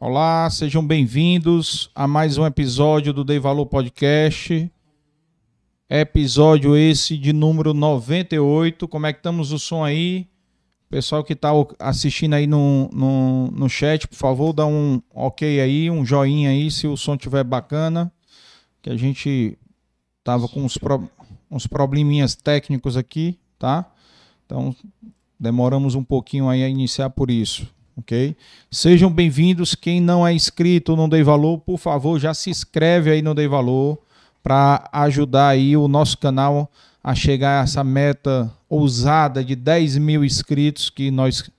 Olá, sejam bem-vindos a mais um episódio do Dei Valor Podcast. Episódio esse de número 98. Como é que estamos o som aí? Pessoal que está assistindo aí no, no, no chat, por favor, dá um ok aí, um joinha aí se o som estiver bacana. Que a gente tava com uns, pro, uns probleminhas técnicos aqui, tá? Então demoramos um pouquinho aí a iniciar por isso ok? Sejam bem-vindos. Quem não é inscrito no Dei Valor, por favor, já se inscreve aí no Dei Valor para ajudar aí o nosso canal a chegar a essa meta ousada de 10 mil inscritos que nós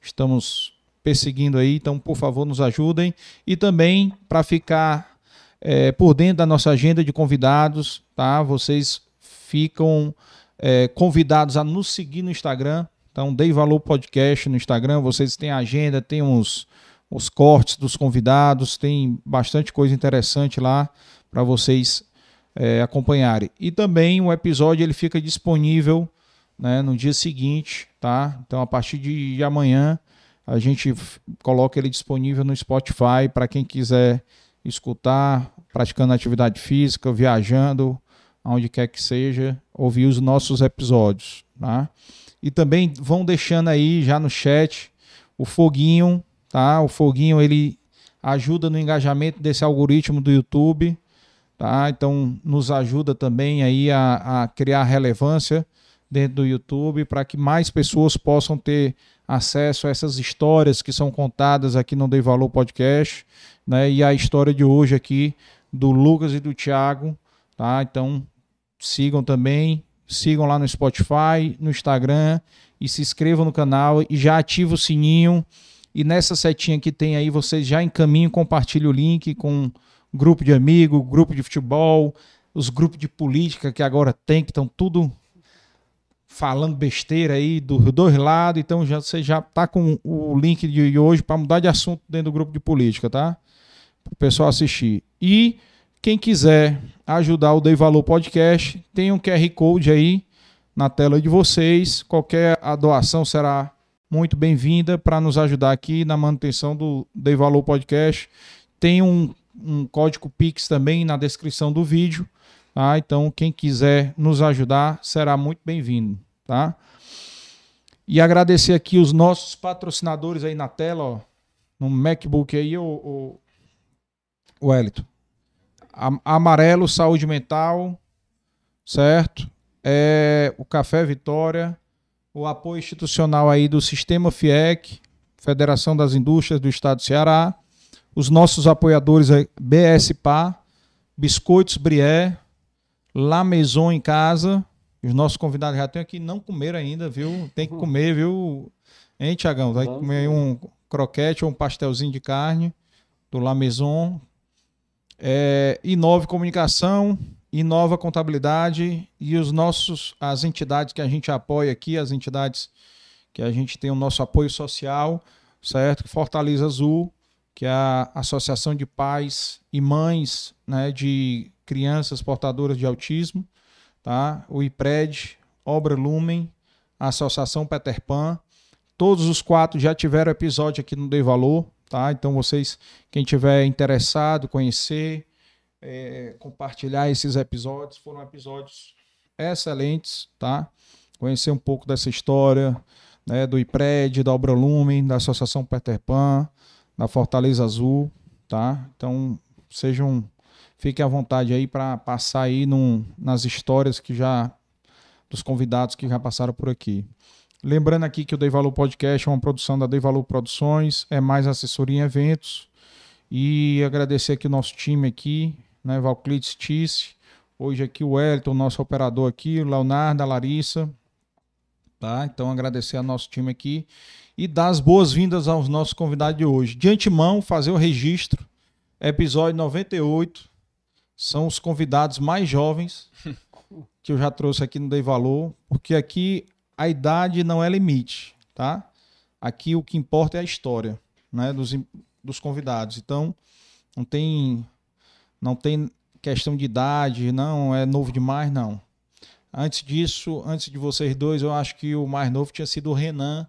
estamos perseguindo aí. Então, por favor, nos ajudem. E também para ficar é, por dentro da nossa agenda de convidados, tá? Vocês ficam é, convidados a nos seguir no Instagram, então, Dei Valor Podcast no Instagram, vocês têm agenda, tem os, os cortes dos convidados, tem bastante coisa interessante lá para vocês é, acompanharem. E também o episódio ele fica disponível né, no dia seguinte, tá? Então, a partir de amanhã, a gente coloca ele disponível no Spotify para quem quiser escutar, praticando atividade física, viajando, aonde quer que seja, ouvir os nossos episódios, tá? E também vão deixando aí já no chat o foguinho, tá? O foguinho ele ajuda no engajamento desse algoritmo do YouTube, tá? Então nos ajuda também aí a, a criar relevância dentro do YouTube para que mais pessoas possam ter acesso a essas histórias que são contadas aqui no Dei Valor Podcast, né? E a história de hoje aqui do Lucas e do Thiago, tá? Então sigam também, sigam lá no Spotify, no Instagram e se inscrevam no canal e já ativa o sininho. E nessa setinha que tem aí, vocês já encaminham, compartilhem o link com grupo de amigos, grupo de futebol, os grupos de política que agora tem, que estão tudo falando besteira aí dos dois lados. Então já, você já tá com o link de hoje para mudar de assunto dentro do grupo de política, tá? Para o pessoal assistir. E quem quiser ajudar o Dei Valor Podcast, tem um QR Code aí na tela de vocês. Qualquer doação será muito bem-vinda para nos ajudar aqui na manutenção do Dei Valor Podcast. Tem um, um código Pix também na descrição do vídeo. Tá? Então, quem quiser nos ajudar será muito bem-vindo. Tá? E agradecer aqui os nossos patrocinadores aí na tela, ó, no MacBook aí, o, o, o Wellington. Amarelo, saúde mental, certo? É, o Café Vitória, o apoio institucional aí do Sistema FIEC, Federação das Indústrias do Estado do Ceará, os nossos apoiadores BSPA, Biscoitos Brié, La Maison em casa, os nossos convidados já estão aqui, não comeram ainda, viu? Tem que comer, viu? Hein, Tiagão? Vai comer um croquete ou um pastelzinho de carne do La Maison, é, Inove Comunicação, Inova Contabilidade e os nossos, as entidades que a gente apoia aqui, as entidades que a gente tem o nosso apoio social, certo? Fortaleza Azul, que é a Associação de Pais e Mães né, de Crianças Portadoras de Autismo, tá? o IPRED, Obra Lumen, a Associação Peter Pan. Todos os quatro já tiveram episódio aqui no Dei Valor, Tá? Então, vocês, quem tiver interessado, conhecer, é, compartilhar esses episódios, foram episódios excelentes, tá? Conhecer um pouco dessa história né, do IPRED, da Obra Lumen, da Associação Peter Pan, da Fortaleza Azul, tá? Então, sejam, fiquem à vontade aí para passar aí num, nas histórias que já dos convidados que já passaram por aqui. Lembrando aqui que o Dei Valor Podcast é uma produção da Dei Valor Produções, é mais assessoria em eventos. E agradecer aqui o nosso time aqui, né, Valclides Tisse, hoje aqui o Wellington, nosso operador aqui, o Leonardo, a Larissa, tá? Então agradecer ao nosso time aqui e dar as boas-vindas aos nossos convidados de hoje. De antemão, fazer o registro, episódio 98, são os convidados mais jovens que eu já trouxe aqui no Dei Valor, porque aqui a idade não é limite, tá? Aqui o que importa é a história, né, dos, dos convidados. Então, não tem não tem questão de idade, não é novo demais, não. Antes disso, antes de vocês dois, eu acho que o mais novo tinha sido o Renan,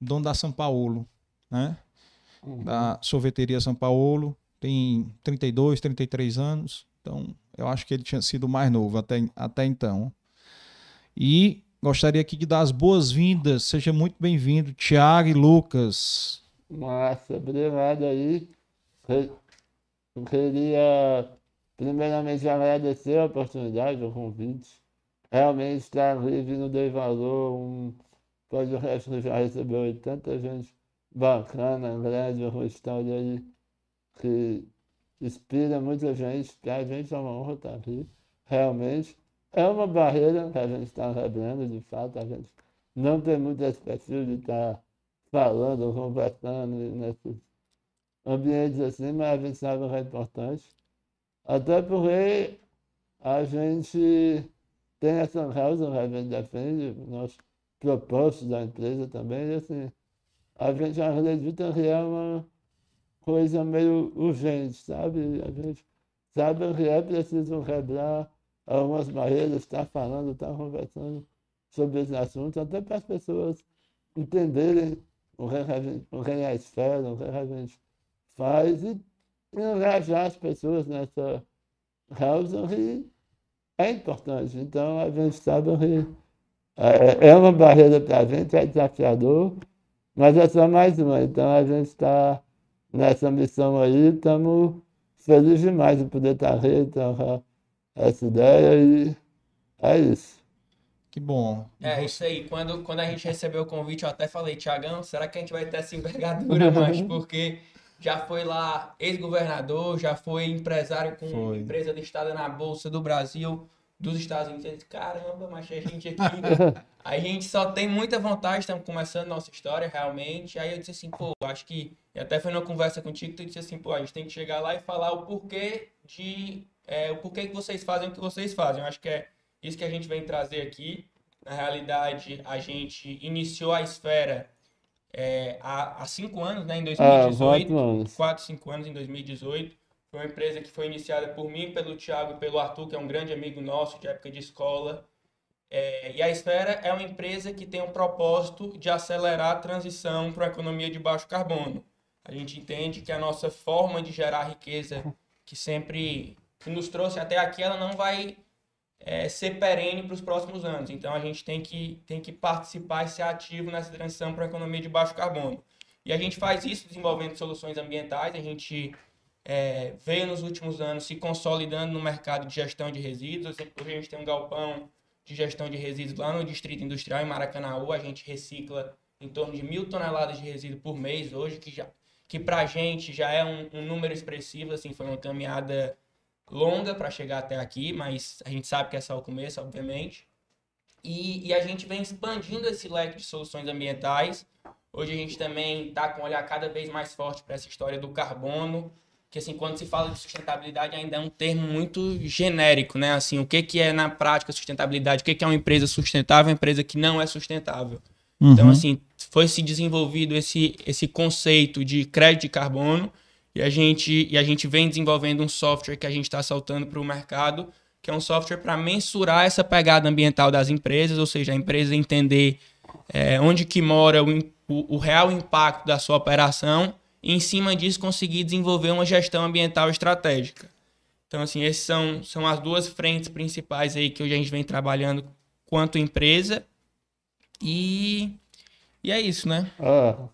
dono da São Paulo, né? uhum. da sorveteria São Paulo, tem 32, 33 anos, então eu acho que ele tinha sido mais novo até, até então. E gostaria aqui de dar as boas-vindas, seja muito bem-vindo, Tiago e Lucas. Massa, obrigado aí. Eu queria primeiramente agradecer a oportunidade, o convite. Realmente estar livre no Dei Valor, um podcast que já recebeu tanta gente bacana, grande, o Rostão aí, que inspira muita gente. Para a gente é uma honra estar aqui, realmente. É uma barreira que a gente está quebrando, de fato, a gente não tem esse perfil de estar falando, conversando nesses ambientes assim, mas a gente sabe que é importante. Até porque a gente tem essa causa que a gente defende, nós propósitos da empresa também, e assim, a gente acredita que é uma coisa meio urgente, sabe? A gente sabe que é preciso quebrar algumas barreiras, estar tá falando, estar tá conversando sobre esse assunto, até para as pessoas entenderem o que, a gente, o que é a esfera, o que a gente faz e engajar as pessoas nessa causa que é importante. Então a gente sabe que é, é uma barreira para a gente, é desafiador, mas é só mais uma. Então a gente está nessa missão aí, estamos felizes demais de poder estar aqui, então, essa ideia e é isso. Que bom. É isso aí. Quando, quando a gente recebeu o convite, eu até falei, Tiagão, será que a gente vai ter essa envergadura, mas porque já foi lá ex-governador, já foi empresário com foi. empresa listada na Bolsa do Brasil, dos Estados Unidos. Caramba, mas a gente aqui. a gente só tem muita vontade, estamos começando nossa história realmente. Aí eu disse assim, pô, acho que. E até foi numa conversa contigo, tu disse assim, pô, a gente tem que chegar lá e falar o porquê de. É, o porquê que vocês fazem o que vocês fazem. Eu acho que é isso que a gente vem trazer aqui. Na realidade, a gente iniciou a esfera é, há, há cinco anos, né, em 2018. Ah, anos. Quatro, cinco anos em 2018. Foi uma empresa que foi iniciada por mim, pelo Thiago e pelo Arthur, que é um grande amigo nosso de época de escola. É, e a Esfera é uma empresa que tem o propósito de acelerar a transição para uma economia de baixo carbono. A gente entende que a nossa forma de gerar riqueza, que sempre que nos trouxe até aqui, ela não vai é, ser perene para os próximos anos. Então a gente tem que, tem que participar e ser ativo nessa transição para a economia de baixo carbono. E a gente faz isso desenvolvendo soluções ambientais. A gente é, veio nos últimos anos se consolidando no mercado de gestão de resíduos. Hoje a gente tem um galpão de gestão de resíduos lá no Distrito Industrial, em Maracanaú. A gente recicla em torno de mil toneladas de resíduo por mês hoje, que, já, que para a gente já é um, um número expressivo. Assim, foi uma caminhada longa para chegar até aqui, mas a gente sabe que é só o começo, obviamente. E, e, a gente vem expandindo esse leque de soluções ambientais. Hoje a gente também está com um olhar cada vez mais forte para essa história do carbono, que assim, quando se fala de sustentabilidade ainda é um termo muito genérico, né? Assim, o que, que é na prática sustentabilidade? O que, que é uma empresa sustentável, uma empresa que não é sustentável? Então, uhum. Então, assim, foi se desenvolvido esse, esse conceito de crédito de carbono, e a gente, e a gente vem desenvolvendo um software que a gente está soltando para o mercado, que é um software para mensurar essa pegada ambiental das empresas, ou seja, a empresa entender é, onde que mora o, o, o real impacto da sua operação e, em cima disso, conseguir desenvolver uma gestão ambiental estratégica. Então, assim, essas são, são as duas frentes principais aí que hoje a gente vem trabalhando quanto empresa. E, e é isso, né? Ah,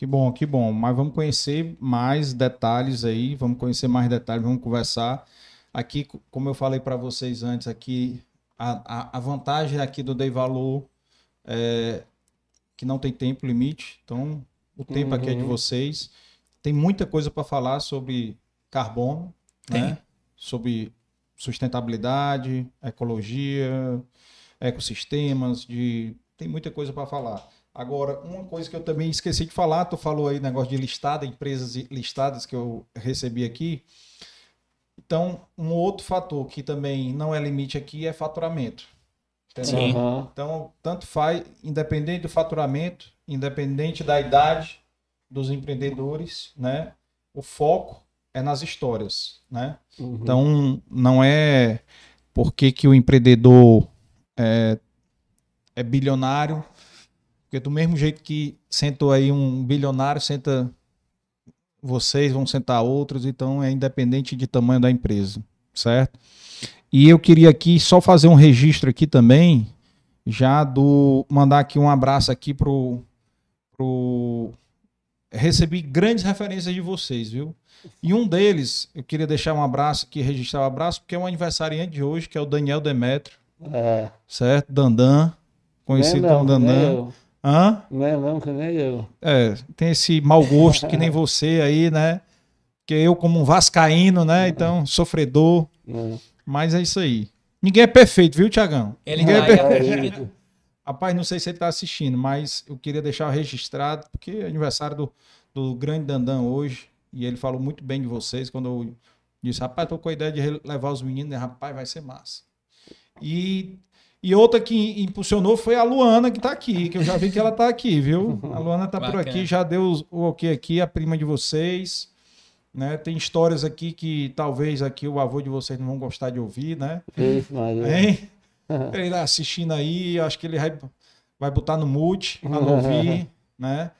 que bom, que bom. Mas vamos conhecer mais detalhes aí, vamos conhecer mais detalhes, vamos conversar. Aqui, como eu falei para vocês antes, aqui a, a, a, vantagem aqui do Dei Valor é que não tem tempo limite, então o tempo uhum. aqui é de uhum. vocês. Tem muita coisa para falar sobre carbono, né? sobre sustentabilidade, ecologia, ecossistemas, de tem muita coisa para falar. Agora, uma coisa que eu também esqueci de falar, tu falou aí negócio de listada, empresas listadas que eu recebi aqui. Então, um outro fator que também não é limite aqui é faturamento. Sim. Então, tanto faz, independente do faturamento, independente da idade dos empreendedores, né? O foco é nas histórias, né? Uhum. Então, não é porque que o empreendedor é, é bilionário Porque do mesmo jeito que sentou aí um bilionário, senta vocês, vão sentar outros, então é independente de tamanho da empresa, certo? E eu queria aqui só fazer um registro aqui também, já do mandar aqui um abraço aqui pro pro recebi grandes referências de vocês, viu? E um deles, eu queria deixar um abraço aqui, registrar um abraço, porque é um aniversariante de hoje, que é o Daniel Demetrio. É. Certo? Dandan. Conhecido como Dandan. Hã? Não é não, que nem eu. É, tem esse mau gosto que nem você aí, né? Que eu, como um vascaíno, né? Então, sofredor. Não. Mas é isso aí. Ninguém é perfeito, viu, Tiagão? Ele Ninguém é perfeito. Rapaz, não sei se ele tá assistindo, mas eu queria deixar registrado, porque é aniversário do, do grande Dandan hoje. E ele falou muito bem de vocês quando eu disse, rapaz, tô com a ideia de levar os meninos, né? rapaz, vai ser massa. E, e outra que impulsionou foi a Luana, que tá aqui, que eu já vi que ela tá aqui, viu? A Luana tá Bacana. por aqui, já deu o ok aqui, a prima de vocês. Né? Tem histórias aqui que talvez aqui o avô de vocês não vão gostar de ouvir, né? Isso, mas... Hein? Ele tá assistindo aí, acho que ele vai, vai botar no mute para não ouvir, né?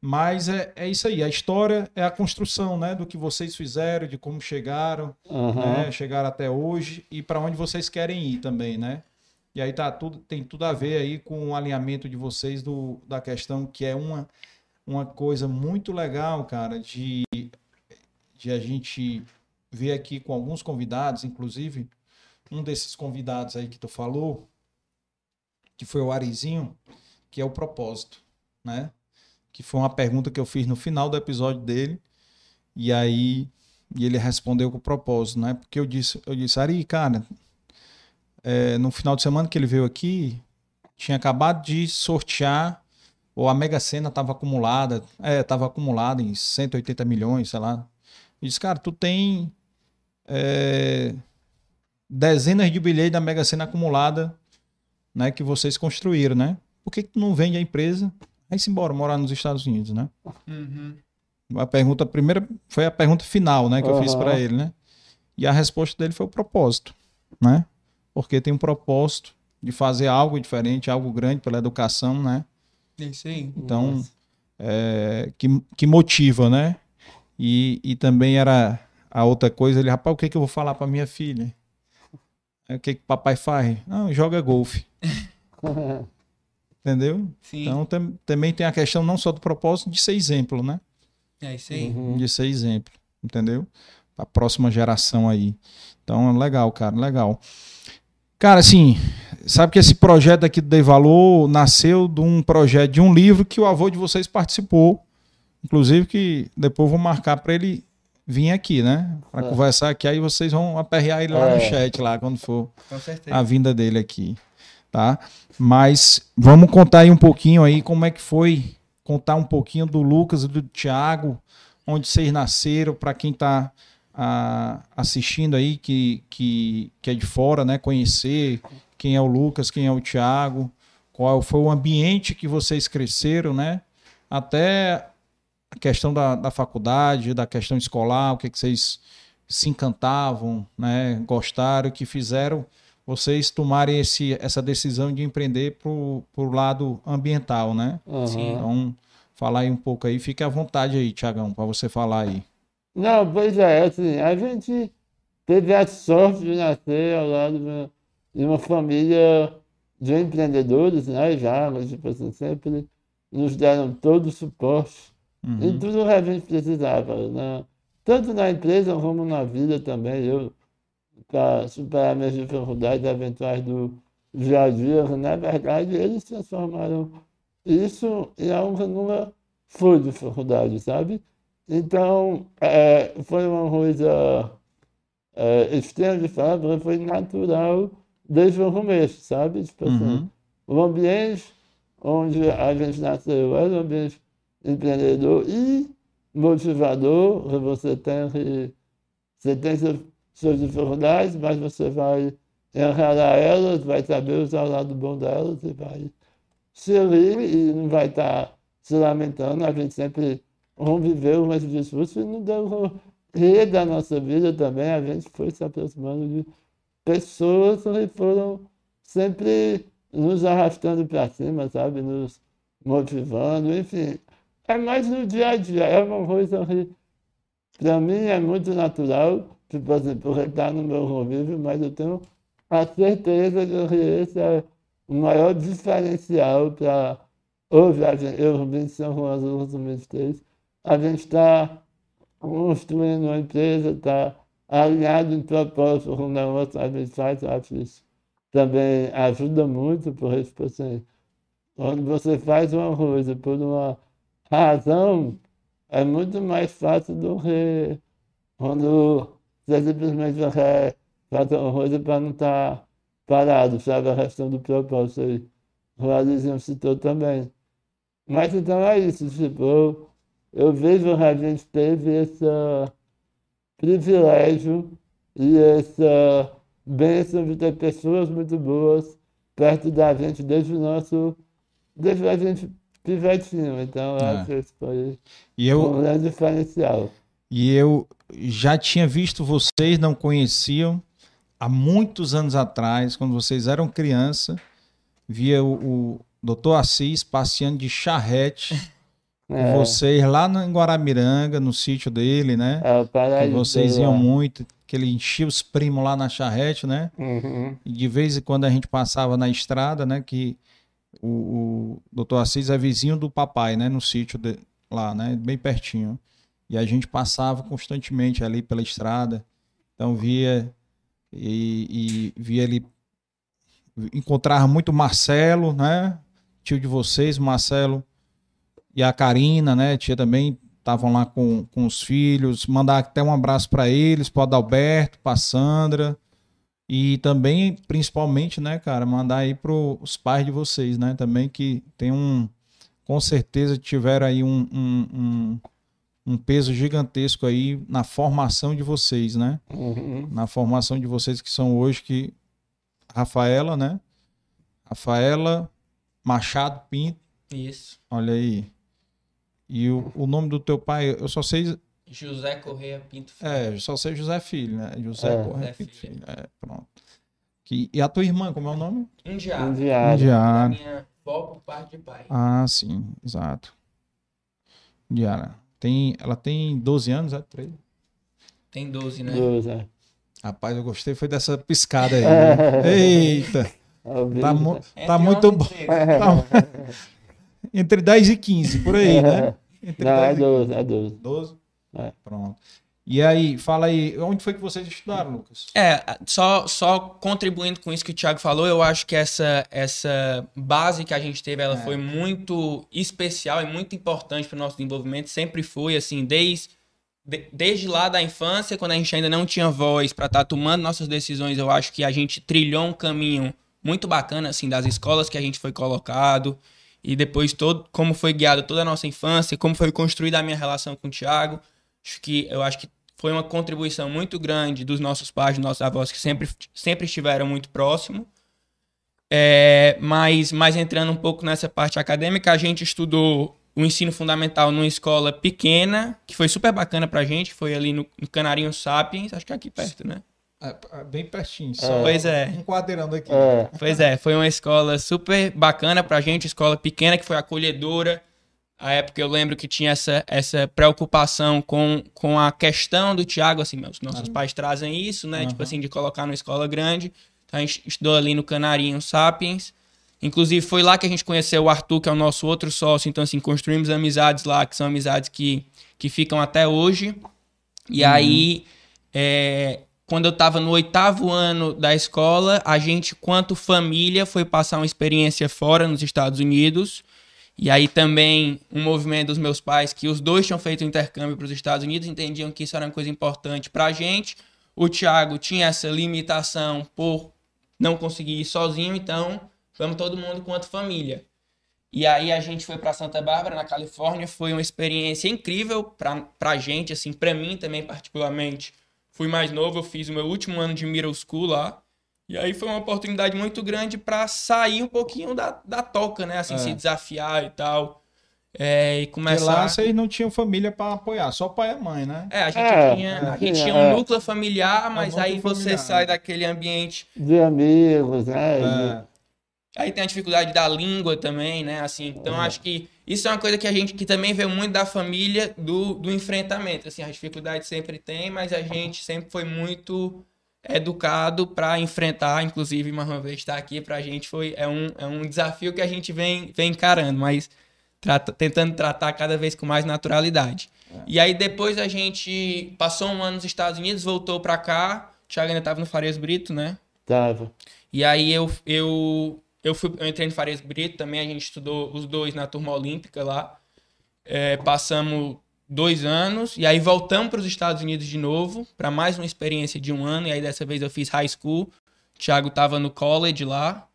Mas é, é isso aí, a história é a construção, né, do que vocês fizeram, de como chegaram, uhum. né, chegaram até hoje e para onde vocês querem ir também, né? E aí tá tudo tem tudo a ver aí com o alinhamento de vocês do, da questão que é uma, uma coisa muito legal, cara, de, de a gente ver aqui com alguns convidados, inclusive um desses convidados aí que tu falou, que foi o Arizinho, que é o propósito, né? que foi uma pergunta que eu fiz no final do episódio dele. E aí e ele respondeu com o propósito, né? Porque eu disse, eu disse, Ari, cara, é, no final de semana que ele veio aqui, tinha acabado de sortear, ou a Mega Sena estava acumulada, é, estava acumulada em 180 milhões, sei lá. Eu disse, cara, tu tem é, dezenas de bilhetes da Mega Sena acumulada, né, que vocês construíram, né? Por que, que tu não vende a empresa Aí-se embora morar nos Estados Unidos, né? Uhum. A pergunta a primeira foi a pergunta final, né, que uhum. eu fiz para ele, né? E a resposta dele foi o propósito, né? Porque tem um propósito de fazer algo diferente, algo grande pela educação, né? Sim. Então, é, que, que motiva, né? E, e também era a outra coisa, ele, rapaz, o que, que eu vou falar para minha filha? O que, que papai faz? Não, joga golfe. Entendeu? Sim. Então tem, também tem a questão não só do propósito de ser exemplo, né? É isso aí. Uhum. De ser exemplo, entendeu? A próxima geração aí. Então, legal, cara, legal. Cara, assim, sabe que esse projeto aqui do Dei Valor nasceu de um projeto de um livro que o avô de vocês participou. Inclusive que depois vou marcar para ele vir aqui, né? Para é. conversar aqui, aí vocês vão aperrear ele lá é. no chat, lá, quando for a vinda dele aqui tá? Mas vamos contar aí um pouquinho aí como é que foi, contar um pouquinho do Lucas e do Thiago, onde vocês nasceram, para quem está ah, assistindo aí, que, que, que é de fora, né? Conhecer quem é o Lucas, quem é o Thiago, qual foi o ambiente que vocês cresceram, né? Até a questão da, da faculdade, da questão escolar, o que, que vocês se encantavam, né? Gostaram, que fizeram vocês tomarem esse, essa decisão de empreender para o lado ambiental, né? Uhum. Então, falar aí um pouco aí. Fique à vontade aí, Tiagão, para você falar aí. Não, pois é, assim, a gente teve a sorte de nascer ao lado de uma, família de empreendedores, né? Já, mas tipo assim, sempre nos deram todo o suporte uhum. em tudo que a gente precisava, né? Tanto na empresa como na vida também. Eu para superar minhas dificuldades eventuais do dia a dia, na verdade, eles transformaram isso em algo que nunca foi dificuldade, sabe? Então, é, foi uma coisa é, estranha de falar, foi natural desde o começo, sabe? Tipo assim, uhum. o ambiente onde a gente nasceu era um ambiente empreendedor e motivador, que você tem que você tem suas dificuldades, mas você vai encarar elas, vai saber usar o lado bom delas e vai se rir e não vai estar se lamentando. A gente sempre conviveu com esse discurso e não deu rir da nossa vida também. A gente foi se aproximando de pessoas que foram sempre nos arrastando para cima, sabe? Nos motivando, enfim. É mais no dia a dia, é uma coisa que para mim é muito natural, tipo assim, porque está no meu convívio, mas eu tenho a certeza de que esse é o maior diferencial para hoje, a gente, eu 25 anos, 23, a gente está construindo uma empresa, está alinhado em propósito com o negócio, a gente faz, acho isso também ajuda muito, porque, tipo assim, quando você faz uma coisa por uma razão, é muito mais fácil do que quando você simplesmente quer fazer uma coisa para não estar tá parado, sabe? A questão do propósito aí. O Alizinho citou também. Mas então é isso, tipo, eu, eu vejo que a gente teve esse privilégio e essa bênção de ter pessoas muito boas perto da gente desde o nosso. desde a gente pivetinho. Então, eu é. acho que isso foi e eu, um grande diferencial. E eu já tinha visto vocês, não conheciam, há muitos anos atrás, quando vocês eram criança, via o, o doutor Assis passeando de charrete. É. Vocês lá no, em Guaramiranga, no sítio dele, né? É, que vocês iam muito, que ele enchia os primos lá na charrete, né? Uhum. E de vez em quando a gente passava na estrada, né? Que o, o doutor Assis é vizinho do papai, né? No sítio de, lá, né? Bem pertinho. E a gente passava constantemente ali pela estrada. Então via e, e via ele encontrava muito Marcelo, né? Tio de vocês, Marcelo e a Karina, né? Tia também estavam lá com, com os filhos. Mandar até um abraço para eles, para o Adalberto, para Sandra. E também, principalmente, né, cara, mandar aí para os pais de vocês, né? Também que tem um. Com certeza tiveram aí um, um, um, um peso gigantesco aí na formação de vocês, né? Uhum. Na formação de vocês que são hoje que. Rafaela, né? Rafaela Machado Pinto. Isso. Olha aí. E o, o nome do teu pai, eu só sei. José Correia Pinto Filho. É, eu só sei José Filho, né? José é. Correia Pinto Filho. Filho. É, pronto. Que, e a tua irmã, como é o nome? Indiara. Indiara. Indiara. Minha avó por parte de pai. Ah, sim, exato. Indiara. Tem, ela tem 12 anos, é? 13? Tem 12, né? 12, é. Rapaz, eu gostei foi dessa piscada aí. Né? Eita! Tá, mu tá muito bom. Tá, entre 10 e 15, por aí, né? Entre Não, é 12, é 12. 12? É. Pronto. E aí, fala aí, onde foi que vocês estudaram, Lucas? É, só, só contribuindo com isso que o Thiago falou, eu acho que essa, essa base que a gente teve, ela é. foi muito especial e muito importante para o nosso desenvolvimento, sempre foi, assim, desde, de, desde lá da infância, quando a gente ainda não tinha voz para estar tá tomando nossas decisões, eu acho que a gente trilhou um caminho muito bacana, assim, das escolas que a gente foi colocado, e depois todo como foi guiada toda a nossa infância, como foi construída a minha relação com o Tiago. Acho que eu acho que foi uma contribuição muito grande dos nossos pais, dos nossos avós que sempre sempre estiveram muito próximo. É, mas, mas entrando um pouco nessa parte acadêmica, a gente estudou o ensino fundamental numa escola pequena, que foi super bacana pra gente, foi ali no, no Canarinho Sapiens, acho que é aqui perto, né? É, é, bem pertinho, só pois é. enquadrando aqui. É. Pois é, foi uma escola super bacana pra gente, escola pequena que foi acolhedora. A época eu lembro que tinha essa, essa preocupação com, com a questão do Tiago, assim, meus nossos uhum. pais trazem isso, né? Uhum. Tipo assim, de colocar numa escola grande. Então a gente estudou ali no Canarinho Sapiens. Inclusive foi lá que a gente conheceu o Arthur, que é o nosso outro sócio. Então, assim, construímos amizades lá, que são amizades que, que ficam até hoje. E uhum. aí, é, quando eu estava no oitavo ano da escola, a gente, quanto família, foi passar uma experiência fora nos Estados Unidos. E aí também um movimento dos meus pais, que os dois tinham feito intercâmbio para os Estados Unidos, entendiam que isso era uma coisa importante para a gente. O Thiago tinha essa limitação por não conseguir ir sozinho, então vamos todo mundo quanto família. E aí a gente foi para Santa Bárbara, na Califórnia, foi uma experiência incrível para a gente, assim, para mim também particularmente fui mais novo, eu fiz o meu último ano de middle school lá. E aí foi uma oportunidade muito grande para sair um pouquinho da, da toca, né? Assim, é. se desafiar e tal. É, e começar. Porque lá vocês não tinham família para apoiar, só pai e mãe, né? É, a gente é, tinha, a gente tinha um núcleo familiar, mas aí você sai daquele ambiente. De amigos, né? Aí tem a dificuldade da língua também, né? Assim, então uhum. acho que isso é uma coisa que a gente que também vê muito da família do, do enfrentamento. Assim, a dificuldade sempre tem, mas a gente sempre foi muito educado para enfrentar, inclusive mais uma vez estar aqui para a gente foi é um, é um desafio que a gente vem, vem encarando, mas trata, tentando tratar cada vez com mais naturalidade. É. E aí depois a gente passou um ano nos Estados Unidos, voltou para cá, o Thiago ainda estava no Farias Brito, né? Tava. E aí eu, eu eu, fui, eu entrei no Farias Brito também, a gente estudou os dois na turma olímpica lá. É, passamos dois anos e aí voltamos para os Estados Unidos de novo para mais uma experiência de um ano e aí dessa vez eu fiz high school. O Thiago estava no college lá.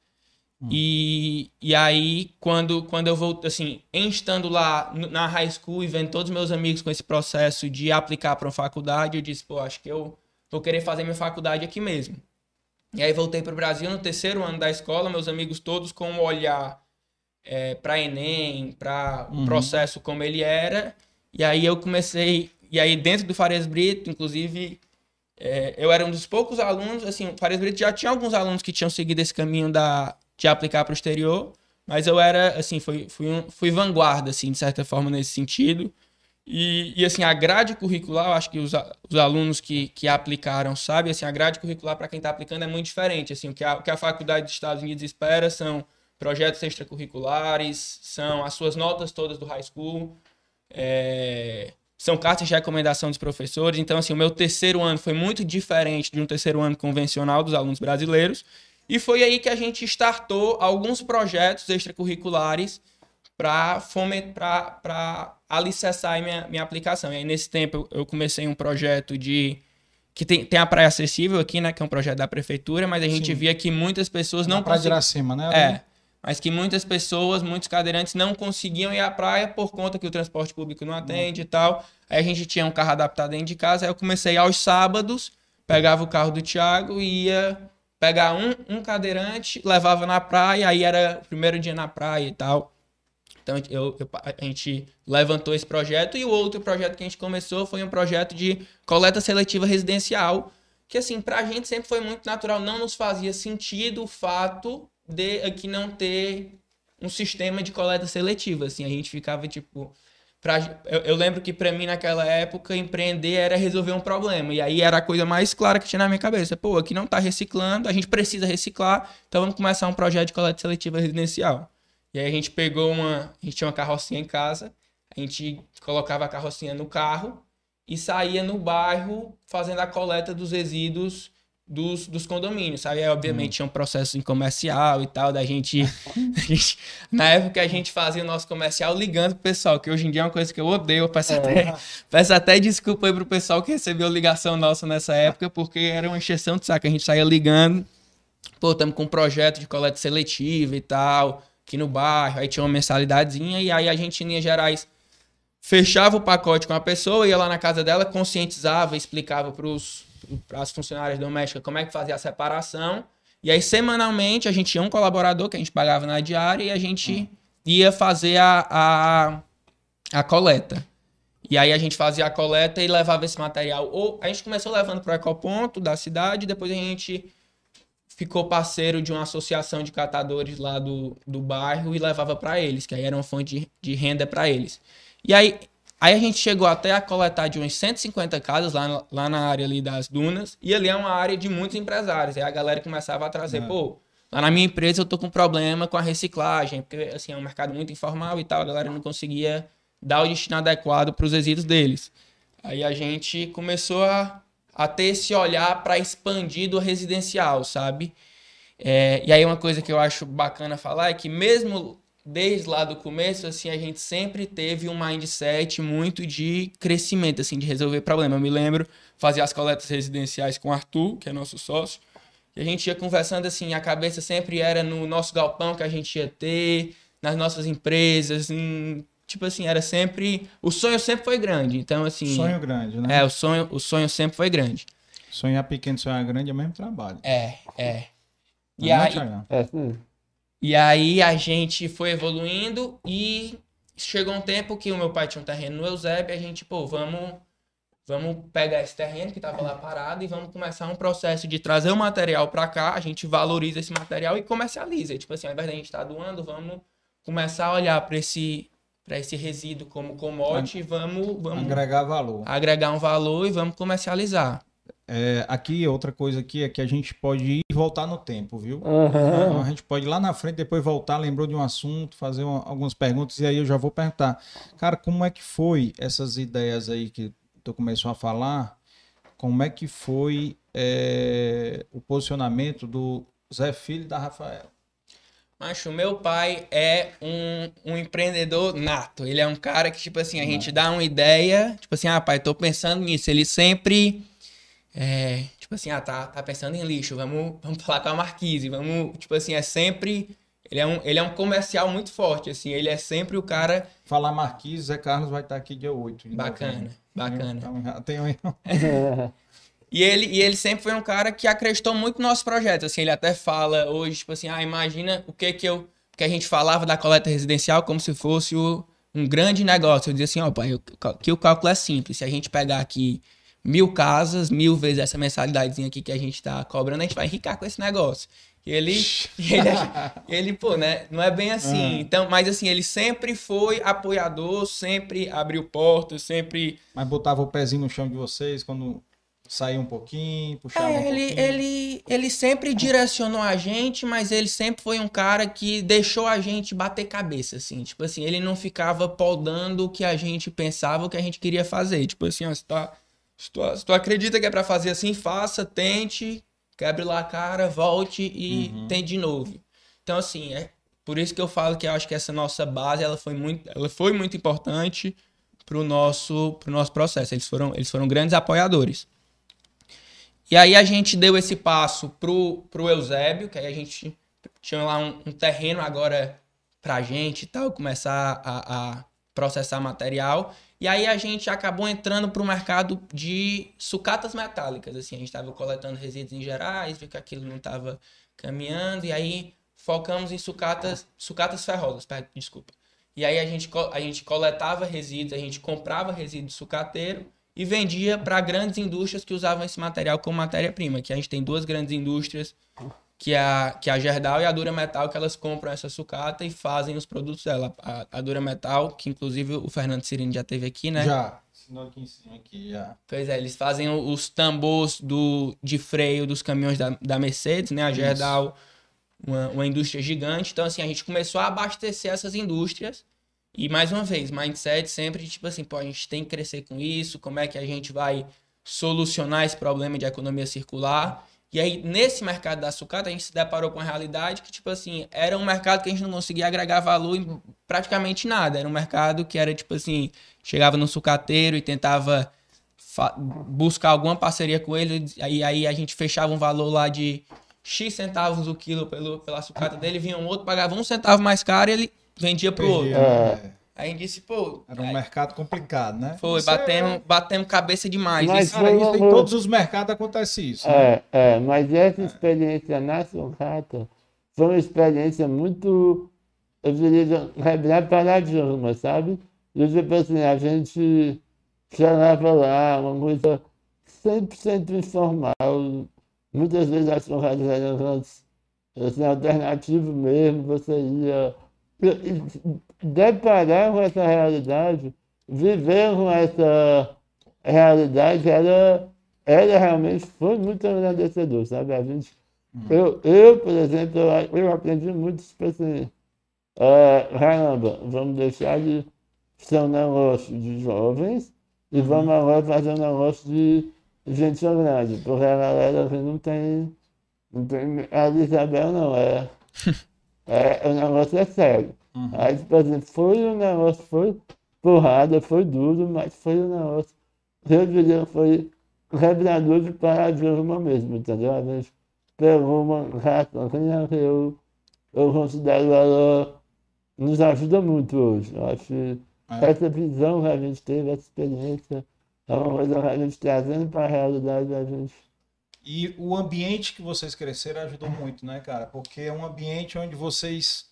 Hum. E, e aí, quando, quando eu voltei, assim, em estando lá na high school e vendo todos os meus amigos com esse processo de aplicar para uma faculdade, eu disse, pô, acho que eu vou querer fazer minha faculdade aqui mesmo. E aí voltei para o Brasil no terceiro ano da escola, meus amigos todos com um olhar é, para Enem, para o uhum. processo como ele era. E aí eu comecei, e aí dentro do Farias Brito, inclusive, é, eu era um dos poucos alunos, assim, o Farias Brito já tinha alguns alunos que tinham seguido esse caminho da, de aplicar para o exterior, mas eu era, assim, fui, fui, um, fui vanguarda, assim, de certa forma, nesse sentido. E, e, assim, a grade curricular, eu acho que os, os alunos que, que aplicaram sabem, assim, a grade curricular para quem está aplicando é muito diferente. Assim, o, que a, o que a faculdade dos Estados Unidos espera são projetos extracurriculares, são as suas notas todas do high school, é, são cartas de recomendação dos professores. Então, assim, o meu terceiro ano foi muito diferente de um terceiro ano convencional dos alunos brasileiros. E foi aí que a gente startou alguns projetos extracurriculares para fomentar, alicerçar minha, minha aplicação. E aí, nesse tempo, eu comecei um projeto de. que tem, tem a praia acessível aqui, né? Que é um projeto da prefeitura, mas a gente Sim. via que muitas pessoas não conseguiam. cima, né? É. Mas que muitas pessoas, muitos cadeirantes não conseguiam ir à praia por conta que o transporte público não atende e tal. Aí a gente tinha um carro adaptado dentro de casa. Aí eu comecei aos sábados, pegava o carro do Thiago e ia pegar um, um cadeirante, levava na praia. Aí era o primeiro dia na praia e tal. Então eu, eu, a gente levantou esse projeto e o outro projeto que a gente começou foi um projeto de coleta seletiva residencial, que assim, para a gente sempre foi muito natural, não nos fazia sentido o fato de aqui não ter um sistema de coleta seletiva, assim, a gente ficava tipo, pra, eu, eu lembro que para mim naquela época empreender era resolver um problema, e aí era a coisa mais clara que tinha na minha cabeça, pô, aqui não tá reciclando, a gente precisa reciclar, então vamos começar um projeto de coleta seletiva residencial. E aí a gente pegou uma. A gente tinha uma carrocinha em casa, a gente colocava a carrocinha no carro e saía no bairro fazendo a coleta dos resíduos dos, dos condomínios, sabe? Aí, obviamente, hum. tinha um processo em comercial e tal, da gente, a gente, Na época a gente fazia o nosso comercial ligando pro pessoal, que hoje em dia é uma coisa que eu odeio. Eu peço, é. até, peço até desculpa aí pro pessoal que recebeu ligação nossa nessa época, porque era uma exceção de saco. A gente saía ligando, pô, estamos com um projeto de coleta seletiva e tal aqui no bairro, aí tinha uma mensalidadezinha, e aí a gente, em linhas gerais, fechava o pacote com a pessoa, ia lá na casa dela, conscientizava, explicava para as funcionárias domésticas como é que fazia a separação. E aí, semanalmente, a gente tinha um colaborador que a gente pagava na diária e a gente ia fazer a, a, a coleta. E aí a gente fazia a coleta e levava esse material. Ou a gente começou levando para o ecoponto da cidade, depois a gente ficou parceiro de uma associação de catadores lá do, do bairro e levava para eles, que aí era uma fonte de, de renda para eles. E aí, aí a gente chegou até a coletar de umas 150 casas lá, lá na área ali das dunas, e ali é uma área de muitos empresários. Aí a galera começava a trazer, é. pô, lá na minha empresa eu tô com problema com a reciclagem, porque assim, é um mercado muito informal e tal, a galera não conseguia dar o destino adequado para os resíduos deles. Aí a gente começou a a ter esse olhar para expandir do residencial, sabe? É, e aí uma coisa que eu acho bacana falar é que mesmo desde lá do começo, assim, a gente sempre teve um mindset muito de crescimento, assim, de resolver problema. Eu me lembro fazer as coletas residenciais com o Arthur, que é nosso sócio, e a gente ia conversando assim, a cabeça sempre era no nosso galpão que a gente ia ter, nas nossas empresas, em tipo assim, era sempre. O sonho sempre foi grande. Então, assim. Sonho grande, né? É, o sonho, o sonho sempre foi grande. Sonhar pequeno, sonhar grande é o mesmo trabalho. É, é. E não aí, é, e aí a gente foi evoluindo e chegou um tempo que o meu pai tinha um terreno no Eusébio e a gente, pô, vamos vamos pegar esse terreno que estava lá parado e vamos começar um processo de trazer o material para cá, a gente valoriza esse material e comercializa. Tipo assim, ao invés de a gente estar tá doando, vamos começar a olhar para esse para esse resíduo como commodity, vamos, vamos agregar valor. Agregar um valor e vamos comercializar. É, aqui, outra coisa aqui é que a gente pode ir e voltar no tempo, viu? Uhum. A gente pode ir lá na frente, depois voltar, lembrou de um assunto, fazer uma, algumas perguntas, e aí eu já vou perguntar. Cara, como é que foi essas ideias aí que tu começou a falar? Como é que foi é, o posicionamento do Zé Filho e da Rafael? Macho, meu pai é um, um empreendedor nato. Ele é um cara que, tipo assim, a gente dá uma ideia, tipo assim, ah, pai, tô pensando nisso. Ele sempre é, tipo assim, ah, tá, tá pensando em lixo, vamos, vamos falar com a Marquise, vamos, tipo assim, é sempre. Ele é, um, ele é um comercial muito forte, assim, ele é sempre o cara. Falar Marquise, Zé Carlos vai estar aqui dia 8. Bacana, bacana. Então, tem um... e, ele, e ele sempre foi um cara que acreditou muito no nosso projeto, assim, ele até fala hoje, tipo assim, ah, imagina o que que eu. Porque a gente falava da coleta residencial como se fosse o, um grande negócio. Eu dizia assim, ó, pai, que o cálculo é simples. Se a gente pegar aqui mil casas, mil vezes essa mensalidadezinha aqui que a gente tá cobrando, a gente vai enricar com esse negócio. E ele, ele, ele, pô, né? Não é bem assim. Uhum. Então, mas assim, ele sempre foi apoiador, sempre abriu portas, sempre. Mas botava o pezinho no chão de vocês quando saía um pouquinho, puxava é, um ele, pouquinho. Ele, ele sempre direcionou a gente, mas ele sempre foi um cara que deixou a gente bater cabeça, assim. Tipo assim, ele não ficava podando o que a gente pensava, o que a gente queria fazer. Tipo assim, ó, você tá se tu, se tu acredita que é para fazer assim, faça, tente, quebre lá a cara, volte e uhum. tente de novo. Então, assim, é por isso que eu falo que eu acho que essa nossa base ela foi muito, ela foi muito importante para o nosso, pro nosso processo. Eles foram, eles foram grandes apoiadores. E aí a gente deu esse passo pro, pro Eusébio, que aí a gente tinha lá um, um terreno agora pra gente e tal, começar a, a processar material. E aí a gente acabou entrando para o mercado de sucatas metálicas. Assim, a gente estava coletando resíduos em gerais, viu que aquilo não estava caminhando, e aí focamos em sucatas, sucatas ferrosas, desculpa. E aí a gente, a gente coletava resíduos, a gente comprava resíduo sucateiro e vendia para grandes indústrias que usavam esse material como matéria-prima. Que a gente tem duas grandes indústrias que a, que a Gerdau e a Dura Metal, que elas compram essa sucata e fazem os produtos dela. A, a Dura Metal, que inclusive o Fernando Cirino já teve aqui, né? Já. Ensinou aqui em cima, aqui já. Pois é, eles fazem os tambores do, de freio dos caminhões da, da Mercedes, né? A Gerdau, uma, uma indústria gigante. Então, assim, a gente começou a abastecer essas indústrias. E, mais uma vez, mindset sempre, tipo assim, pô, a gente tem que crescer com isso, como é que a gente vai solucionar esse problema de economia circular. E aí, nesse mercado da sucata, a gente se deparou com a realidade que, tipo assim, era um mercado que a gente não conseguia agregar valor em praticamente nada. Era um mercado que era, tipo assim, chegava no sucateiro e tentava buscar alguma parceria com ele, aí, aí a gente fechava um valor lá de X centavos o quilo pelo, pela sucata dele, vinha um outro, pagava um centavo mais caro e ele vendia pro outro. É. Aí a gente disse, pô. Era um aí, mercado complicado, né? Foi, batemos, é... batemos cabeça demais. Mas isso, cara, isso, em todos os mercados acontece isso. É, né? é, mas essa experiência na sucata foi uma experiência muito, eu diria, quebrar paradigma, sabe? E tipo assim, a gente chegava lá, uma coisa 100% informal. Muitas vezes as churrascas eram assim, alternativo mesmo, você ia deparar com essa realidade, viver com essa realidade era, era realmente, foi muito agradecedor, sabe? A gente, uhum. eu, eu, por exemplo, eu, eu aprendi muito, tipo assim, uh, caramba, vamos deixar de ser um negócio de jovens e uhum. vamos agora fazer um negócio de gente grande, porque a galera que não tem, não tem a Isabel não, é É, o negócio é sério. Uhum. Aí, por exemplo, foi um negócio, foi porrada, foi duro, mas foi um negócio, eu diria, foi quebrador de paradigma mesmo, entendeu? A gente pegou uma ratonha que eu, eu considero ela nos ajuda muito hoje. Eu acho que é. essa visão que a gente teve, essa experiência, é uma coisa que a gente trazendo para a realidade da gente e o ambiente que vocês cresceram ajudou muito, né, cara? Porque é um ambiente onde vocês,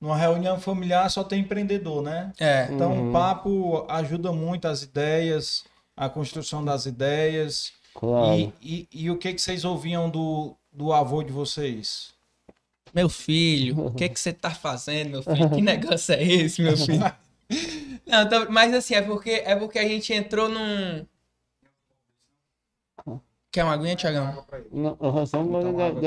numa reunião familiar, só tem empreendedor, né? É. Então uhum. o papo ajuda muito as ideias. a construção das ideias. Claro. E, e, e, o que, que vocês ouviam do, do avô de vocês? Meu filho, o que, que você tá fazendo, meu filho? Que negócio é esse, meu filho? Não, então, mas assim, é porque, é porque a gente entrou num. Quer uma aguinha, Tiagão? Não, eu só um uma água.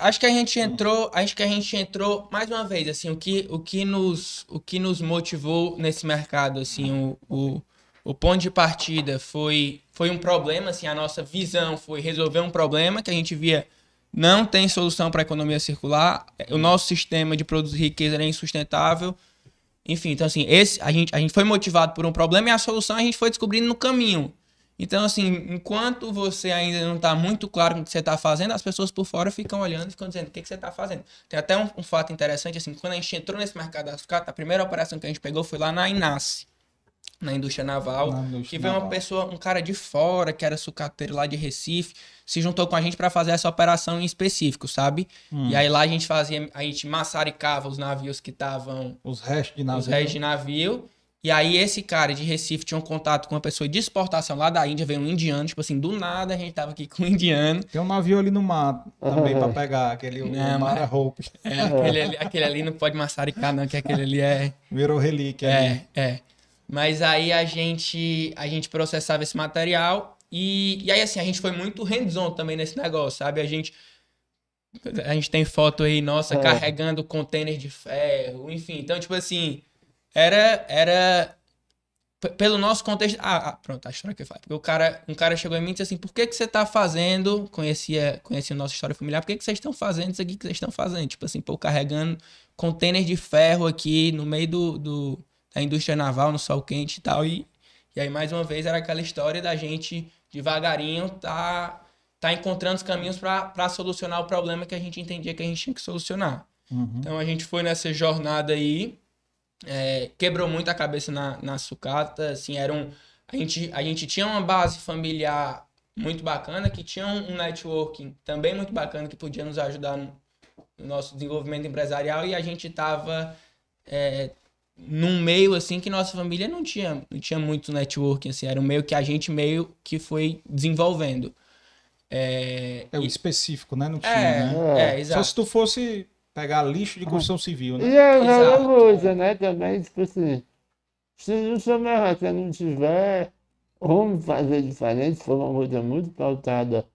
Acho que a gente entrou, acho que a gente entrou mais uma vez, assim, o que, o que nos, o que nos motivou nesse mercado, assim, o, o, o ponto de partida foi, foi um problema, assim, a nossa visão foi resolver um problema que a gente via não tem solução para a economia circular, o nosso sistema de produzir riqueza era insustentável. Enfim, então assim, esse a gente, a gente foi motivado por um problema e a solução a gente foi descobrindo no caminho. Então, assim, enquanto você ainda não está muito claro o que você está fazendo, as pessoas por fora ficam olhando e ficam dizendo o que, que você está fazendo. Tem até um, um, fato interessante, assim, quando a gente entrou nesse mercado da sucata, a primeira operação que a gente pegou foi lá na Inas, na indústria naval, Na indústria que veio uma pessoa, um cara de fora, que era sucateiro lá de Recife, se juntou com a gente para fazer essa operação em específico, sabe? Hum. E aí lá a gente fazia, a gente maçaricava os navios que estavam Os restos de navio. os restos de navio. E aí esse cara de Recife tinha um contato com uma pessoa de exportação lá da Índia, veio um indiano, tipo assim, do nada a gente tava aqui com um indiano. Tem um navio ali no mar também pra pegar. Aquele o Não, mar mas- é Hope. É, aquele, ali, aquele ali não pode maçaricar não, que aquele ali é... Virou relíquia ali. É, é. Mas aí a gente, a gente processava esse material e, e aí assim, a gente foi muito hands-on também nesse negócio, sabe? A gente a gente tem foto aí nossa É. carregando container de ferro, enfim. Então, tipo assim, era era pelo nosso contexto. Ah, ah, pronto, a história que eu falo. Porque o cara, um cara chegou em mim e disse assim: por que, que você tá fazendo? Conhecia, conhecia a nossa história familiar, por que, que vocês estão fazendo isso aqui que vocês estão fazendo? Tipo assim, pô, carregando container de ferro aqui no meio do, do- da indústria naval, no sol quente e tal. E, e aí, mais uma vez, era aquela história da gente devagarinho tá, tá encontrando os caminhos para solucionar o problema que a gente entendia que a gente tinha que solucionar. Uhum. Então a gente foi nessa jornada aí, é, quebrou muito a cabeça na, na sucata, assim, era um, a, gente, a gente tinha uma base familiar muito bacana, que tinha um, networking também muito bacana, que podia nos ajudar no, no nosso desenvolvimento empresarial, e a gente estava num meio, assim, que nossa família não tinha, não tinha muito networking, assim, era um meio que a gente meio que foi desenvolvendo. É, É o e- específico, né? Não tinha, é, né? é, Só exato. se tu fosse pegar lixo de construção civil, né? E é aquela Exato. coisa, né, também, tipo assim, se o seu mercado não tiver como fazer diferente, for uma coisa muito pautada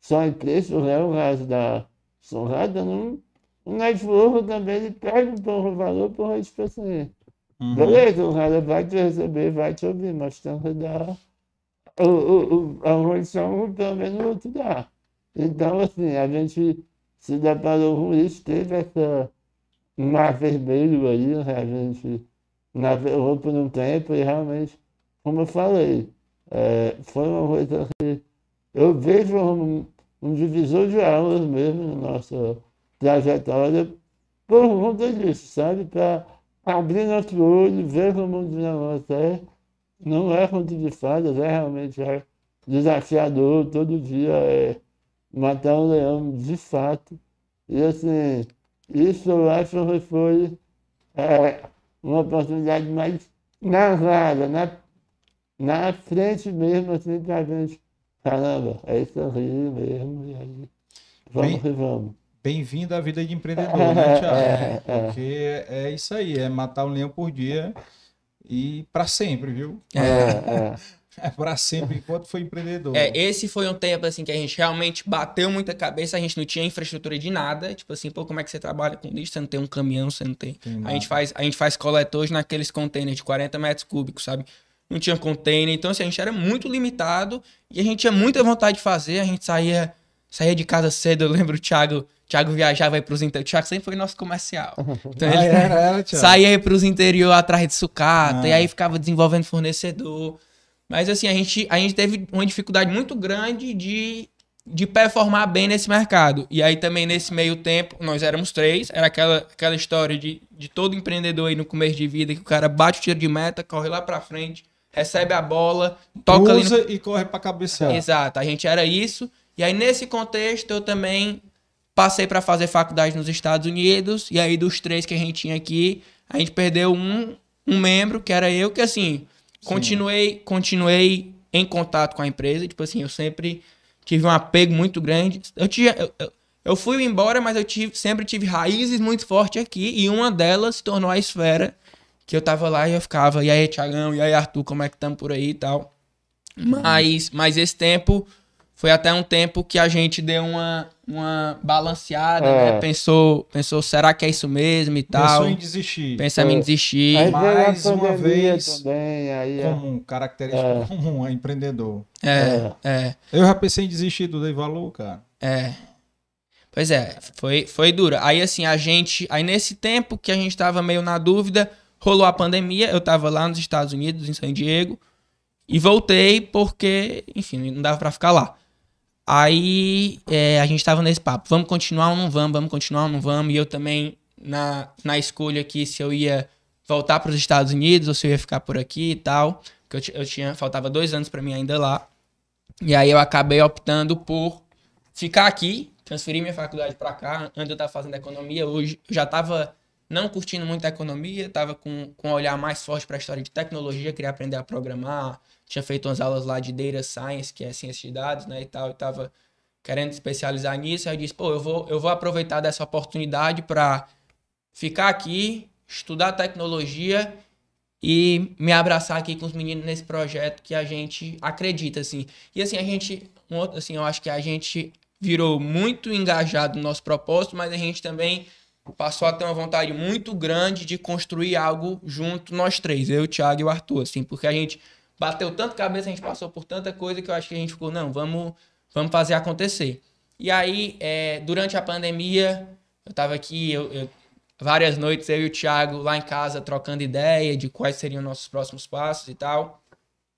só em preço, né, o caso da surrada, não, o network também ele perde um pouco o valor, porque, tipo assim, Uhum. beleza, o cara vai te receber, vai te ouvir, mas tem que dar o, o, o, a condição pelo menos te dar. Então, assim, a gente se deparou com isso, teve essa mar vermelho aí, né? a gente navegou por um tempo e realmente, como eu falei, é, foi uma coisa que eu vejo um, um divisor de águas mesmo na nossa trajetória por conta disso, sabe? Para abrir nosso olho, ver como o negócio é. Não é conto de fadas, é realmente é desafiador, todo dia é matar um leão de fato. E assim, isso eu acho que foi é, uma oportunidade mais narrada, na, na frente mesmo, assim, pra gente. Caramba, é isso aí mesmo, e aí. Vamos Bem- que vamos. Bem-vindo à vida de empreendedor, né, Thiago? É, é. Porque é isso aí, é matar um leão por dia e pra sempre, viu? É, é. É pra sempre, enquanto for empreendedor. É, esse foi um tempo assim que a gente realmente bateu muita cabeça, a gente não tinha infraestrutura de nada, tipo assim, pô, como é que você trabalha com lixo? Você não tem um caminhão, você não tem. Tem A gente faz, a gente faz coletores naqueles containers de 40 metros cúbicos, sabe? Não tinha container, então assim, a gente era muito limitado e a gente tinha muita vontade de fazer, a gente saía, saía de casa cedo, eu lembro o Thiago, Thiago viajava aí pros interiores, o Thiago sempre foi nosso comercial. Então Ah, ele era, era, Thiago. saía aí pros interior atrás de sucata, Ah. e aí ficava desenvolvendo fornecedor. Mas assim, a gente, a gente teve uma dificuldade muito grande de, de performar bem nesse mercado. E aí também nesse meio tempo, nós éramos três, era aquela, aquela história de, de todo empreendedor aí no começo de vida, que o cara bate o tiro de meta, corre lá pra frente, recebe a bola, toca ali no Usa e corre pra cabecear. Exato, a gente era isso. E aí, nesse contexto, eu também passei para fazer faculdade nos Estados Unidos. E aí, dos três que a gente tinha aqui, a gente perdeu um, um membro, que era eu, que assim, Continuei, continuei em contato com a empresa. Tipo assim, eu sempre tive um apego muito grande. Eu, tinha, eu, eu fui embora, mas eu tive, sempre tive raízes muito fortes aqui. E uma delas se tornou a esfera. Que eu tava lá e eu ficava, e aí, Tiagão, e aí, Arthur, como é que estamos por aí e tal. Mas, mas esse tempo foi até um tempo que a gente deu uma, uma balanceada, é. né? Pensou, pensou, será que é isso mesmo e tal. Pensou em desistir. Pensamos é. em desistir. Aí Mais uma vez, também, aí, é. comum, característica é. comum, é empreendedor. É, é, é. Eu já pensei em desistir do Dei Valor, cara. É. Pois é, foi, foi duro. Aí assim, a gente, aí nesse tempo que a gente tava meio na dúvida, rolou a pandemia, eu tava lá nos Estados Unidos, em San Diego, e voltei porque, enfim, não dava para ficar lá. Aí é, a gente tava nesse papo, vamos continuar ou não vamos, vamos continuar ou não vamos. E eu também, na, na escolha aqui, se eu ia voltar para os Estados Unidos ou se eu ia ficar por aqui e tal. Porque eu, eu tinha, faltava dois anos para mim ainda lá. E aí eu acabei optando por ficar aqui, transferir minha faculdade para cá. Antes eu estava fazendo economia, hoje eu já estava não curtindo muito a economia, estava com, com um olhar mais forte para a história de tecnologia, queria aprender a programar, tinha feito umas aulas lá de Data Science, que é ciência de dados, né, e tal, e tava querendo especializar nisso, aí eu disse, pô, eu vou, eu vou aproveitar dessa oportunidade para ficar aqui, estudar tecnologia e me abraçar aqui com os meninos nesse projeto que a gente acredita, assim. E assim, a gente, assim, eu acho que a gente virou muito engajado no nosso propósito, mas a gente também passou a ter uma vontade muito grande de construir algo junto nós três, eu, o Thiago e o Arthur, assim, porque a gente bateu tanto cabeça, a gente passou por tanta coisa que eu acho que a gente ficou, não, vamos, vamos fazer acontecer. E aí, é, durante a pandemia, eu tava aqui, eu, eu, várias noites, eu e o Thiago lá em casa trocando ideia de quais seriam nossos próximos passos e tal.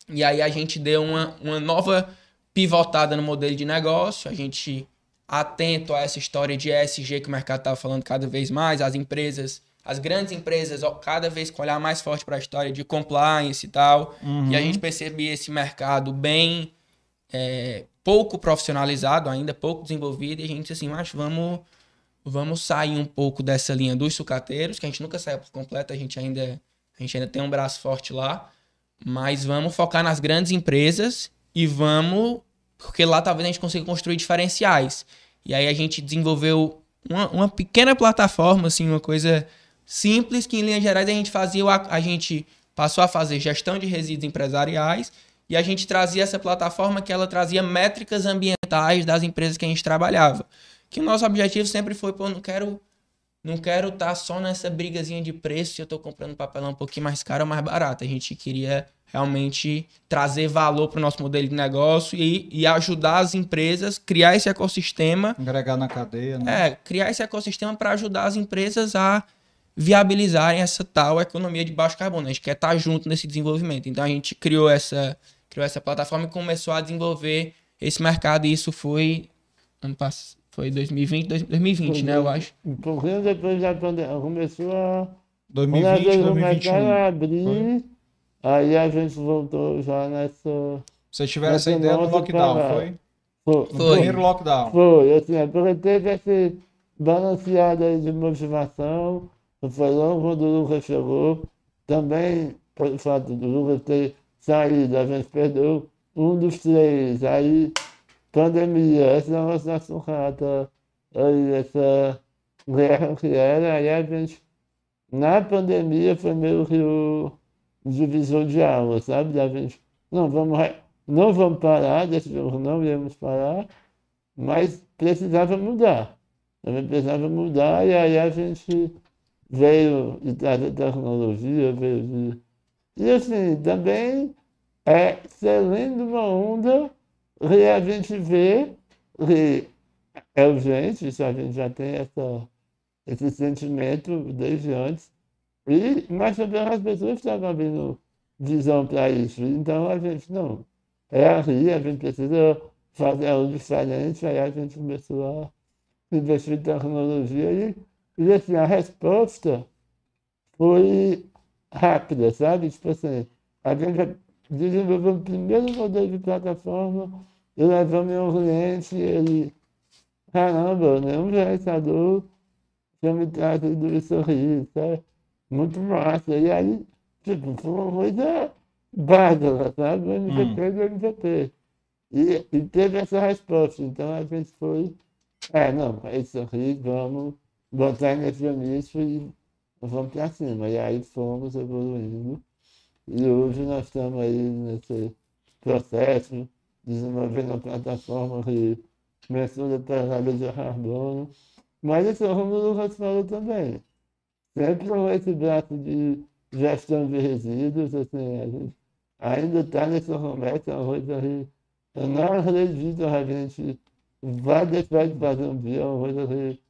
E aí a gente deu uma, uma nova pivotada no modelo de negócio, a gente atento a essa história de ESG que o mercado estava falando cada vez mais, as empresas as grandes empresas cada vez com olhar mais forte para a história de compliance e tal. Uhum. E a gente percebia esse mercado bem é, pouco profissionalizado ainda, pouco desenvolvido. E a gente assim, mas vamos, vamos sair um pouco dessa linha dos sucateiros, que a gente nunca saiu por completo, a gente ainda, a gente ainda tem um braço forte lá. Mas vamos focar nas grandes empresas e vamos. Porque lá talvez a gente consiga construir diferenciais. E aí a gente desenvolveu uma, uma pequena plataforma, assim, uma coisa simples que em linhas gerais a gente fazia, a gente passou a fazer gestão de resíduos empresariais e a gente trazia essa plataforma que ela trazia métricas ambientais das empresas que a gente trabalhava. Que o nosso objetivo sempre foi, pô, não quero não quero estar tá só nessa brigazinha de preço se eu estou comprando papelão um pouquinho mais caro ou mais barato. A gente queria realmente trazer valor para o nosso modelo de negócio e, e ajudar as empresas, criar esse ecossistema. Agregar na cadeia, né? É, criar esse ecossistema para ajudar as empresas a viabilizarem essa tal economia de baixo carbono. A gente quer estar junto nesse desenvolvimento. Então a gente criou essa, criou essa plataforma e começou a desenvolver esse mercado. E isso foi ano passado, foi 2020, 2020, né, eu acho. Um pouquinho depois da pandemia, começou a 2020, 2021. a abrir, foi? Aí a gente voltou já nessa Vocês tiveram essa ideia no lockdown, foi? Foi. No primeiro lockdown. Foi, assim, é porque teve esse balanceado aí de motivação foi logo quando o Lucas chegou, também, por fato do Lucas ter saído, a gente perdeu um dos três. Aí, pandemia, esse negócio da sucata, aí essa guerra que era, aí a gente, na pandemia, foi meio que o divisor de água, sabe? A gente, não, vamos, não vamos parar, decidimos não iremos parar, mas precisava mudar. Também precisava mudar, e aí a gente veio da tecnologia, veio de... E assim, também é saindo uma onda que a gente vê que é urgente, isso a gente já tem essa, esse sentimento desde antes, e, mas também as pessoas estavam abrindo visão para isso. Então a gente, não, é aqui, a gente precisa fazer algo diferente, aí a gente começou a investir em tecnologia e e assim, a resposta foi rápida, sabe? Tipo assim, a gente desenvolveu o primeiro modelo de plataforma e levamos um cliente, ele, caramba, né? Um gerenciador tinha me trazido isso aqui, sabe? Muito massa. E aí, tipo, foi uma coisa Bárbara, sabe? O MVP hum. do MVP. E, e teve essa resposta. Então a gente foi, é, não, é isso aqui, vamos botar nesse nicho e vamos para cima. E aí fomos evoluindo. E hoje nós estamos aí nesse processo, desenvolvendo uma plataforma que mensura pesada de carbono. Mas esse é o Romulo falou também. Sempre com esse braço de gestão de resíduos, assim, a gente ainda está nesse romance, é uma coisa que eu não acredito que a gente vai deixar de fazer um dia, uma coisa que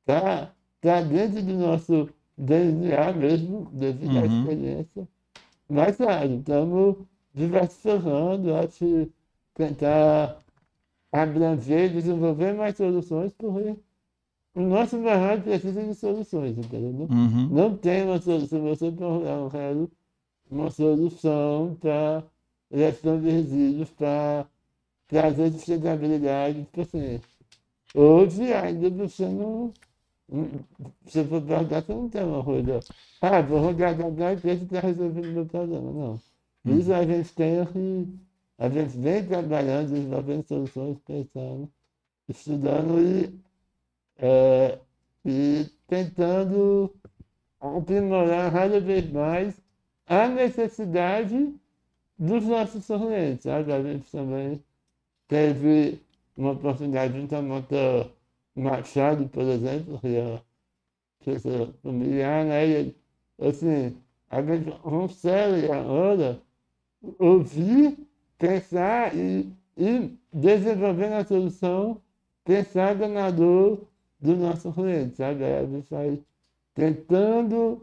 está tá dentro do nosso DNA mesmo, devido uhum. à experiência. Mas, claro, estamos diversificando, acho que tentar abranger, desenvolver mais soluções, porque o nosso mercado precisa de soluções, entendeu? Uhum. Não tem uma solução, você quero uma solução para gestão de resíduos, para trazer sustentabilidade para o paciente. Hoje ainda você não. Se for perguntar, você não tem uma coisa. Ah, vou rodar da empresa para resolver o meu problema. Não. Isso a gente tem que. A gente vem trabalhando, desenvolvendo soluções, pensando, estudando e, é, e tentando aprimorar cada vez mais a necessidade dos nossos clientes. Sabe? A gente também teve uma oportunidade juntamente com Machado, por exemplo, que é professor familiar, né? E, assim, a gente consegue agora ouvir, pensar e, e desenvolver a solução pensada na dor do nosso cliente, sabe? A gente vai tentando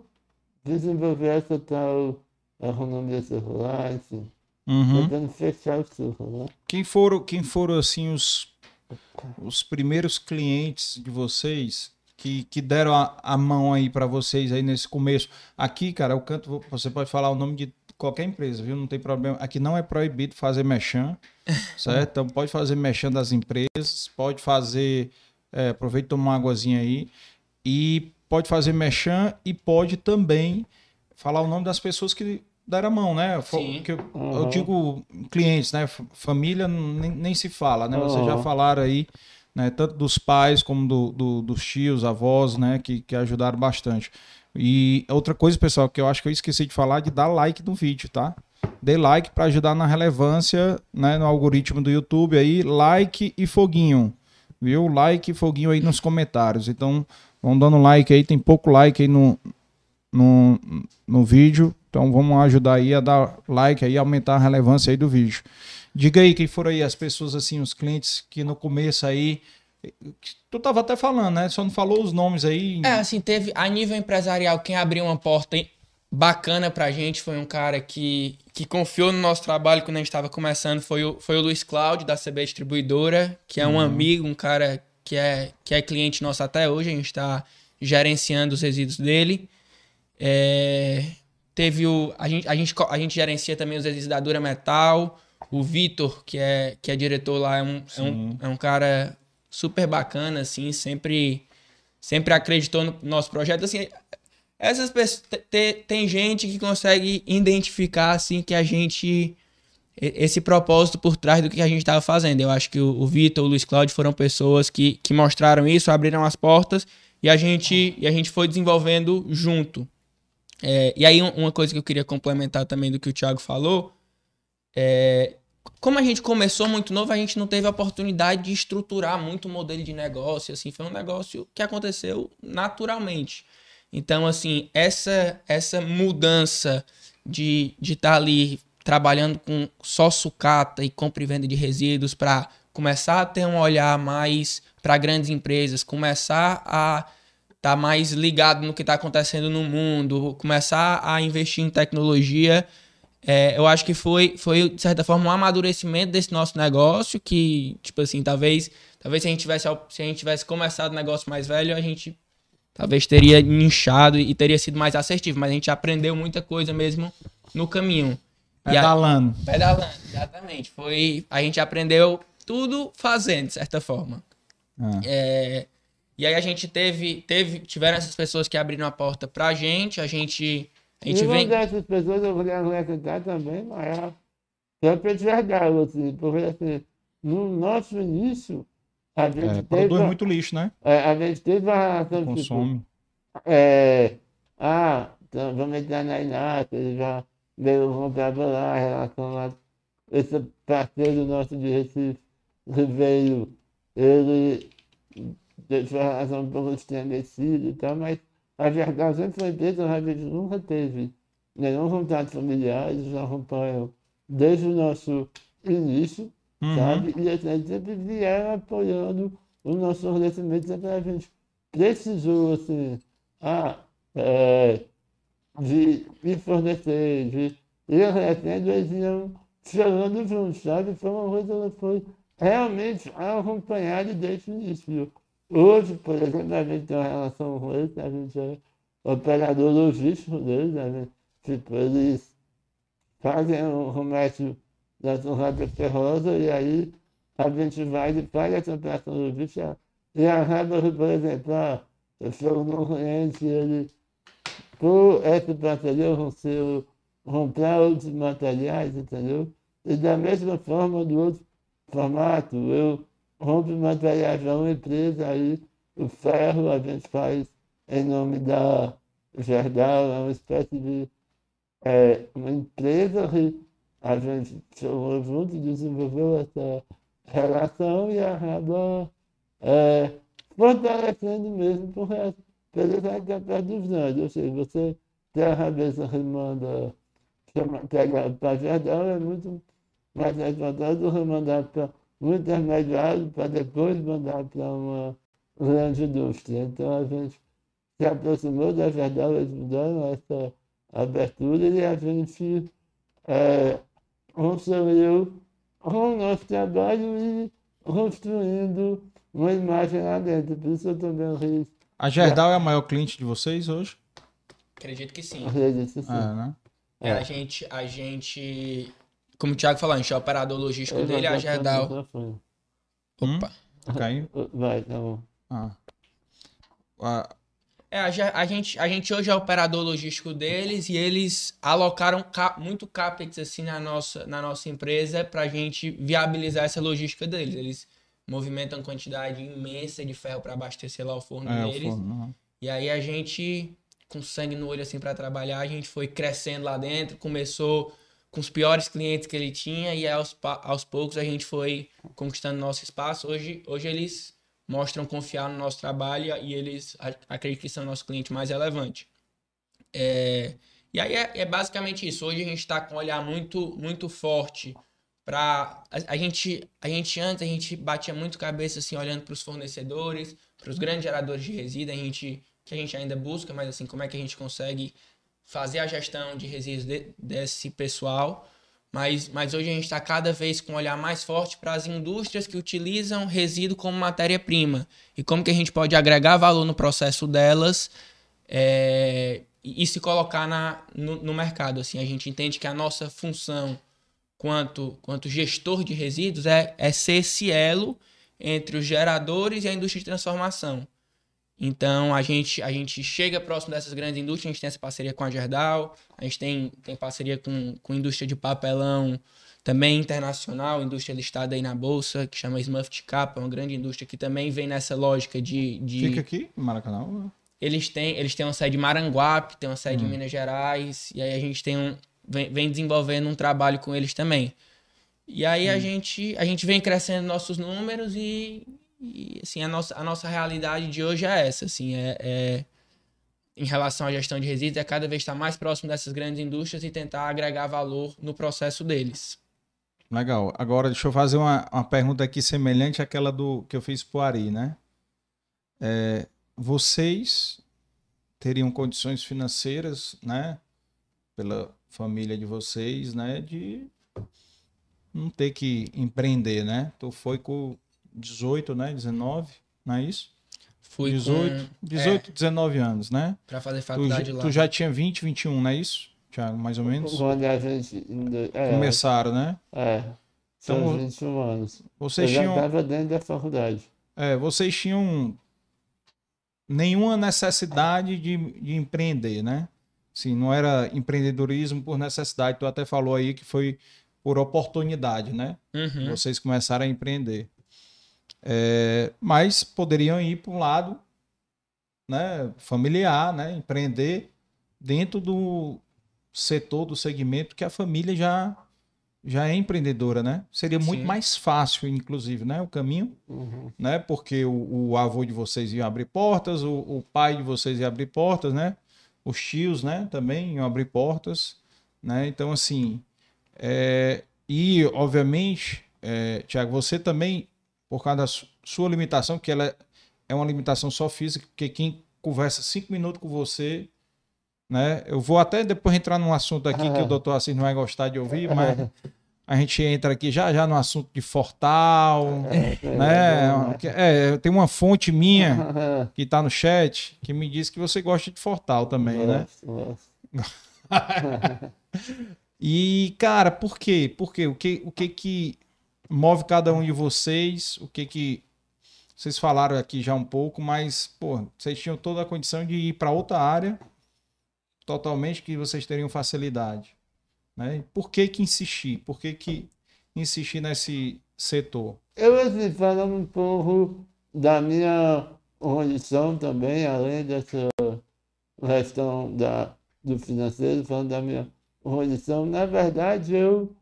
desenvolver essa tal economia circular, enfim. Uhum. Tentando fechar o ciclo, né? Quem foram, quem foram assim, os, os primeiros clientes de vocês que, que deram a, a mão aí para vocês aí nesse começo? Aqui, cara, o canto, você pode falar o nome de qualquer empresa, viu? Não tem problema. Aqui não é proibido fazer mechan, certo? Então pode fazer mechan das empresas, pode fazer. É, aproveita e toma uma águazinha aí. E pode fazer mechan e pode também falar o nome das pessoas que deram a mão, né? Sim. Que eu, uhum. eu digo clientes, né? Família nem, nem se fala, né? Uhum. Vocês já falaram aí, né? Tanto dos pais como do, do, dos tios, avós, né? Que, que ajudaram bastante. E outra coisa, pessoal, que eu acho que eu esqueci de falar, de dar like no vídeo, tá? Dê like para ajudar na relevância, né? No algoritmo do YouTube aí, like e foguinho, viu? Like e foguinho aí nos comentários. Então, vão dando like aí, tem pouco like aí no, no, no vídeo. Então vamos ajudar aí a dar like aí, aumentar a relevância aí do vídeo. Diga aí quem foram aí as pessoas assim, os clientes que no começo aí Tu tava até falando, né? Só não falou os nomes aí. É, assim, teve a nível empresarial, quem abriu uma porta bacana pra gente foi um cara que, que confiou no nosso trabalho quando a gente estava começando, foi o, foi o Luiz Cláudio, da CB Distribuidora, que é um uhum. amigo, um cara que é, que é cliente nosso até hoje, a gente está gerenciando os resíduos dele. É, teve o. A gente, a, gente, a gente gerencia também os resíduos da Dura Metal. O Vitor, que é, que é diretor lá, é um, é um, é um cara super bacana, assim, sempre, sempre acreditou no nosso projeto. Assim, essas pessoas. Tem gente que consegue identificar, assim, que a gente. Esse propósito por trás do que a gente estava fazendo. Eu acho que o, o Vitor, o Luiz Cláudio foram pessoas que, que mostraram isso, abriram as portas e a gente, e a gente foi desenvolvendo junto. É, e aí, uma coisa que eu queria complementar também do que o Thiago falou, é, como a gente começou muito novo, a gente não teve a oportunidade de estruturar muito o modelo de negócio, assim, foi um negócio que aconteceu naturalmente. Então, assim, essa essa mudança de estar de tá ali trabalhando com só sucata e compra e venda de resíduos para começar a ter um olhar mais para grandes empresas, começar a estar tá mais ligado no que está acontecendo no mundo, começar a investir em tecnologia. É, eu acho que foi, foi, de certa forma, um amadurecimento desse nosso negócio que, tipo assim, talvez, talvez se a gente tivesse, se a gente tivesse começado o negócio mais velho, a gente talvez teria inchado e teria sido mais assertivo, mas a gente aprendeu muita coisa mesmo no caminho. Pedalando. A, pedalando, exatamente. Foi, a gente aprendeu tudo fazendo, de certa forma. Ah. É, e aí a gente teve, teve, tiveram essas pessoas que abriram a porta pra gente, a gente A gente e uma vem. dessas pessoas eu queria acrescentar também, mas é própria Jardal, assim, porque assim, no nosso início, a gente É, teve, produz a- muito lixo, né? é, a gente teve a relação tipo, Consome. é, ah, então vamos entrar na Inácia, ele já veio comprar lá, a relação lá. Esse parceiro nosso de Recife, veio, ele deixou a relação um pouco estremecida e tal, mas a verdade sempre foi empresa, a gente nunca teve nenhum contato familiar, eles acompanham desde o nosso início, Uhum. sabe? E eles sempre vieram apoiando o nosso fornecimento, sempre a gente precisou, assim, ah, é, de me fornecer, de ir crescendo, eles iam chorando juntos, sabe? Foi uma coisa que foi realmente acompanhada desde o início. Hoje, por exemplo, a gente tem uma relação com eles, a gente é operador logístico deles, a gente, tipo, eles fazem o comércio da torrada ferrosa e aí a gente vai e faz essa operação logística e que, por exemplo, ah, eu num cliente, ele, por essa parceria, eu consigo comprar outros materiais, entendeu? E da mesma forma, do outro formato, eu compro materiais para uma empresa, aí o ferro a gente faz em nome da Gerdau, é uma espécie de é, uma empresa que a gente chegou junto, desenvolveu essa relação e acaba é, fortalecendo mesmo, empresa está perto dos grandes. Ou seja, você tem a cabeça que manda chama- pega para Gerdau, é muito mais responsável do que mandar para um intermediário para depois mandar para uma grande indústria. Então a gente se aproximou da Gerdau, eles me deram essa abertura e a gente é, construiu com o nosso trabalho e construindo uma imagem lá dentro. Por isso eu também quis, A Gerdau é a maior cliente de vocês hoje? Acredito que sim. acredito assim. É, né? É, a gente, a gente, como o Thiago falou, a gente é operador logístico dele, a Gerdau. Hum? Opa. Caiu? Vai, tá bom. Ah. É, a, Ge- a gente, a gente hoje é operador logístico deles e eles alocaram ca- muito capex assim na nossa, na nossa empresa pra gente viabilizar essa logística deles. Eles movimentam quantidade imensa de ferro para abastecer lá o forno é, o deles. forno. né? E aí a gente, com sangue no olho assim para trabalhar, a gente foi crescendo lá dentro, começou com os piores clientes que ele tinha e aos, aos poucos a gente foi conquistando nosso espaço. Hoje, hoje eles mostram confiar no nosso trabalho e eles acreditam que são nosso cliente mais relevante. É, e aí é, é basicamente isso. Hoje a gente está com um olhar muito, muito forte para a, a gente, a gente antes a gente batia muito cabeça assim olhando para os fornecedores, para os grandes geradores de resíduo, a gente que a gente ainda busca, mas assim como é que a gente consegue fazer a gestão de resíduos de- desse pessoal. Mas, mas hoje a gente está cada vez com um olhar mais forte para as indústrias que utilizam resíduo como matéria-prima e como que a gente pode agregar valor no processo delas é, e, se colocar na, no, no mercado. Assim, a gente entende que a nossa função quanto, quanto gestor de resíduos é, é ser esse elo entre os geradores e a indústria de transformação. Então a gente, a gente chega próximo dessas grandes indústrias, a gente tem essa parceria com a Gerdau, a gente tem, tem parceria com, com indústria de papelão também internacional, indústria listada aí na bolsa, que chama Smuft Cap, é uma grande indústria que também vem nessa lógica de. de... Fica aqui, em Maracanã. né? Eles têm, eles têm uma sede em Maranguape, tem uma sede em Minas Gerais, e aí a gente tem um, vem, vem desenvolvendo um trabalho com eles também. E aí a gente a gente vem crescendo nossos números e, e, assim a nossa, a nossa realidade de hoje é essa, assim, é, é em relação à gestão de resíduos é cada vez estar mais próximo dessas grandes indústrias e tentar agregar valor no processo deles. Legal. Agora, deixa eu fazer uma, uma pergunta aqui semelhante àquela do que eu fiz pro Ari, né? É, vocês teriam condições financeiras, né? Pela família de vocês, né? De não ter que empreender, né? Tu foi com 18, né? 19, não é isso? Fui 18, 18 19 anos, né? para fazer Tu, faculdade lá. tu já tinha 20, 21, não é isso? Thiago, mais ou menos? Quando a gente é, Começaram, né? É, são Então, 21 anos. Vocês eu já tinham, estava dentro da faculdade. é, vocês tinham nenhuma necessidade de, de empreender, né? Sim, não era empreendedorismo por necessidade. Tu até falou aí que foi por oportunidade, né? Uhum. Vocês começaram a empreender. É, mas poderiam ir para um lado né, familiar, né? Empreender dentro do setor, do segmento que a família já já é empreendedora, né? Seria muito Sim. mais fácil, inclusive, né? O caminho, Uhum. né? Porque o, o avô de vocês ia abrir portas, o, o pai de vocês ia abrir portas, né? Os tios, né? Também iam abrir portas, né? Então, assim, é, e obviamente, é, Tiago, você também, por causa da su- sua limitação, que ela é- é uma limitação só física, porque quem conversa cinco minutos com você, né? Eu vou até depois entrar num assunto aqui que o doutor Assis não vai gostar de ouvir, mas a gente entra aqui já já no assunto de Fortal, né? Que- É, tem uma fonte minha que tá no chat que me diz que você gosta de Fortal também, né? E, cara, por quê? Por quê? O que, o que que move cada um de vocês? O que que vocês falaram aqui já um pouco, mas, pô, vocês tinham toda a condição de ir para outra área totalmente que vocês teriam facilidade, né? Por que que insistir? Por que que insistir nesse setor? Eu, assim, falando um pouco da minha condição também, além dessa questão da, do financeiro, falando da minha condição, na verdade, eu,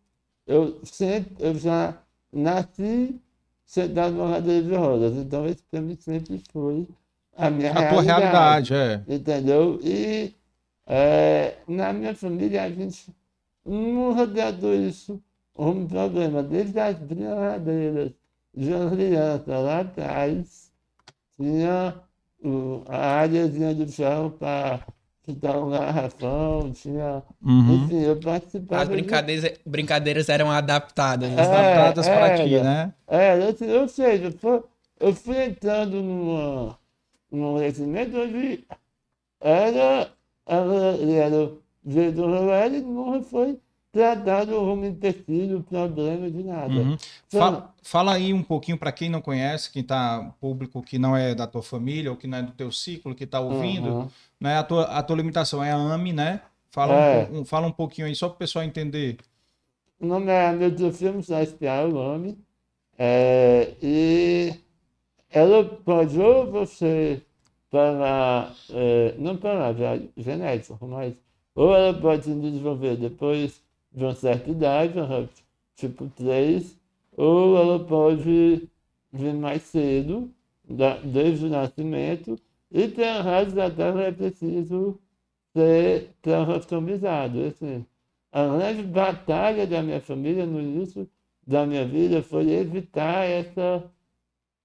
eu sempre, eu já nasci sentado numa cadeira de rodas, então esse para mim sempre foi a minha A tua realidade, é. entendeu? E é, na minha família a gente nunca tratou isso como problema, desde as brincadeiras de uma criança lá atrás, tinha a áreazinha do chão para chutar um garrafão, tinha. Uhum. Enfim, eu participava. As de- brincadeiras, brincadeiras eram adaptadas. É, Adaptadas para ti, era. né? É, assim, ou seja, foi- eu fui entrando numa, num crescimento onde era, era, ele era o jeito do ele nunca foi tratado como ter sido problema de nada. Uhum. Então, Fala, fala aí um pouquinho para quem não conhece, quem tá público que não é da tua família ou que não é do teu ciclo, que tá ouvindo, uhum. né? A tua, a tua limitação é a AME, né? Fala, É. um, um- fala um pouquinho aí, só para o pessoal entender. O nome é Metrofilme Espiar, o nome. É, e ela pode ou você para, é, não para genético, mas ou ela pode se desenvolver depois de uma certa idade, tipo 3, ou ela pode vir mais cedo, da- desde o nascimento, e tem razões até que é preciso ser transcustomizado. Assim, a grande batalha da minha família no início da minha vida foi evitar essa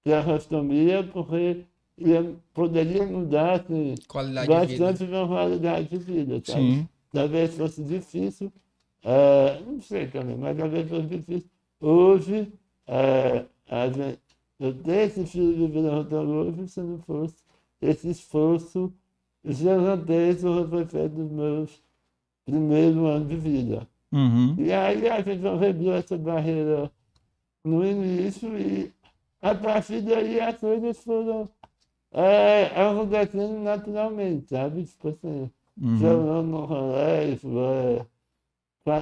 tracheostomia, porque ia, poderia mudar assim, Qualidade de bastante minha qualidade de vida. Sabe? Sim. Talvez fosse difícil, eh, não sei também, mas talvez fosse difícil. Hoje, eh, a gente- eu tenho esse filho de vida hoje se não fosse esse esforço gigantesco que foi feito nos meus primeiros anos de vida. Uhum. E aí a gente reviu essa barreira no início e a partir daí as coisas foram é, acontecendo naturalmente, sabe? Tipo assim, Uhum. jogando no colégio, é,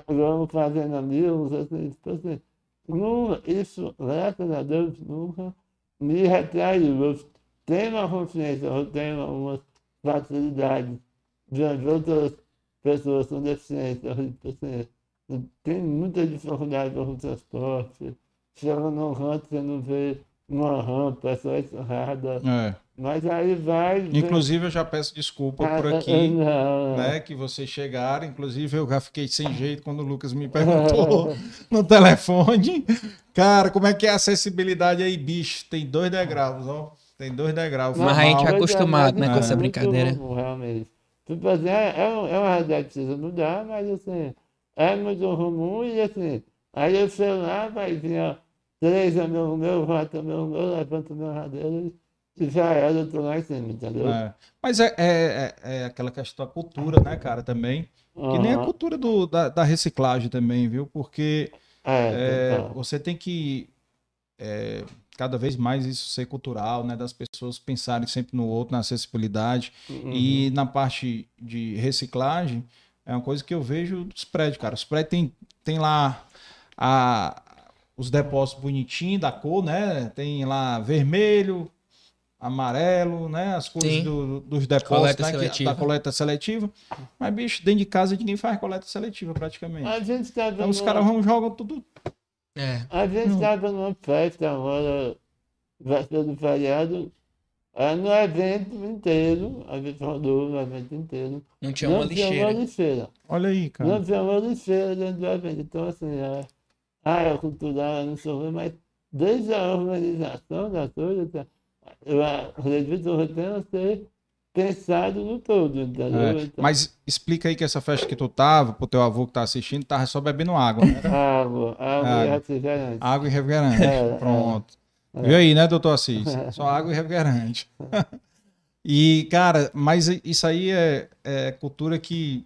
jogando fazendo amigos, assim, tipo assim. Nunca, isso, graças a Deus, nunca me retraiu. Eu tenho uma consciência, eu tenho algumas facilidades diante de outras pessoas com deficiência, tipo assim, tenho muita dificuldade com o transporte. Chega num canto, você não vê uma rampa, é só escada. É. Mas aí vai. vem- Inclusive, eu já peço desculpa Ah, por ah, aqui, não, não. né? Que vocês chegaram. Inclusive, eu já fiquei sem jeito quando o Lucas me perguntou no telefone. Cara, como é que é a acessibilidade aí, bicho? Tem dois degraus, ó. Tem dois degraus. Mas a gente é acostumado, né, com é essa muito brincadeira. comum, realmente. Tipo assim, é, é, um- é uma realidade que precisa mudar, mas assim, é muito comum e assim, aí eu chego lá, vai vir ó, três amigos meus, quatro amigos meus, levanto minha cadeira e já era, eu tô lá em cima, entendeu? É. Mas é, é, é- é aquela questão da cultura, né, cara, também. Que nem a cultura do, da, da reciclagem também, viu? Porque É, é, total. você tem que cada vez mais isso ser cultural, né? Das pessoas pensarem sempre no outro, na acessibilidade. Uhum. E na parte de reciclagem, é uma coisa que eu vejo dos prédios, cara. Os prédios tem, tem lá a, os depósitos bonitinhos da cor, né? Tem lá vermelho, amarelo, né? As cores do, dos depósitos né? que, da coleta seletiva. Mas, bicho, dentro de casa ninguém faz coleta seletiva praticamente. A gente tá então os caras vão jogam tudo. É. A gente estava numa festa agora, véspera do feriado, é, no evento inteiro, a gente rodou no evento inteiro. Não tinha uma lixeira. Tinha uma lixeira. Olha aí, cara. Não tinha uma lixeira dentro do evento. Então, assim, é, a área cultural, não sei mas desde a organização da coisa, eu acredito que ser pensado no todo? É, então, mas explica aí que essa festa que tu tava, pro teu avô que tá assistindo, tava só bebendo água, né? Água, água, água e refrigerante. Água e refrigerante, é, é. pronto. É. Viu aí, né, doutor Assis? Só água e refrigerante. e, cara, mas isso aí é, é cultura que,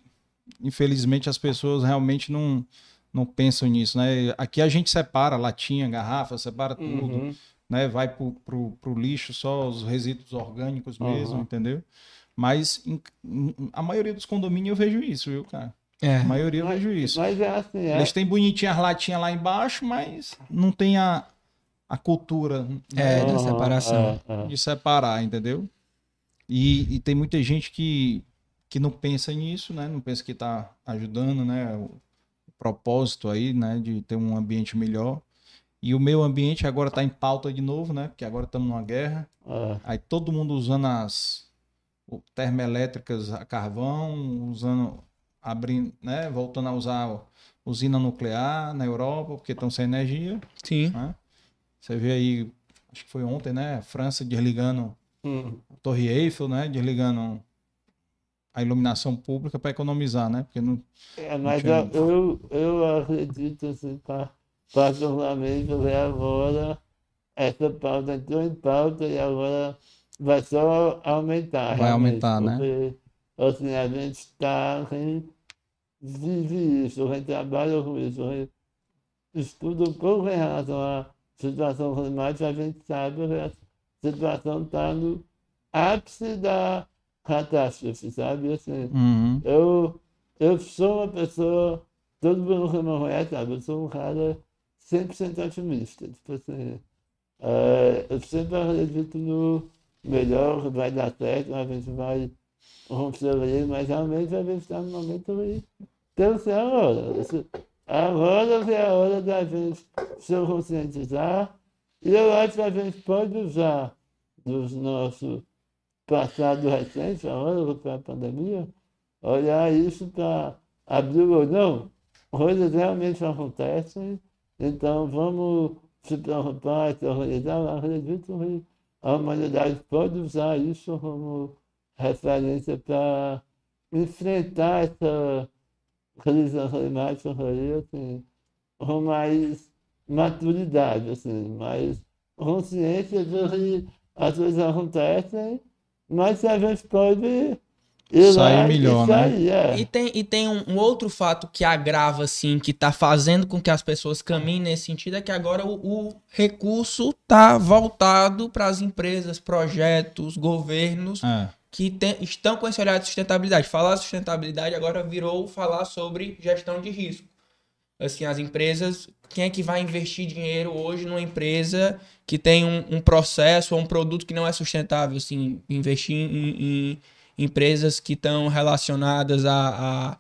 infelizmente, as pessoas realmente não, não pensam nisso, né? Aqui a gente separa latinha, garrafa, separa tudo. Uhum né? Vai pro, pro lixo só os resíduos orgânicos mesmo, uhum. entendeu? Mas em, em, a maioria dos condomínios eu vejo isso, viu, cara? É. A maioria eu mas, vejo isso. Mas é assim, é. Eles têm bonitinhas latinhas lá embaixo, mas não tem a, a cultura é, né? da separação. É, é. De separar, entendeu? E, e, tem muita gente que, que não pensa nisso, né? Não pensa que está ajudando, né? O, o propósito aí, né? De ter um ambiente melhor. E o meio ambiente agora está em pauta de novo, né? Porque agora estamos numa guerra. É. Aí todo mundo usando as termoelétricas a carvão, usando, abrindo, né? Voltando a usar usina nuclear na Europa, porque estão sem energia. Sim. Né? Você vê aí, acho que foi ontem, né? França desligando hum. a Torre Eiffel, né? Desligando a iluminação pública para economizar, né? Porque não. É, mas não tinha... eu, eu acredito assim, tá? Particularmente ver agora essa pauta entrou em pauta e agora vai só aumentar. Vai aumentar, né? porque, né? Assim, a gente está, quem vive isso, quem trabalha com isso, quem estuda um pouco em relação à situação climática, a gente sabe que a situação está no ápice da catástrofe, sabe? Assim, uhum. eu, eu sou uma pessoa, todo mundo que me conhece sabe, eu sou um cara 100% otimista. Tipo assim, é, eu sempre acredito no melhor, vai dar certo, a gente vai conseguir, mas realmente a gente está no momento aí. Tem que ser agora. Agora é a hora da gente se conscientizar. E eu acho que a gente pode usar dos nossos passado recente, agora com a pandemia, olhar isso para abrir ou não. Coisas realmente acontecem então vamos se preocupar, se organizar. Acredito que a humanidade pode usar isso como referência para enfrentar essa crise climática assim, com mais maturidade, assim, mais consciência de que as coisas acontecem, mas a gente pode sair melhor, né? Aí, é. E tem, e tem um, um, outro fato que agrava, assim, que tá fazendo com que as pessoas caminhem nesse sentido, é que agora o, o recurso tá voltado para as empresas, projetos, governos é. que tem, estão com esse olhar de sustentabilidade. Falar sustentabilidade agora virou falar sobre gestão de risco. Assim, as empresas, quem é que vai investir dinheiro hoje numa empresa que tem um, um processo ou um produto que não é sustentável? Assim, investir em, em empresas que estão relacionadas à,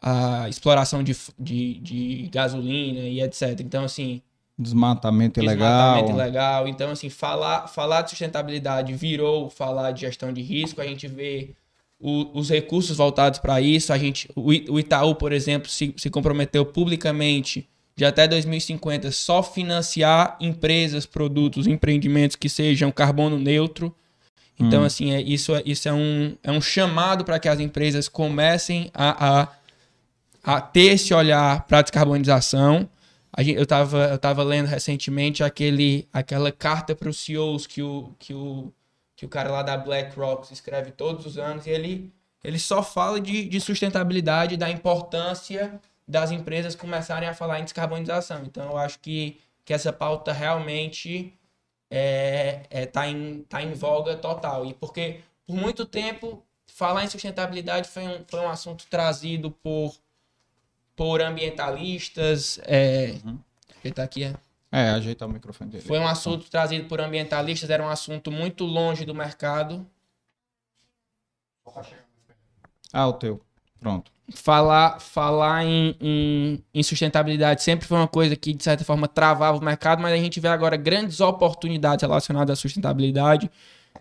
à, à exploração de, de, de, gasolina e etc. Então, assim. Desmatamento ilegal. Desmatamento ilegal. Então, assim, falar, falar de sustentabilidade virou falar de gestão de risco. A gente vê o, os recursos voltados para isso. A gente, o, o Itaú, por exemplo, se, se comprometeu publicamente de até 2050 só financiar empresas, produtos, empreendimentos que sejam carbono neutro. Então, hum. assim, é, isso, é, isso é, um, é um chamado para que as empresas comecem a, a, a ter esse olhar para a descarbonização. A gente, eu estava eu tava lendo recentemente aquele, aquela carta para os CEOs que o, que, o, que o cara lá da BlackRock escreve todos os anos e ele, ele só fala de, de sustentabilidade, da importância das empresas começarem a falar em descarbonização. Então, eu acho que, que essa pauta realmente é, é, tá, em, tá em voga total. E porque por muito tempo falar em sustentabilidade foi um, foi um assunto trazido por, por ambientalistas. É, uhum. Tá aqui, é. É, ajeitar o microfone dele. Foi um assunto trazido por ambientalistas, era um assunto muito longe do mercado. Ah, o teu. Pronto. Falar, falar em, em, em, sustentabilidade sempre foi uma coisa que, de certa forma, travava o mercado, mas a gente vê agora grandes oportunidades relacionadas à sustentabilidade.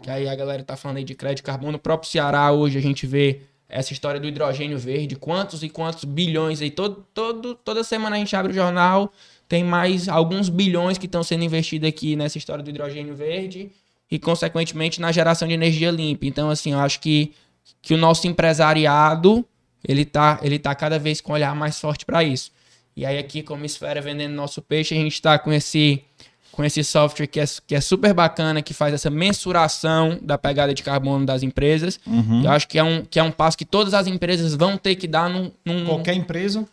Que aí a galera tá falando aí de crédito de carbono. No próprio Ceará, hoje, a gente vê essa história do hidrogênio verde, quantos e quantos bilhões aí. Todo, todo, toda semana a gente abre o jornal, tem mais alguns bilhões que estão sendo investidos aqui nessa história do hidrogênio verde e, consequentemente, na geração de energia limpa. Então, assim, eu acho que, que o nosso empresariado ele tá, ele tá cada vez com um olhar mais forte para isso. E aí, aqui, como Esfera vendendo nosso peixe, a gente está com esse, com esse software que é, que é super bacana, que faz essa mensuração da pegada de carbono das empresas. Uhum. Eu acho que é, um, que é um passo que todas as empresas vão ter que dar num. num... Qualquer empresa?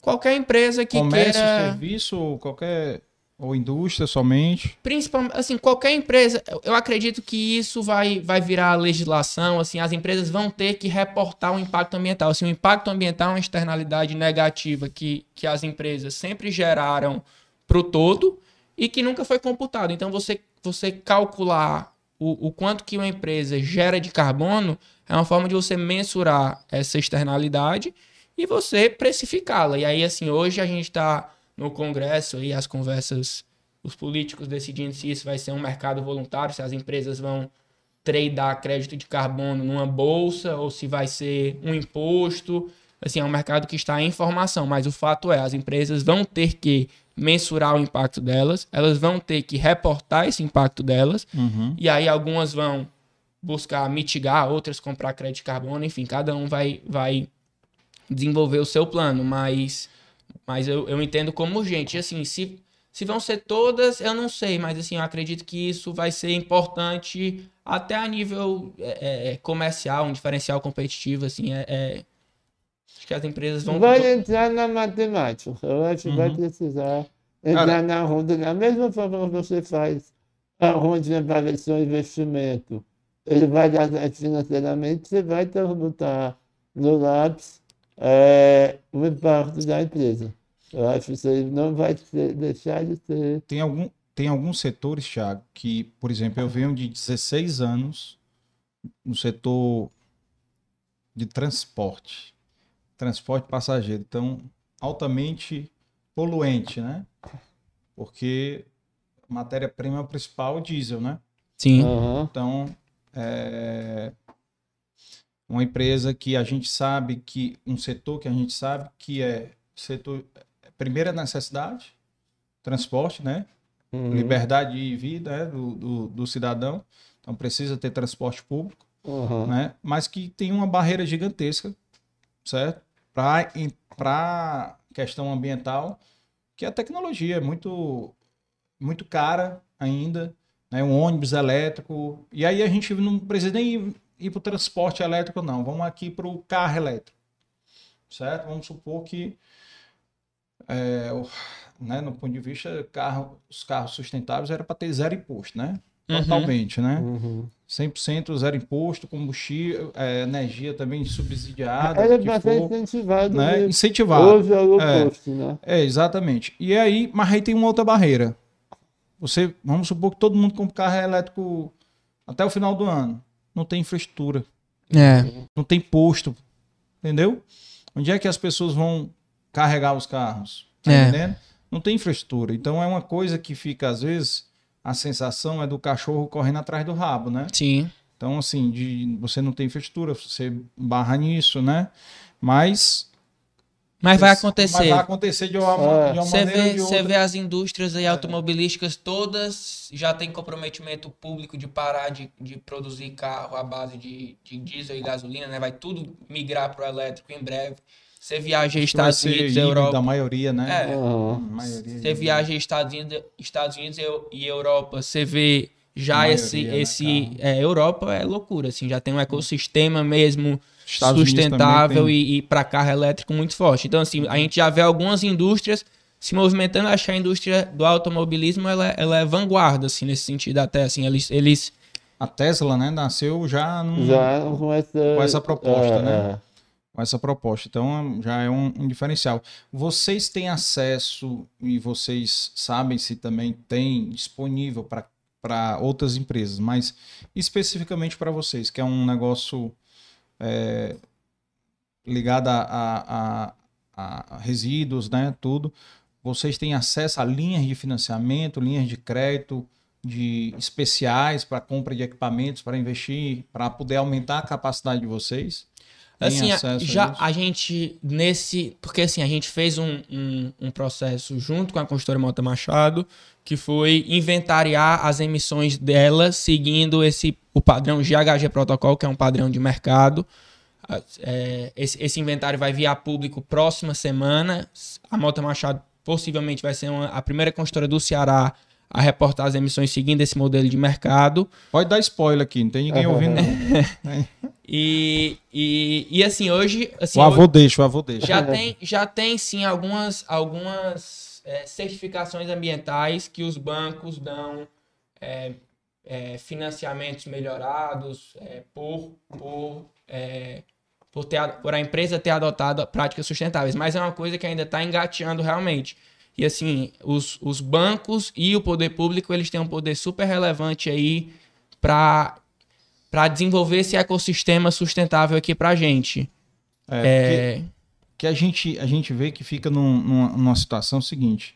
Qualquer empresa que Comércio, queira... serviço, qualquer... Ou indústria somente? Principalmente, assim, qualquer empresa, eu acredito que isso vai, vai virar legislação, assim, as empresas vão ter que reportar o impacto ambiental. Assim, o impacto ambiental é uma externalidade negativa que, que as empresas sempre geraram para o todo e que nunca foi computado. Então, você, você calcular o, o quanto que uma empresa gera de carbono é uma forma de você mensurar essa externalidade e você precificá-la. E aí, assim, hoje a gente está no Congresso aí as conversas, os políticos decidindo se isso vai ser um mercado voluntário, se as empresas vão tradear crédito de carbono numa bolsa ou se vai ser um imposto. Assim, é um mercado que está em formação, mas o fato é, as empresas vão ter que mensurar o impacto delas, elas vão ter que reportar esse impacto delas, uhum. e aí algumas vão buscar mitigar, outras comprar crédito de carbono, enfim, cada um vai, vai desenvolver o seu plano, mas, mas eu, eu entendo como urgente. E assim, se, se vão ser todas, eu não sei, mas assim, eu acredito que isso vai ser importante até a nível é, é, é comercial, um diferencial competitivo, assim, é, é, acho que as empresas vão... Vai entrar na matemática, eu acho que uhum. vai precisar entrar Cara, na ronda, da mesma forma que você faz a ronda para ver seu investimento, ele vai dar financeiramente, você vai botar no lápis é, o impacto da empresa. Eu acho que isso aí não vai ser, deixar de ser. Tem, algum, tem alguns setores, Thiago, que, por exemplo, eu venho de 16 anos no setor de transporte, transporte passageiro. Então, altamente poluente, né? Porque matéria-prima principal é o diesel, né? Sim. Uhum. Então, é, uma empresa que a gente sabe que um setor que a gente sabe que é setor primeira necessidade transporte né uhum. liberdade de vida né? do, do, do, cidadão então precisa ter transporte público uhum. né mas que tem uma barreira gigantesca certo para para questão ambiental que a tecnologia é muito muito cara ainda né um ônibus elétrico e aí a gente não precisa nem ir para o transporte elétrico, não. Vamos aqui para o carro elétrico. Certo? Vamos supor que, é, né, no ponto de vista, carro, os carros sustentáveis era para ter zero imposto, né? Uhum. Totalmente, uhum. né? Uhum. 100% zero imposto, combustível, é, energia também subsidiada. Era para ser incentivado. Né? Incentivado. Houve ao é, oposto, né? É, exatamente. E aí, mas aí tem uma outra barreira. Você, vamos supor que todo mundo compra carro elétrico até o final do ano não tem infraestrutura. É. Não tem posto. Entendeu? Onde é que as pessoas vão carregar os carros? Tá é. entendendo? Não tem infraestrutura. Então é uma coisa que fica, às vezes, a sensação é do cachorro correndo atrás do rabo, né? Sim. Então, assim, de você não tem infraestrutura, você barra nisso, né? Mas mas vai acontecer. Mas vai acontecer de uma, é. de uma você maneira vê, Você vê as indústrias aí automobilísticas todas já tem comprometimento público de parar de, de produzir carro à base de, de diesel e gasolina, né? Vai tudo migrar para o elétrico em breve. Você viaja em Estados Unidos, Europa. Da maioria, né? É. Uhum. Maioria, você viaja em Estados Unidos, Estados Unidos e Europa, você vê já maioria, esse né, esse é, Europa é loucura assim já tem um ecossistema mesmo Estados sustentável e, e para carro elétrico muito forte então assim a gente já vê algumas indústrias se movimentando. Acho que a indústria do automobilismo ela, ela é vanguarda, assim, nesse sentido até, assim, eles... eles... A Tesla, né, nasceu já, num, Já com essa, com essa proposta, é, né? é. com essa proposta. Então já é um, um diferencial. Vocês têm acesso e vocês sabem se também tem disponível para outras empresas, mas especificamente para vocês, que é um negócio é, ligado a, a- a- a resíduos, né? Tudo. Vocês têm acesso a linhas de financiamento, linhas de crédito, de especiais para compra de equipamentos, para investir, para poder aumentar a capacidade de vocês? Assim, a- a já isso? a gente, nesse. Porque assim, a gente fez um, um, um processo junto com a consultora Mota Machado, que foi inventariar as emissões dela seguindo esse o padrão GHG Protocol, que é um padrão de mercado. Ah, é, esse, esse inventário vai vir a público próxima semana. A Mota Machado possivelmente vai ser uma- a primeira consultora do Ceará a reportar as emissões seguindo esse modelo de mercado. Pode dar spoiler aqui, não tem ninguém ouvindo. E, e, e assim, hoje. Assim, o hoje- avô deixa, o avô deixa. já tem, já tem sim algumas, algumas é, certificações ambientais que os bancos dão é, é, financiamentos melhorados é, por, por, é, por, ter, a- por a empresa ter adotado práticas sustentáveis. Mas é uma coisa que ainda está engateando realmente. E assim, os, os bancos e o poder público, eles têm um poder super relevante aí para para desenvolver esse ecossistema sustentável aqui pra gente. É, É, porque- que a gente, a gente vê que fica num- numa, numa situação seguinte.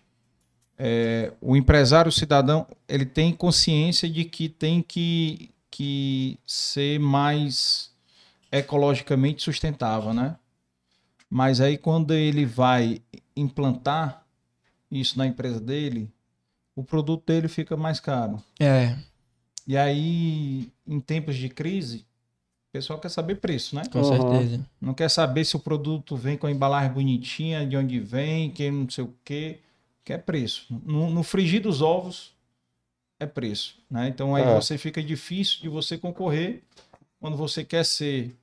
É, o empresário, o cidadão, ele tem consciência de que tem que, que ser mais ecologicamente sustentável, né? Mas aí quando ele vai implantar isso na empresa dele, o produto dele fica mais caro. é. E aí, em tempos de crise, o pessoal quer saber preço, né? Com certeza. Não quer saber se o produto vem com a embalagem bonitinha, de onde vem, que não sei o quê. Quer preço. No, no frigir dos ovos é preço. Né? Então aí É. você fica difícil de você concorrer quando você quer ser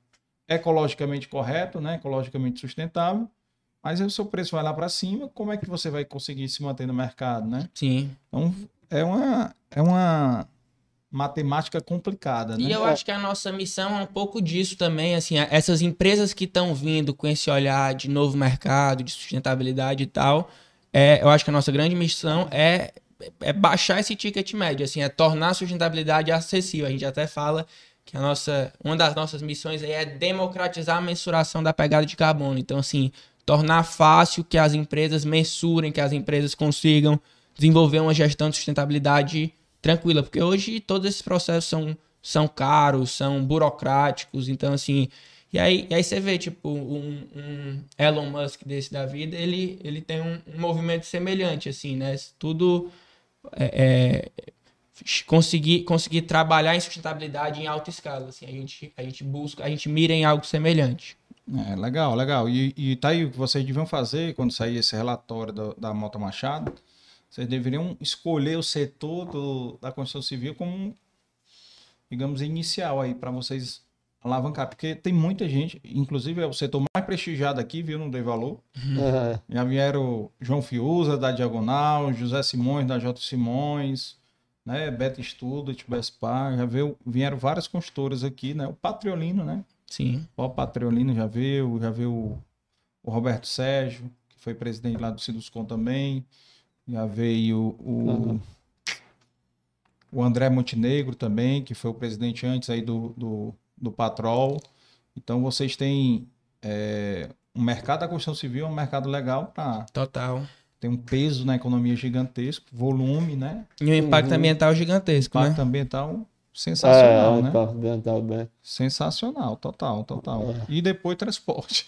ecologicamente correto, né? ecologicamente sustentável. Mas aí o seu preço vai lá para cima, como é que você vai conseguir se manter no mercado, né? Sim. Então é uma, é uma matemática complicada, né? E eu acho que a nossa missão é um pouco disso também, assim, essas empresas que estão vindo com esse olhar de novo mercado, de sustentabilidade e tal, é, eu acho que a nossa grande missão é, é baixar esse ticket médio, assim, é tornar a sustentabilidade acessível. A gente até fala que a nossa, uma das nossas missões aí é democratizar a mensuração da pegada de carbono. Então, assim, tornar fácil que as empresas mensurem, que as empresas consigam desenvolver uma gestão de sustentabilidade tranquila, porque hoje todos esses processos são, são caros, são burocráticos, então assim, e aí, e aí você vê, tipo, um, um Elon Musk desse da vida, ele, ele tem um, um movimento semelhante, assim, né? Tudo é, é, conseguir, conseguir trabalhar em sustentabilidade em alta escala, assim, a gente, a gente busca, a gente mira em algo semelhante. É, legal, legal. E, e tá aí o que vocês deviam fazer quando sair esse relatório do- da Mota Machado. Vocês deveriam escolher o setor do- da construção civil como, digamos, inicial aí para vocês alavancar. Porque tem muita gente, inclusive é o setor mais prestigiado aqui, viu? Não dei valor. É. Já vieram João Fiuza, da Diagonal, José Simões, da J. Simões, né? Beto Student, Bespar, já veio, vieram várias construtoras aqui, né? O Patriolino, né? Sim. O Patriolino já veio, já veio o, o Roberto Sérgio, que foi presidente lá do Siduscom também. Já veio o, Uhum. o André Montenegro também, que foi o presidente antes aí do, do, do Patrol. Então vocês têm é, um mercado da construção civil, é um mercado legal para Total. ter um peso na economia gigantesco, volume, né? E um impacto Uhum. ambiental gigantesco, Impacto né? ambiental É, sensacional, é, né? impacto ambiental bem. Sensacional, total, total. É. E depois transporte.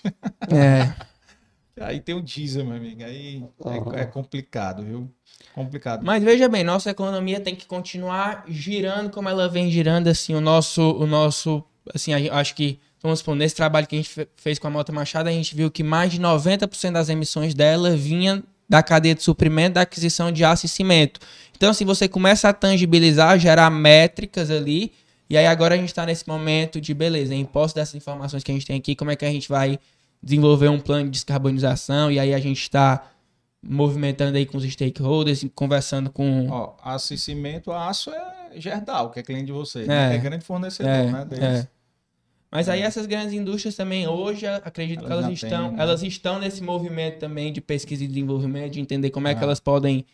É. Aí tem o diesel, meu amigo. Aí Aham. é, é complicado, viu? Complicado. Mas veja bem, nossa economia tem que continuar girando como ela vem girando, assim, o nosso, o nosso, assim, gente- acho que, vamos supor, nesse trabalho que a gente fe- fez com a Mota Machado, a gente viu que mais de 90% das emissões dela vinha da cadeia de suprimento da aquisição de aço e cimento. Então, assim, você começa a tangibilizar, gerar métricas ali, e aí agora a gente está nesse momento de, beleza, em posse dessas informações que a gente tem aqui, como é que a gente vai desenvolver um plano de descarbonização, e aí a gente está movimentando aí com os stakeholders, conversando com. Ó, aço e cimento, aço é Gerdau, que é cliente de vocês, né? é, é grande fornecedor, é, né? Deles. É. Mas aí essas grandes indústrias também hoje, acredito elas que elas estão, tem, né? elas estão nesse movimento também de pesquisa e desenvolvimento, de entender como é que ah. elas podem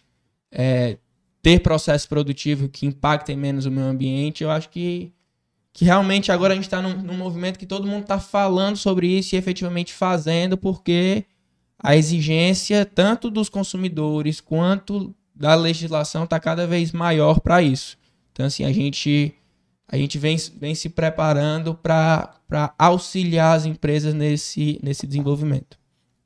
é, ter processo produtivo que impactem menos o meio ambiente. Eu acho que, que realmente agora a gente está num, num, movimento que todo mundo está falando sobre isso e efetivamente fazendo, porque a exigência tanto dos consumidores quanto da legislação está cada vez maior para isso. Então, assim, a gente, a gente vem, vem se preparando para auxiliar as empresas nesse, nesse desenvolvimento.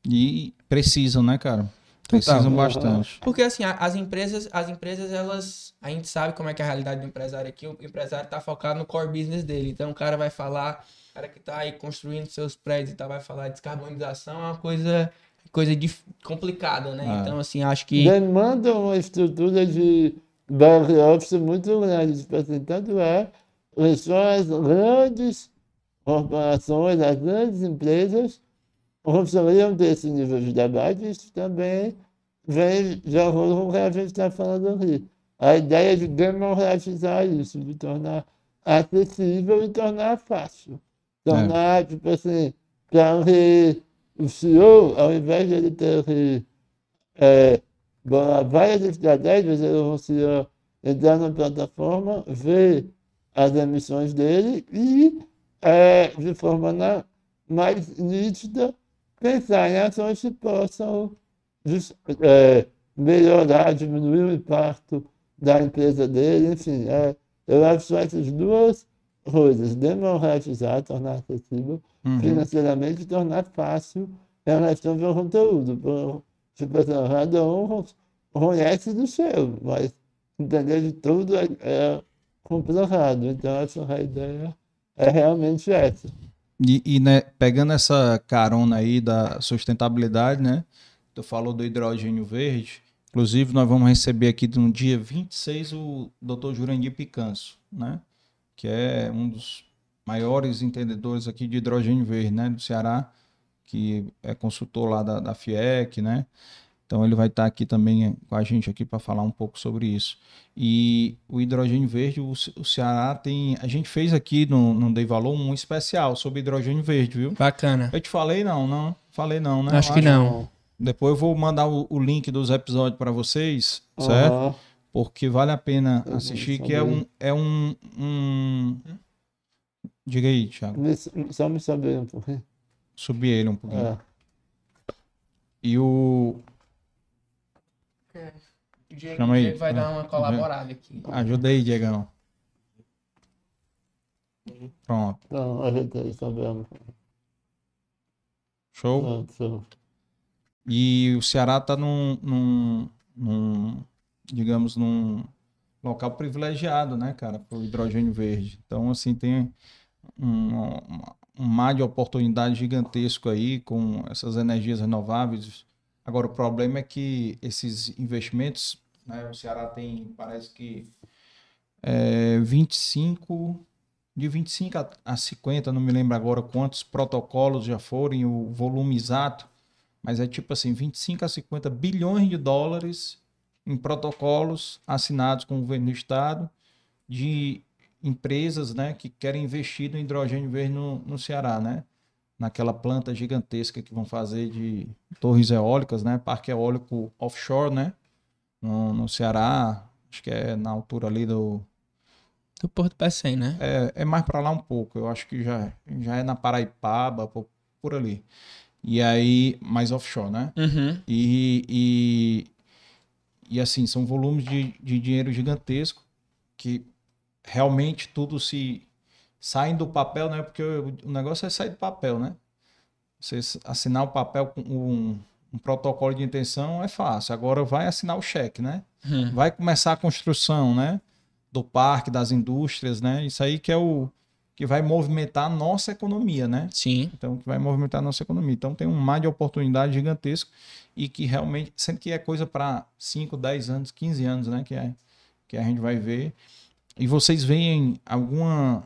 E precisam, né, cara? Precisam bastante. Porque assim, as empresas, as empresas, elas. A gente sabe como é que é a realidade do empresário aqui. O empresário está focado no core business dele. Então o cara vai falar, o cara que está aí construindo seus prédios e tá, vai falar de descarbonização, é uma coisa coisa de, complicada, né? Ah. Então, assim, acho que. Demanda uma estrutura de back office muito grande. Tipo assim, tanto é as grandes corporações, as grandes empresas conseguiriam ter esse nível de debate. Isso também vem de acordo com o que a gente está falando aqui. A ideia de democratizar isso, de tornar acessível e tornar fácil. Tornar, é. tipo assim, para que o CEO, ao invés de ele ter que é, várias estratégias, ele conseguia entrar na plataforma, ver as emissões dele e, é, de forma mais nítida, pensar em ações que possam é, melhorar, diminuir o impacto da empresa dele, enfim. É, eu acho que essas duas coisas, democratizar, tornar acessível uhum. financeiramente, tornar fácil a relação ao conteúdo. Tipo assim, cada um conhece do seu, mas entender de tudo é, é complicado. Então, essa ideia é realmente essa. E, e né, pegando essa carona aí da sustentabilidade, né? Tu falou do hidrogênio verde. Inclusive, nós vamos receber aqui no dia 26 o Dr. Jurandir Picanso, né? que é um dos maiores entendedores aqui de hidrogênio verde, né, do Ceará, que é consultor lá da, da FIEC, né? Então ele vai estar aqui também com a gente aqui para falar um pouco sobre isso. E o hidrogênio verde, o, Ceará tem. A gente fez aqui no, no Dei Valor um especial sobre hidrogênio verde, viu? Bacana. Eu te falei não, não? Falei não, né? Acho, que não. Depois eu vou mandar o, o link dos episódios para vocês, certo? Uhum porque vale a pena assistir, que é um, é um, um... Diga aí, Thiago. Só me saber um pouquinho. Subir ele um pouquinho. É. E o... É. O Diego, Chama aí. vai dar uma colaborada aqui. Ajuda aí, Diegão. Pronto. Então, ajeitei, sabendo. Show? E o Ceará tá num, num, num digamos, num local privilegiado, né, cara, para o hidrogênio verde. Então, assim, tem um, um mar de oportunidade gigantesco aí com essas energias renováveis. Agora, o problema é que esses investimentos, né, o Ceará tem, parece que, é, 25, de 25 a, a 50, não me lembro agora quantos protocolos já foram, o volume exato, mas é tipo assim, 25 a 50 bilhões de dólares em protocolos assinados com o governo do estado de empresas né, que querem investir no hidrogênio verde no, no Ceará, né? Naquela planta gigantesca que vão fazer de torres eólicas, né? Parque eólico offshore, né? No, no Ceará, acho que é na altura ali do... Do Porto Pecém, né? É, é mais para lá um pouco, eu acho que já, já é na Paraipaba, por, por ali. E aí, mais offshore, né? Uhum. E, e e assim, são volumes de, de dinheiro gigantesco que realmente tudo se sai do papel, né? Porque o, o negócio é sair do papel, né? Você assinar o papel com um, um, protocolo de intenção é fácil. Agora vai assinar o cheque, né? Hum. Vai começar a construção, né? Do parque, das indústrias, né? Isso aí que é o que vai movimentar a nossa economia, né? Sim. Então, que vai movimentar a nossa economia. Então, tem um mar de oportunidade gigantesco e que realmente, sendo que é coisa para 5, 10 anos, 15 anos, né? Que, é, que a gente vai ver. E vocês veem alguma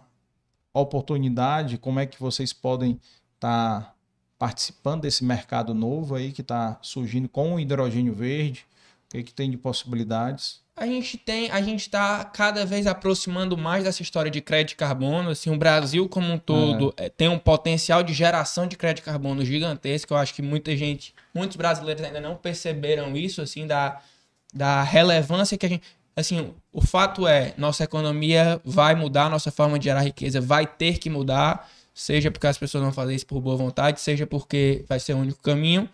oportunidade? Como é que vocês podem estar tá participando desse mercado novo aí que está surgindo com o hidrogênio verde? O que, que tem de possibilidades? A gente tem, a gente está cada vez aproximando mais dessa história de crédito de carbono. Assim, o Brasil como um todo é. tem um potencial de geração de crédito de carbono gigantesco. Eu acho que muita gente, muitos brasileiros ainda não perceberam isso, assim, da, da relevância que a gente. Assim, o fato é, nossa economia vai mudar, nossa forma de gerar riqueza vai ter que mudar seja porque as pessoas vão fazer isso por boa vontade, seja porque vai ser o único caminho.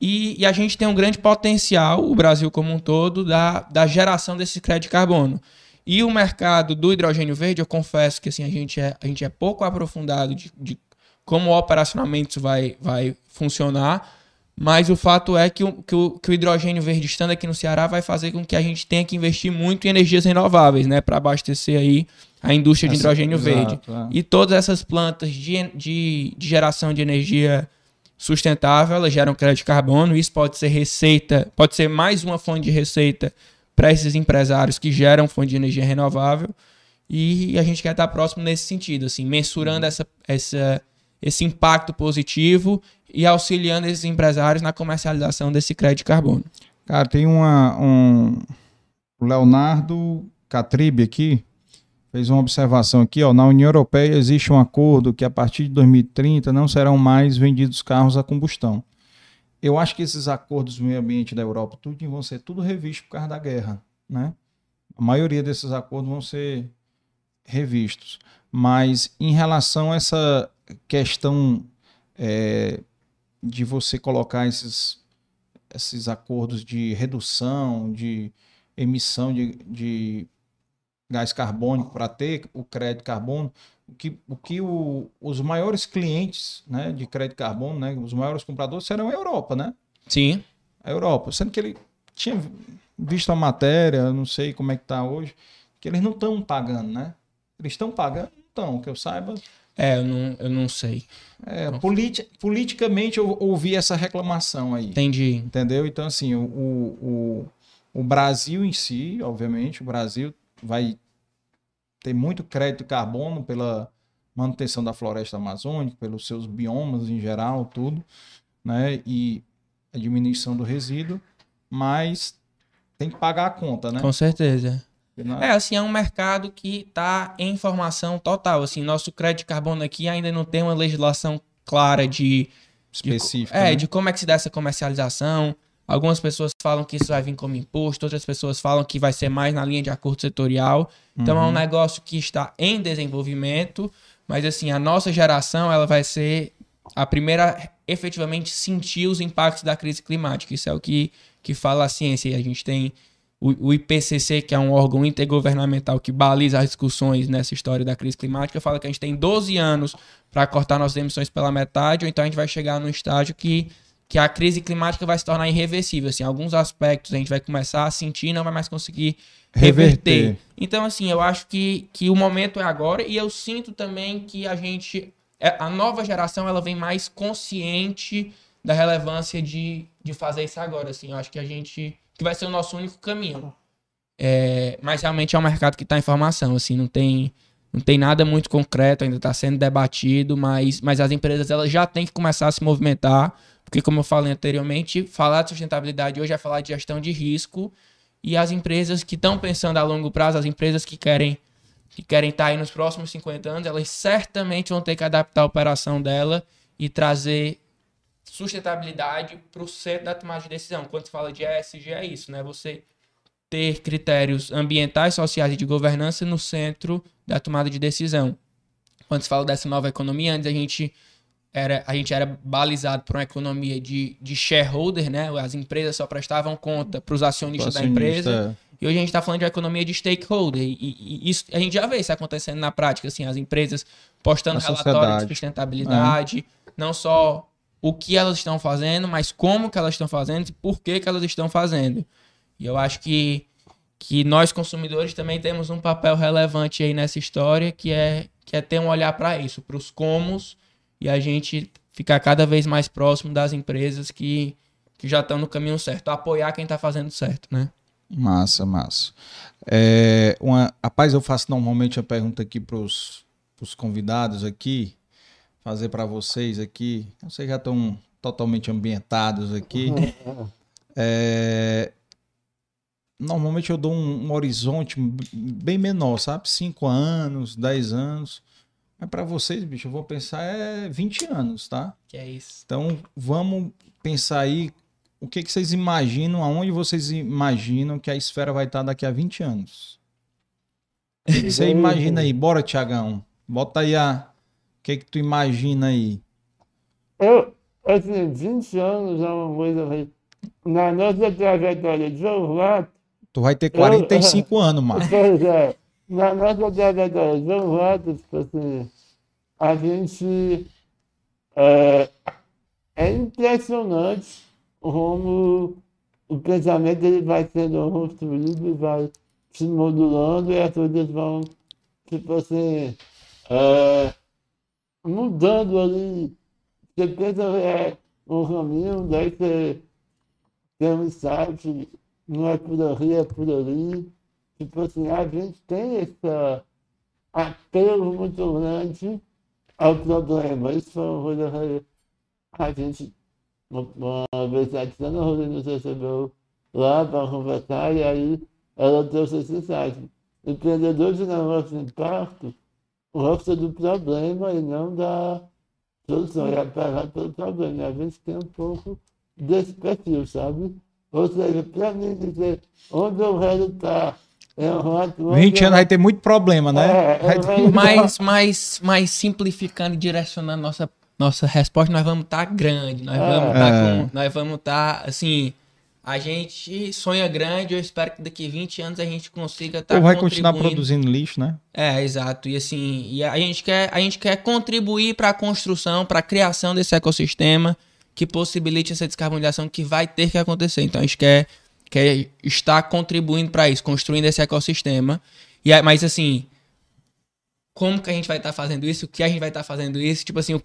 E, e, a gente tem um grande potencial, o Brasil como um todo, da, da geração desse crédito de carbono. E o mercado do hidrogênio verde, eu confesso que assim, a, gente é, a gente é pouco aprofundado de, de como operacionalmente isso vai, vai funcionar, mas o fato é que o, que, o, que o hidrogênio verde estando aqui no Ceará vai fazer com que a gente tenha que investir muito em energias renováveis, né? Para abastecer aí a indústria de hidrogênio exato, verde. É. E todas essas plantas de, de, de, geração de energia sustentável, elas geram crédito de carbono. Isso pode ser receita, pode ser mais uma fonte de receita para esses empresários que geram fonte de energia renovável. E a gente quer estar próximo nesse sentido, assim, mensurando essa, essa, esse impacto positivo e auxiliando esses empresários na comercialização desse crédito de carbono. Cara, tem uma, um Leonardo Catribe aqui, fez uma observação aqui, ó, na União Europeia existe um acordo que a partir de 2030 não serão mais vendidos carros a combustão. Eu acho que esses acordos do meio ambiente da Europa tudo vão ser tudo revistos por causa da guerra, né? A maioria desses acordos vão ser revistos. Mas em relação a essa questão é, de você colocar esses, esses acordos de redução, de emissão de, de gás carbônico para ter o crédito carbono, o que, o que o, os maiores clientes né, de crédito carbono, né, os maiores compradores serão a Europa, né? Sim. A Europa. Sendo que ele tinha visto a matéria, não sei como é que está hoje, que eles não estão pagando, né? Eles estão pagando? Não estão, que eu saiba. É, eu não, eu não sei. É, politi politicamente eu ouvi essa reclamação aí. Entendi. Entendeu? Então, assim, o, o, o Brasil em si, obviamente, o Brasil vai ter muito crédito de carbono pela manutenção da floresta amazônica, pelos seus biomas em geral, tudo, né? E a diminuição do resíduo, mas tem que pagar a conta, né? Com certeza. É? é, assim, é um mercado que está em formação total. Assim, nosso crédito de carbono aqui ainda não tem uma legislação clara de. Específica. De, é, né? de como é que se dá essa comercialização. Algumas pessoas falam que isso vai vir como imposto, outras pessoas falam que vai ser mais na linha de acordo setorial. Então uhum. é um uhum. negócio que está em desenvolvimento, mas assim, a nossa geração ela vai ser a primeira efetivamente sentir os impactos da crise climática. Isso é o que, que fala a ciência. E a gente tem o, IPCC, que é um órgão intergovernamental que baliza as discussões nessa história da crise climática, fala que a gente tem 12 anos para cortar nossas emissões pela metade, ou então a gente vai chegar num estágio que que a crise climática vai se tornar irreversível. Assim, alguns aspectos a gente vai começar a sentir e não vai mais conseguir reverter. reverter. Então, assim, eu acho que, que o momento é agora e eu sinto também que a gente, é, a nova geração, ela vem mais consciente da relevância de, de fazer isso agora. Assim, eu acho que a gente, que vai ser o nosso único caminho. É, mas realmente é um mercado que está em formação, assim, não tem não tem nada muito concreto, ainda está sendo debatido, mas, mas as empresas elas já têm que começar a se movimentar porque, como eu falei anteriormente, falar de sustentabilidade hoje é falar de gestão de risco. E as empresas que estão pensando a longo prazo, as empresas que querem que querem estar aí nos próximos 50 anos, elas certamente vão ter que adaptar a operação dela e trazer sustentabilidade para o centro da tomada de decisão. Quando se fala de ESG, é isso, né? Você ter critérios ambientais, sociais e de governança no centro da tomada de decisão. Quando se fala dessa nova economia, antes a gente era, a gente era balizado por uma economia de, de shareholder, né? As empresas só prestavam conta para os acionistas da empresa. É. E hoje a gente está falando de uma economia de stakeholder. E, e, e, isso, a gente já vê isso acontecendo na prática, assim, as empresas postando relatórios de sustentabilidade, é. não só o que elas estão fazendo, mas como que elas estão fazendo e por que, que elas estão fazendo. E eu acho que, que nós, consumidores, também temos um papel relevante aí nessa história, que é, que é ter um olhar para isso, para os comos e a gente ficar cada vez mais próximo das empresas que, que já estão no caminho certo, apoiar quem está fazendo certo, né? Massa, massa. É, uma, rapaz, eu faço normalmente a pergunta aqui para os convidados aqui. Fazer para vocês aqui. Vocês já estão totalmente ambientados aqui. É, normalmente eu dou um, um, horizonte bem menor, sabe? 5 anos, 10 anos. Mas para vocês, bicho, eu vou pensar é 20 anos, tá? Que é isso. Então vamos pensar aí o que, que vocês imaginam, aonde vocês imaginam que a esfera vai estar daqui a 20 anos. O que, que você imagina aí? Bora, Tiagão. Bota aí a. O que, que tu imagina aí? Eu, assim, 20 anos é uma coisa. Na nossa trajetória de orlato, Tu vai ter 45 eu, anos, mano. Pois é. Na nossa trajetória de orlato, tipo assim, a gente. É, é impressionante como o pensamento ele vai sendo construído, vai se modulando e as coisas vão, tipo assim, é, mudando ali. Você pensa é um caminho, daí você tem um insight, não é por ali, é por ali. Tipo assim, a gente tem esse apelo muito grande ao problema. Isso foi uma coisa que a gente uma vez a Tiana Rodrigues recebeu lá para conversar e aí ela trouxe esse insight. Empreendedor de negócio de impacto gosta do problema e não da solução, é apelado pelo problema. E a gente tem um pouco desse perfil, sabe? Ou seja, para mim dizer onde eu quero estar. É um 20 anos vai ter muito problema, né? É, é mais, mais, mais simplificando e direcionando nossa nossa resposta nós vamos estar tá grande, nós vamos estar tá é. com, nós vamos estar tá, assim, a gente sonha grande, eu espero que daqui 20 anos a gente consiga estar tá vai continuar produzindo lixo, né? É, exato. E assim, e a gente quer a gente quer contribuir para a construção, para a criação desse ecossistema que possibilite essa descarbonização que vai ter que acontecer. Então a gente quer quer estar contribuindo para isso, construindo esse ecossistema. E mas assim, como que a gente vai estar tá fazendo isso? O que a gente vai estar tá fazendo isso? Tipo assim, o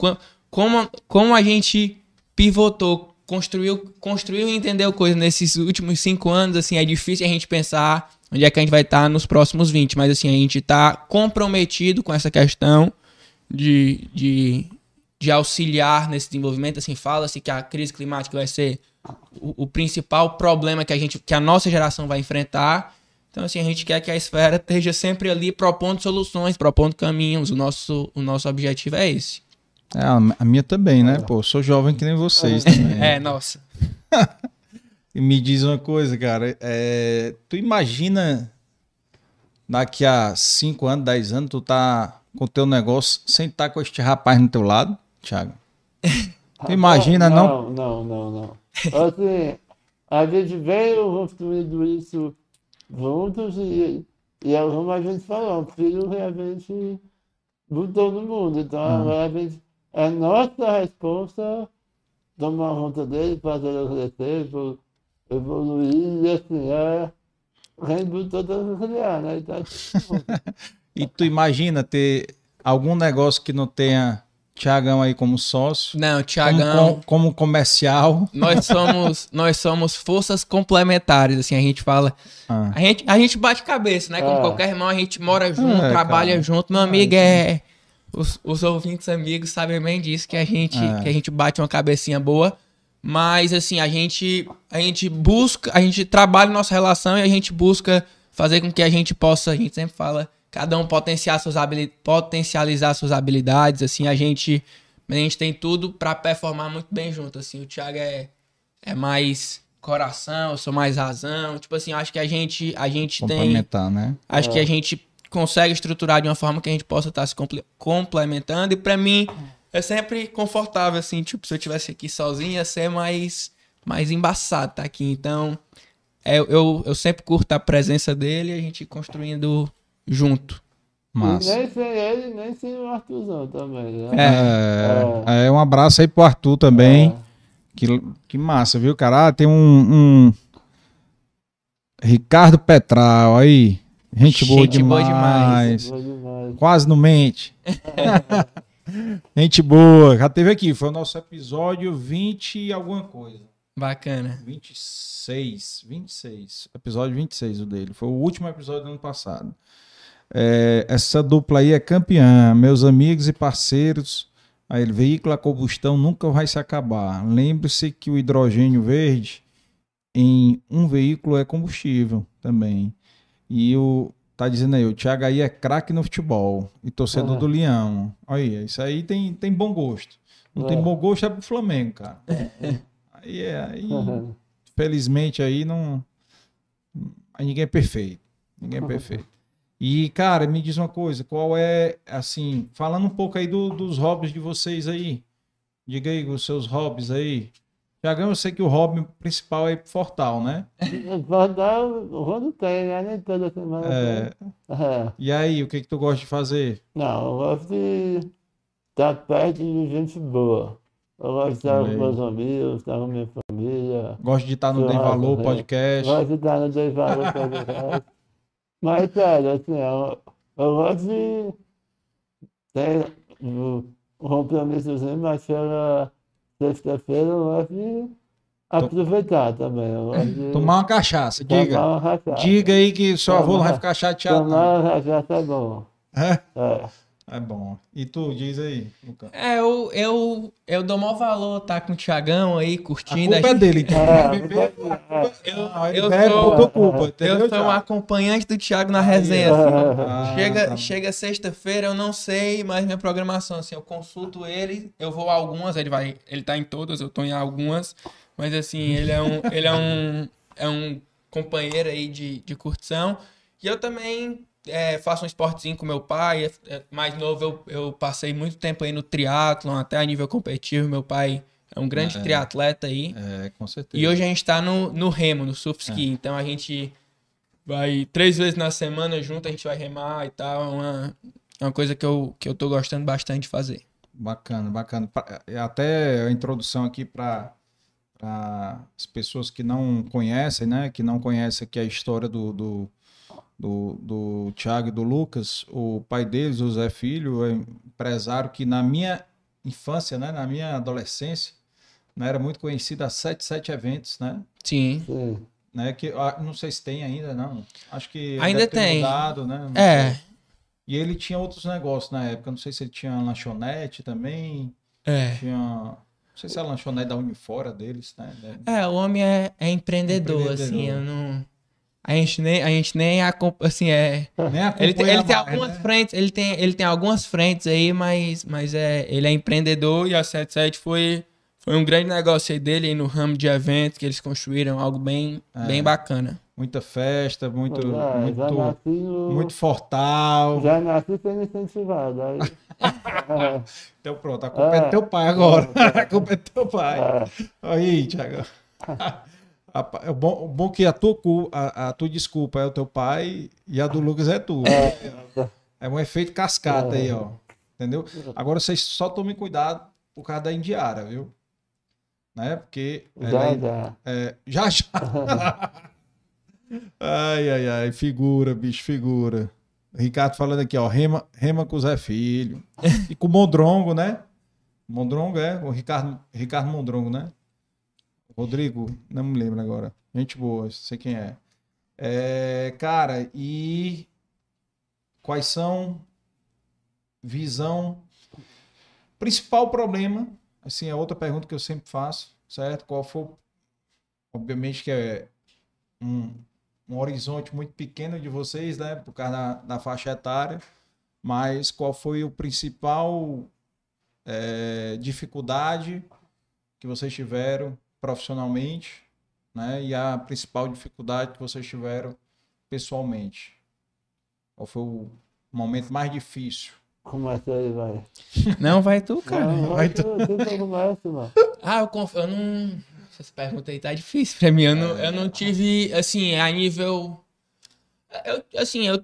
como, como a gente pivotou, construiu, construiu e entendeu coisas nesses últimos cinco anos, assim, é difícil a gente pensar onde é que a gente vai estar nos próximos 20, mas assim, a gente está comprometido com essa questão de, de, de auxiliar nesse desenvolvimento, assim, fala-se que a crise climática vai ser o, o, principal problema que a gente, que a nossa geração vai enfrentar, então, assim, a gente quer que a esfera esteja sempre ali propondo soluções, propondo caminhos. O nosso, o nosso objetivo é esse. É, a minha também, né? Pô, sou jovem que nem vocês também. é, nossa. e me diz uma coisa, cara. É, tu imagina daqui a 5 anos, 10 anos, tu tá com o teu negócio sem estar com este rapaz no teu lado, Thiago? Tu imagina, não? Não, não, não, não. Assim, a gente veio construindo isso juntos e, e é como a gente falou, o filho realmente botou no mundo. Então agora a gente é nossa resposta tomar conta dele, fazer ele crescer, evoluir, e assim, é rendimento todo criar, né? Então, e tu imagina ter algum negócio que não tenha Tiagão aí como sócio. Não, Tiagão. Como, como, comercial. Nós somos, nós somos forças complementares, assim, a gente fala. Ah. A, gente, a gente bate cabeça, né? Como ah. qualquer irmão, a gente mora junto, é, trabalha cara. junto. Meu amigo é os, os ouvintes amigos sabem bem disso, que a gente, é. que a gente bate uma cabecinha boa. Mas assim, a gente, a gente busca, a gente trabalha nossa relação e a gente busca fazer com que a gente possa, a gente sempre fala, cada um potencializar suas, habilidades, potencializar suas habilidades, assim, a gente, a gente tem tudo para performar muito bem junto, assim, o Thiago é, é mais coração, eu sou mais razão, tipo assim, acho que a gente, a gente tem... né? Acho é. que a gente consegue estruturar de uma forma que a gente possa estar se complementando. E para mim é sempre confortável, assim, tipo, se eu tivesse aqui sozinho, ia ser mais, mais embaçado estar tá aqui. Então, é, eu, eu sempre curto a presença dele e a gente construindo junto. Massa. nem sem ele, nem sem o Arthurzão também. Né? É, é. é, um abraço aí pro Arthur também. É. Que, que massa, viu, cara? Ah, tem um, um... Ricardo Petral aí. Gente boa, Gente demais. boa demais. Boa demais. Quase não mente. Gente boa. Já teve aqui. Foi o nosso episódio 20 e alguma coisa. Bacana. 26. 26. Episódio 26 o dele. Foi o último episódio do ano passado. É, essa dupla aí é campeã. Meus amigos e parceiros. Aí ele, veículo a combustão nunca vai se acabar. Lembre-se que o hidrogênio verde em um veículo é combustível também. E o tá dizendo aí, o Thiago aí é craque no futebol e torcedor do Leão. Olha, isso aí tem, tem bom gosto. Não tem bom gosto é pro Flamengo, cara. aí é, aí, felizmente aí não aí ninguém é perfeito. Ninguém é perfeito. E, cara, me diz uma coisa, qual é, assim, falando um pouco aí do, dos hobbies de vocês aí. Diga aí os seus hobbies aí. Tiagão, eu sei que o hobby principal é Fortal, né? Fortal, quando tem, né? Nem toda semana É. É. E aí, o que que tu gosta de fazer? Não, eu gosto de estar perto de gente boa. Eu gosto de estar com meus amigos, estar com minha família. Gosta de estar no Claro, Valor é. podcast. Gosto de estar no Dois Valores Podcast. Mas, sério, assim, eu, eu gosto de ter um compromissozinho, mas pela sexta-feira eu gosto de aproveitar também. De Tomar uma cachaça, diga. uma cachaça. Diga aí que seu avô não vai ficar chateado. não. Tomar uma cachaça é bom. É? É. É bom. E tu, diz aí, Lucas. É, eu, eu, eu dou maior valor tá com o Thiagão aí, A curtindo. culpa é dele, então. É, Eu, ele eu bebe sou- por culpa, entendeu? eu sou um acompanhante do Thiago na resenha. assim. Ah, Chega, tá. chega sexta-feira, eu não sei mais minha programação. Assim, eu consulto ele, eu vou a algumas, ele vai. Ele tá em todas, eu tô em algumas. Mas assim, ele é um, ele é um, é um companheiro aí de, de curtição. E eu também é, faço um esportezinho com meu pai. É, é, mais novo, eu, eu passei muito tempo aí no triatlon, até a nível competitivo. Meu pai é um grande É. triatleta aí. É, com certeza. E hoje a gente tá no, no remo, no surf ski. Então a gente vai três vezes na semana junto, a gente vai remar e tal. É uma, é uma coisa que eu, que eu tô gostando bastante de fazer. Bacana, bacana. É Até a introdução aqui para as pessoas que não conhecem, né? Que não conhecem aqui a história do, do, do, do Thiago e do Lucas. O pai deles, o Zé Filho, é empresário que na minha infância, né? Na minha adolescência, né, era muito conhecido a 77 eventos, né? Sim. Sim. né? Que ah, não sei se tem ainda, não. Acho que Ainda tem. mudado, né? É, sei. E ele tinha outros negócios na época. Não sei se ele tinha lanchonete também. é. Tinha. Não sei se é a lanchonete da Unifora deles, né? É, o homem é, é empreendedor, Empreendedor. assim, eu não. A gente nem, a gente nem assim, é. Ele tem, ele tem mais, algumas né? frentes, ele tem, ele tem algumas frentes aí, mas, mas é, ele é empreendedor e a 77 foi, foi um grande negócio aí dele aí no ramo de eventos que eles construíram, algo bem, É. bem bacana. Muita festa, muito, já muito, nasci no... muito fortal. Já nasci sendo incentivado. Aí... é, Então pronto, a culpa é, É. do teu pai agora. a culpa é do teu pai. é. Aí, Thiago. Rapaz, O bom, o bom que a tua, a, a tua desculpa é o teu pai e a do Lucas é tu. É um efeito cascata aí, ó. Entendeu? Agora vocês só tomem cuidado por causa da indiara, viu? Né? Porque Já, é- já. é, já já. ai, ai, ai, figura, bicho, figura. Ricardo falando aqui, ó, rema, rema com o Zé Filho. E com o Mondrongo, né? Mondrongo é, o Ricardo, Ricardo Mondrongo, né? Rodrigo, não me lembro agora. Gente boa, sei quem é. É, cara, e quais são visão principal problema, assim, é outra pergunta que eu sempre faço, certo? Qual foi, obviamente que é um, um horizonte muito pequeno de vocês, né, por causa da, da faixa etária, mas qual foi o principal é, dificuldade que vocês tiveram profissionalmente, né, e a principal dificuldade que vocês tiveram pessoalmente? Qual foi o momento mais difícil? Começa aí, vai. Não, vai tu, cara. Não, vai vai tu, tu que começa, mano. Ah, eu, conf... eu não. Essa pergunta aí tá difícil pra mim. Eu não, eu não tive, assim, a nível. Eu, assim, eu.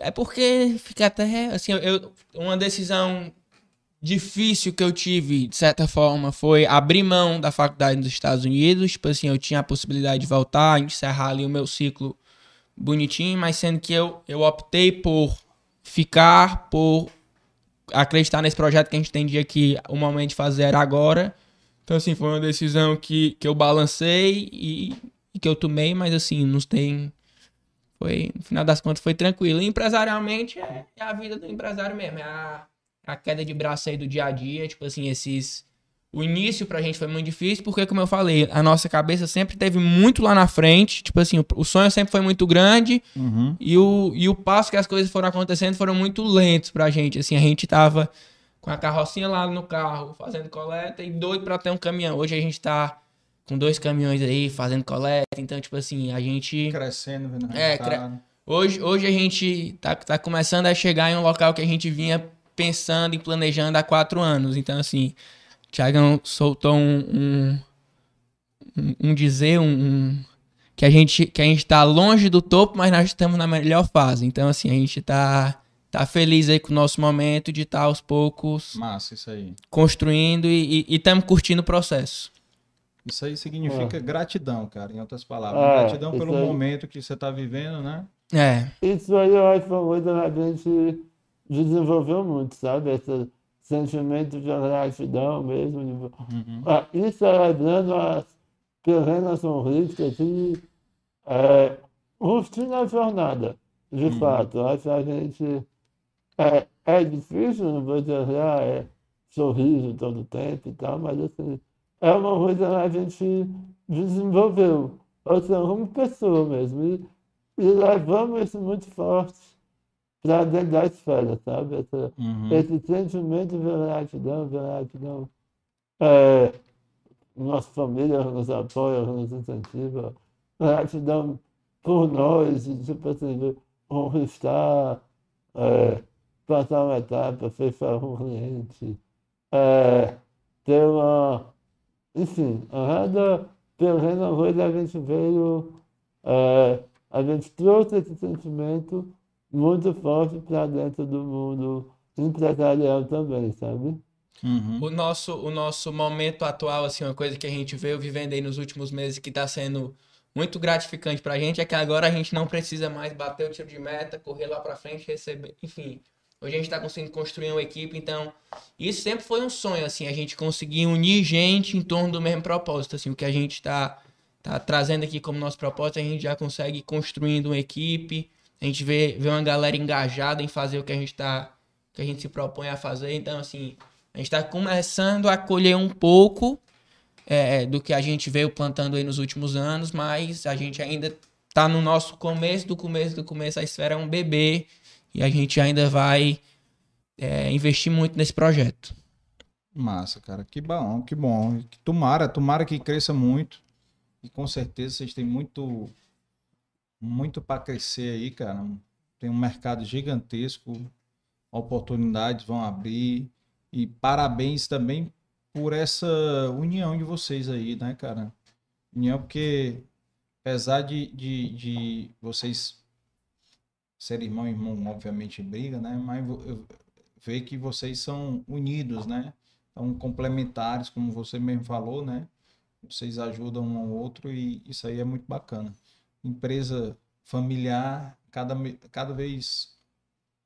É porque fica até. Assim, eu- eu, uma decisão difícil que eu tive, de certa forma, foi abrir mão da faculdade nos Estados Unidos. Tipo assim, eu tinha a possibilidade de voltar, encerrar ali o meu ciclo bonitinho, mas sendo que eu, eu optei por ficar, por acreditar nesse projeto que a gente entendia que o momento de fazer era agora. Então, assim, foi uma decisão que, que eu balancei e, e que eu tomei, mas assim, nos tem. Foi, no final das contas, foi tranquilo. E empresarialmente é, é a vida do empresário mesmo, é a, a queda de braço aí do dia a dia, tipo assim, esses o início pra gente foi muito difícil, porque, como eu falei, a nossa cabeça sempre teve muito lá na frente. Tipo assim, o, sonho sempre foi muito grande uhum. e, o, e o passo que as coisas foram acontecendo foram muito lentos pra gente. Assim, a gente tava com a carrocinha lá no carro, fazendo coleta e doido pra ter um caminhão. Hoje a gente tá com dois caminhões aí, fazendo coleta. Então, tipo assim, a gente. Crescendo, vendo É, cre... hoje, hoje a gente tá, tá começando a chegar em um local que a gente vinha pensando e planejando há quatro anos. Então, assim. Tiagão soltou um, um, um dizer, um, que a gente que a gente está longe do topo, mas nós estamos na melhor fase. Então assim a gente está tá feliz aí com o nosso momento de estar tá aos poucos. Massa isso aí. Construindo e estamos curtindo o processo. Isso aí significa é. gratidão, cara, em outras palavras. É, gratidão pelo aí... momento que você está vivendo, né? É. Isso aí eu acho que foi uma coisa que a gente desenvolveu muito, sabe? Essa sentimento de gratidão mesmo. Uhum. Ah, e celebrando as pequenas conquistas e é, curtindo a jornada, de uhum. fato. Acho que a gente. É, é difícil, não vou dizer, ah, é sorriso todo tempo e tal, mas assim, é uma coisa que a gente desenvolveu, ou seja, como pessoa mesmo. E, e levamos isso muito forte para dentro da esfera, sabe? Essa, uhum. Esse sentimento de gratidão, gratidão. É, nossa família nos apoia, nos incentiva. Gratidão por nós, tipo assim, conquistar, é, passar uma etapa, fechar um cliente, é, ter uma. Enfim, a cada pequena coisa a gente veio. É, a gente trouxe esse sentimento muito forte para dentro do mundo empresarial também, sabe? Uhum. O, nosso, o nosso momento atual, assim, uma coisa que a gente veio vivendo aí nos últimos meses que está sendo muito gratificante para a gente é que agora a gente não precisa mais bater o tiro de meta, correr lá para frente, receber, enfim. Hoje a gente está conseguindo construir uma equipe, então isso sempre foi um sonho, assim, a gente conseguir unir gente em torno do mesmo propósito, assim, o que a gente está tá trazendo aqui como nosso propósito, a gente já consegue construindo uma equipe, a gente vê, vê uma galera engajada em fazer o que a gente tá. que a gente se propõe a fazer. Então, assim, a gente está começando a colher um pouco é, do que a gente veio plantando aí nos últimos anos, mas a gente ainda tá no nosso começo do começo do começo. A esfera é um bebê e a gente ainda vai é, investir muito nesse projeto. Massa, cara. Que bom, que bom. Tomara, tomara que cresça muito. E com certeza vocês têm muito muito para crescer aí, cara. Tem um mercado gigantesco, oportunidades vão abrir. E parabéns também por essa união de vocês aí, né, cara? União porque, apesar de, de, de vocês serem irmão e irmão, obviamente briga, né? Mas eu vejo que vocês são unidos, né? São complementares, como você mesmo falou, né? Vocês ajudam um ao outro e isso aí é muito bacana empresa familiar, cada, cada vez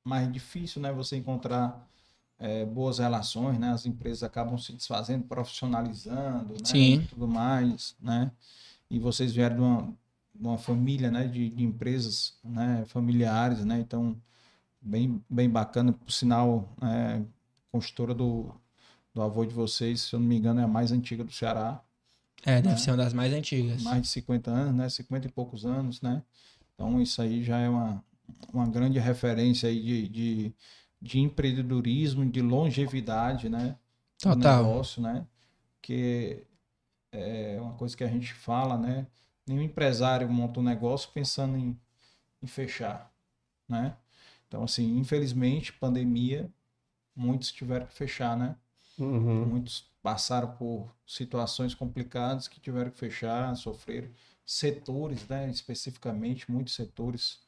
mais difícil, né? Você encontrar é, boas relações, né? As empresas acabam se desfazendo, profissionalizando, né? Sim. tudo mais, né? E vocês vieram de uma, de uma família, né? De, de empresas, né? Familiares, né? Então, bem, bem bacana. Por sinal, é, construtora do, do avô de vocês, se eu não me engano, é a mais antiga do Ceará. É, deve né? ser uma das mais antigas. Mais de 50 anos, né? 50 e poucos anos, né? Então isso aí já é uma, uma grande referência aí de, de, de empreendedorismo, de longevidade, né? Total. Do negócio, né? Que é uma coisa que a gente fala, né? Nenhum empresário monta um negócio pensando em, em fechar, né? Então, assim, infelizmente, pandemia, muitos tiveram que fechar, né? Uhum. Muitos passaram por situações complicadas que tiveram que fechar, sofreram setores, né, especificamente muitos setores,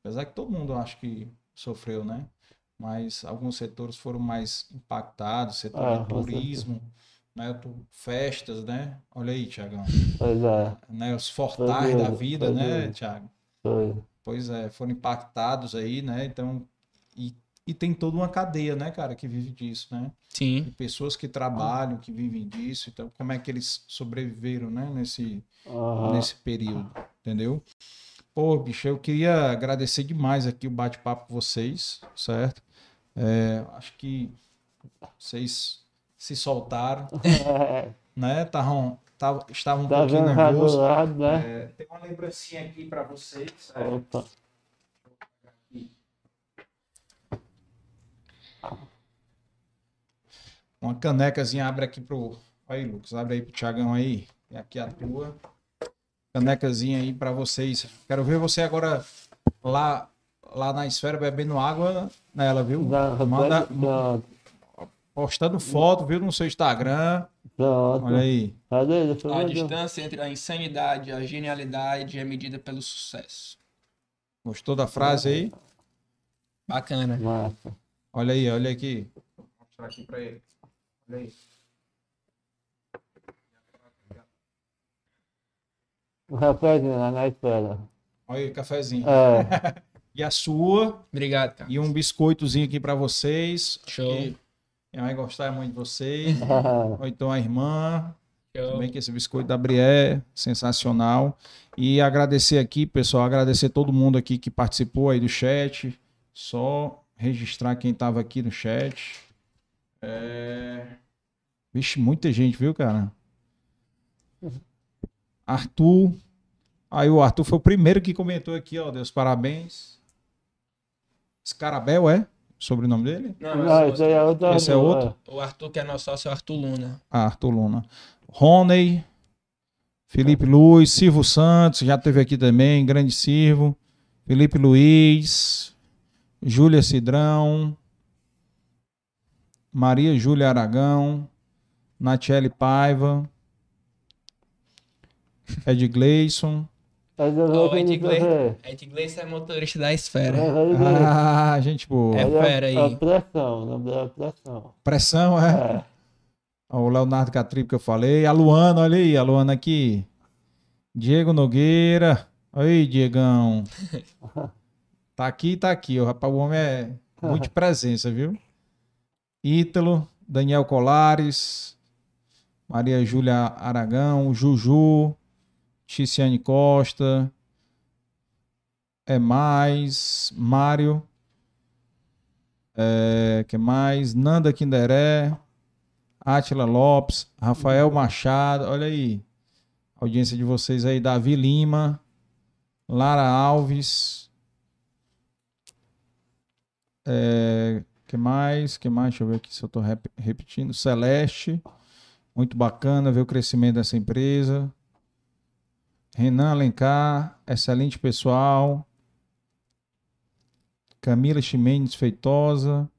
apesar que todo mundo acho que sofreu, né? Mas alguns setores foram mais impactados, setor ah, de turismo, né, festas, né? Olha aí, Tiagão. Pois é. Né, os fortais da vida, né, Tiago? Pois é, foram impactados aí, né? Então, e e tem toda uma cadeia, né, cara, que vive disso, né? Sim. De pessoas que trabalham, que vivem disso. Então, como é que eles sobreviveram, né, nesse, uhum. nesse período, entendeu? Pô, bicho, eu queria agradecer demais aqui o bate-papo com vocês, certo? É, acho que Vocês se soltaram, É, né? Tavam, tavam, estavam um tá pouquinho nervosos. lado, né? É, tem uma lembrancinha aqui para vocês. é, Uma canecazinha abre aqui pro. Aí, Lucas, abre aí pro Tiagão aí. E aqui a tua. Canecazinha aí para vocês. Quero ver você agora lá, lá na esfera bebendo água nela, viu? Não, Manda, postando foto, viu, no seu Instagram. pronto. Olha aí. Deixa eu A distância entre a insanidade e a genialidade é medida pelo sucesso. Gostou da frase aí? Bacana. Massa. Olha aí, olha aqui. Vou mostrar aqui para ele. O cafezinho lá na espera. Olha aí, cafezinho. É. E a sua. Obrigado, cara. E um biscoitozinho aqui para vocês. Acho Show. que Minha mãe gostar muito de vocês. Ou então a irmã. Show. Também que esse biscoito da Brié, sensacional. E agradecer aqui, pessoal, agradecer todo mundo aqui que participou aí do chat. Só registrar quem estava aqui no chat. É... Vixe, muita gente, viu, cara? Arthur. Aí o Arthur foi o primeiro que comentou aqui, ó. Deus parabéns. Scarabel, é? O sobrenome dele? Não, Não, esse esse aí é outro. Esse é outro? O Arthur, que é nosso sócio, é o Arthur Luna. Ah, Arthur Luna. Rony, Felipe Luiz, Silvio Santos, já teve aqui também, grande Silvio. Felipe Luiz, Júlia Cidrão, Maria Júlia Aragão, Natiele Paiva, Ed Gleison. Mas eu Ó, vou o Ed dizer. Ed Gleison é motorista da esfera. Ah, gente boa. É fera aí. A pressão, é pressão. Pressão, é? É. O Leonardo Catripe que eu falei. A Luana, olha aí, a Luana aqui. Diego Nogueira. Aí, Diegão. Tá aqui, tá aqui. O rapaz, o homem é muito presença, viu? Ítalo, Daniel Colares, Maria Júlia Aragão, Juju, Ticiane Costa, é mais, Mário, é, que mais? Nanda Quinderé, Átila Lopes, Rafael Machado, olha aí, audiência de vocês aí, Davi Lima, Lara Alves, é, que mais? Que mais? Deixa eu ver aqui se eu tô rep- repetindo. Celeste, muito bacana ver o crescimento dessa empresa. Renan Alencar, excelente pessoal. Camila Ximenes Feitosa.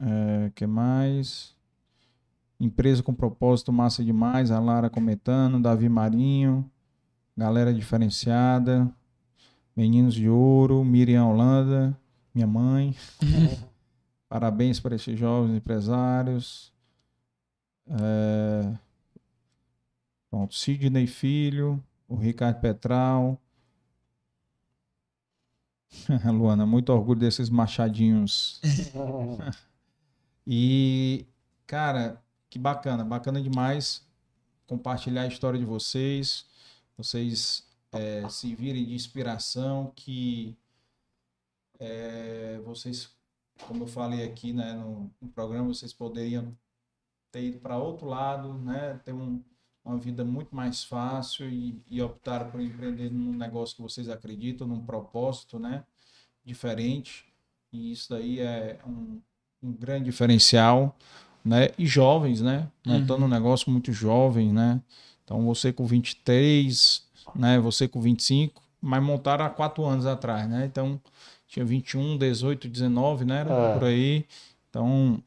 É, que mais? Empresa com propósito massa demais. A Lara comentando. Davi Marinho. Galera diferenciada. Meninos de Ouro. Miriam Holanda. Minha mãe. Parabéns para esses jovens empresários. É, Pronto, Sidney Filho, o Ricardo Petral. Luana, muito orgulho desses machadinhos. E, cara, que bacana, bacana demais compartilhar a história de vocês, vocês é, se virem de inspiração, que é, vocês, como eu falei aqui né, no, no programa, vocês poderiam ter ido para outro lado, né, ter um, uma vida muito mais fácil e, e optaram por empreender num negócio que vocês acreditam, num propósito né, diferente. E isso daí é um, um grande diferencial. Né? E jovens, né? Montando um negócio muito jovem, né? Então você com 23, né? Você com 25, mas montaram há quatro anos atrás, né? Então tinha 21, 18, 19, né? Era É. por aí. Então,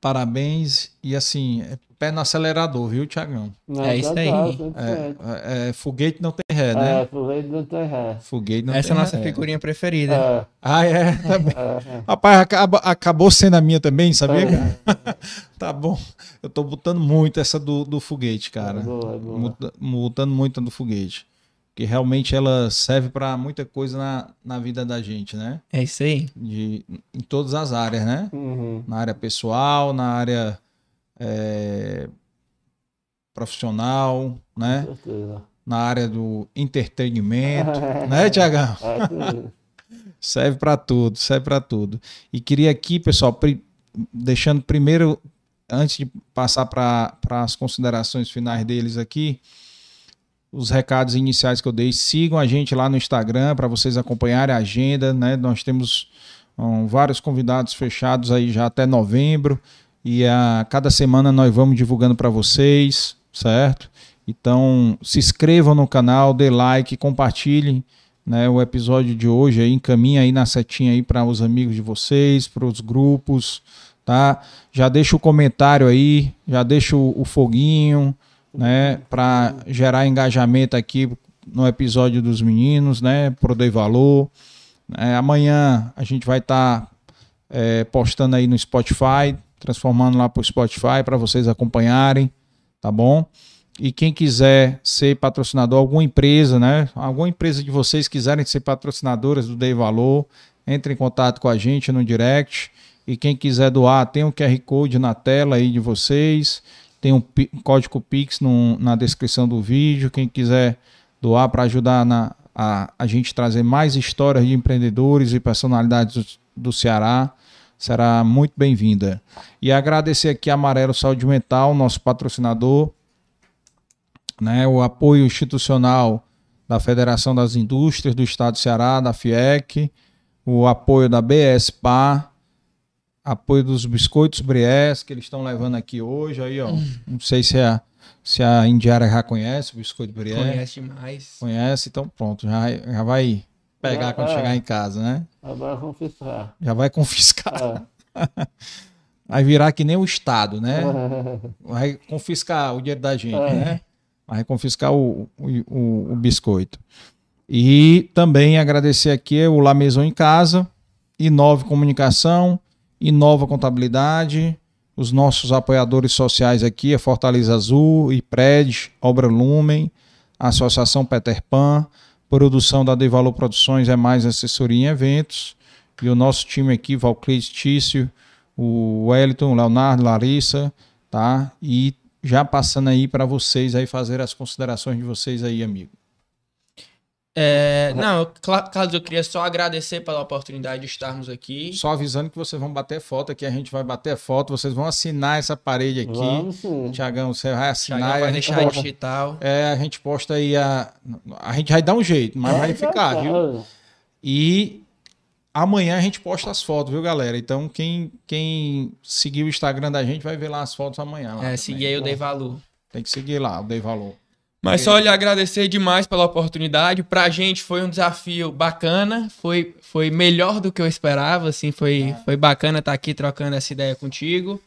parabéns. E assim, é pé no acelerador, viu, Tiagão? É isso tá aí. claro, 100%. É, é, foguete não tem ré, né? É, foguete não tem ré. Foguete não Essa é tem a nossa ré. figurinha preferida. É, Ah, é? Tá bem. é, Rapaz, acaba- acabou sendo a minha também, sabia? é. cara? tá bom. Eu tô botando muito essa do, do foguete, cara. É boa, é boa. Botando muito a do foguete. Porque realmente ela serve para muita coisa na, na vida da gente, né? É isso aí. De, em todas as áreas, né? Uhum. Na área pessoal, na área é, profissional, né? Com certeza. Na área do entretenimento, né, Tiagão? É, sim. serve para tudo, serve para tudo. E queria aqui, pessoal, pri deixando primeiro, antes de passar para as considerações finais deles aqui, os recados iniciais que eu dei. Sigam a gente lá no Instagram para vocês acompanharem a agenda, né? Nós temos um, vários convidados fechados aí já até novembro e a cada semana nós vamos divulgando para vocês, certo? Então se inscrevam no canal, dê like, compartilhem né, o episódio de hoje aí, encaminha aí na setinha aí para os amigos de vocês, para os grupos, tá? Já deixa o comentário aí, já deixa o, o foguinho, né, para gerar engajamento aqui no episódio dos meninos, né, pro Dei Valor. É, amanhã a gente vai estar tá, é, postando aí no Spotify, transformando lá para o Spotify para vocês acompanharem, tá bom? E quem quiser ser patrocinador, alguma empresa, né? Alguma empresa de vocês quiserem ser patrocinadoras do Dei Valor, entre em contato com a gente no direct. E quem quiser doar, tem um QR Code na tela aí de vocês. Tem um, código Pix no, na descrição do vídeo. Quem quiser doar para ajudar na, a, a gente trazer mais histórias de empreendedores e personalidades do, do Ceará, será muito bem-vinda. E agradecer aqui a Amarelo Saúde Mental, nosso patrocinador né, o apoio institucional da Federação das Indústrias do Estado do Ceará, da FIEC, o apoio da BSPA, apoio dos biscoitos Bries, que eles estão levando aqui hoje. Aí, ó, não sei se a, se a Indiara já conhece o biscoito Bries. Conhece demais. Conhece, então pronto, já, já vai pegar já, quando é. chegar em casa, né? Já vai confiscar. Já vai confiscar. É. vai virar que nem o Estado, né? Vai confiscar o dinheiro da gente, é. né? Vai confiscar o, o, o, biscoito. E também agradecer aqui o La Maison em Casa, Inove Comunicação, Inova Contabilidade, os nossos apoiadores sociais aqui, a Fortaleza Azul, IPRED, Obra Lumen, Associação Peter Pan, produção da Devalor Produções é mais assessoria em eventos, e o nosso time aqui, Valclis Tício, o Wellington, Leonardo, Larissa, tá? E já passando aí para vocês aí fazer as considerações de vocês aí, amigo. É, não, Carlos, eu queria só agradecer pela oportunidade de estarmos aqui. Só avisando que vocês vão bater foto aqui, a gente vai bater foto, vocês vão assinar essa parede aqui. Vamos. Tiagão, você vai assinar. Tiagão vai deixar digital. É, a gente posta aí a. A gente vai dar um jeito, mas vai ficar, viu? E Amanhã a gente posta as fotos, viu, galera? Então, quem, quem seguir o Instagram da gente vai ver lá as fotos amanhã. Lá é, seguir aí o Dei Valor. Tem que seguir lá, o Dei Valor. Mas só lhe agradecer demais pela oportunidade. Pra gente foi um desafio bacana, foi, foi melhor do que eu esperava, assim, foi, é. foi bacana estar aqui trocando essa ideia contigo.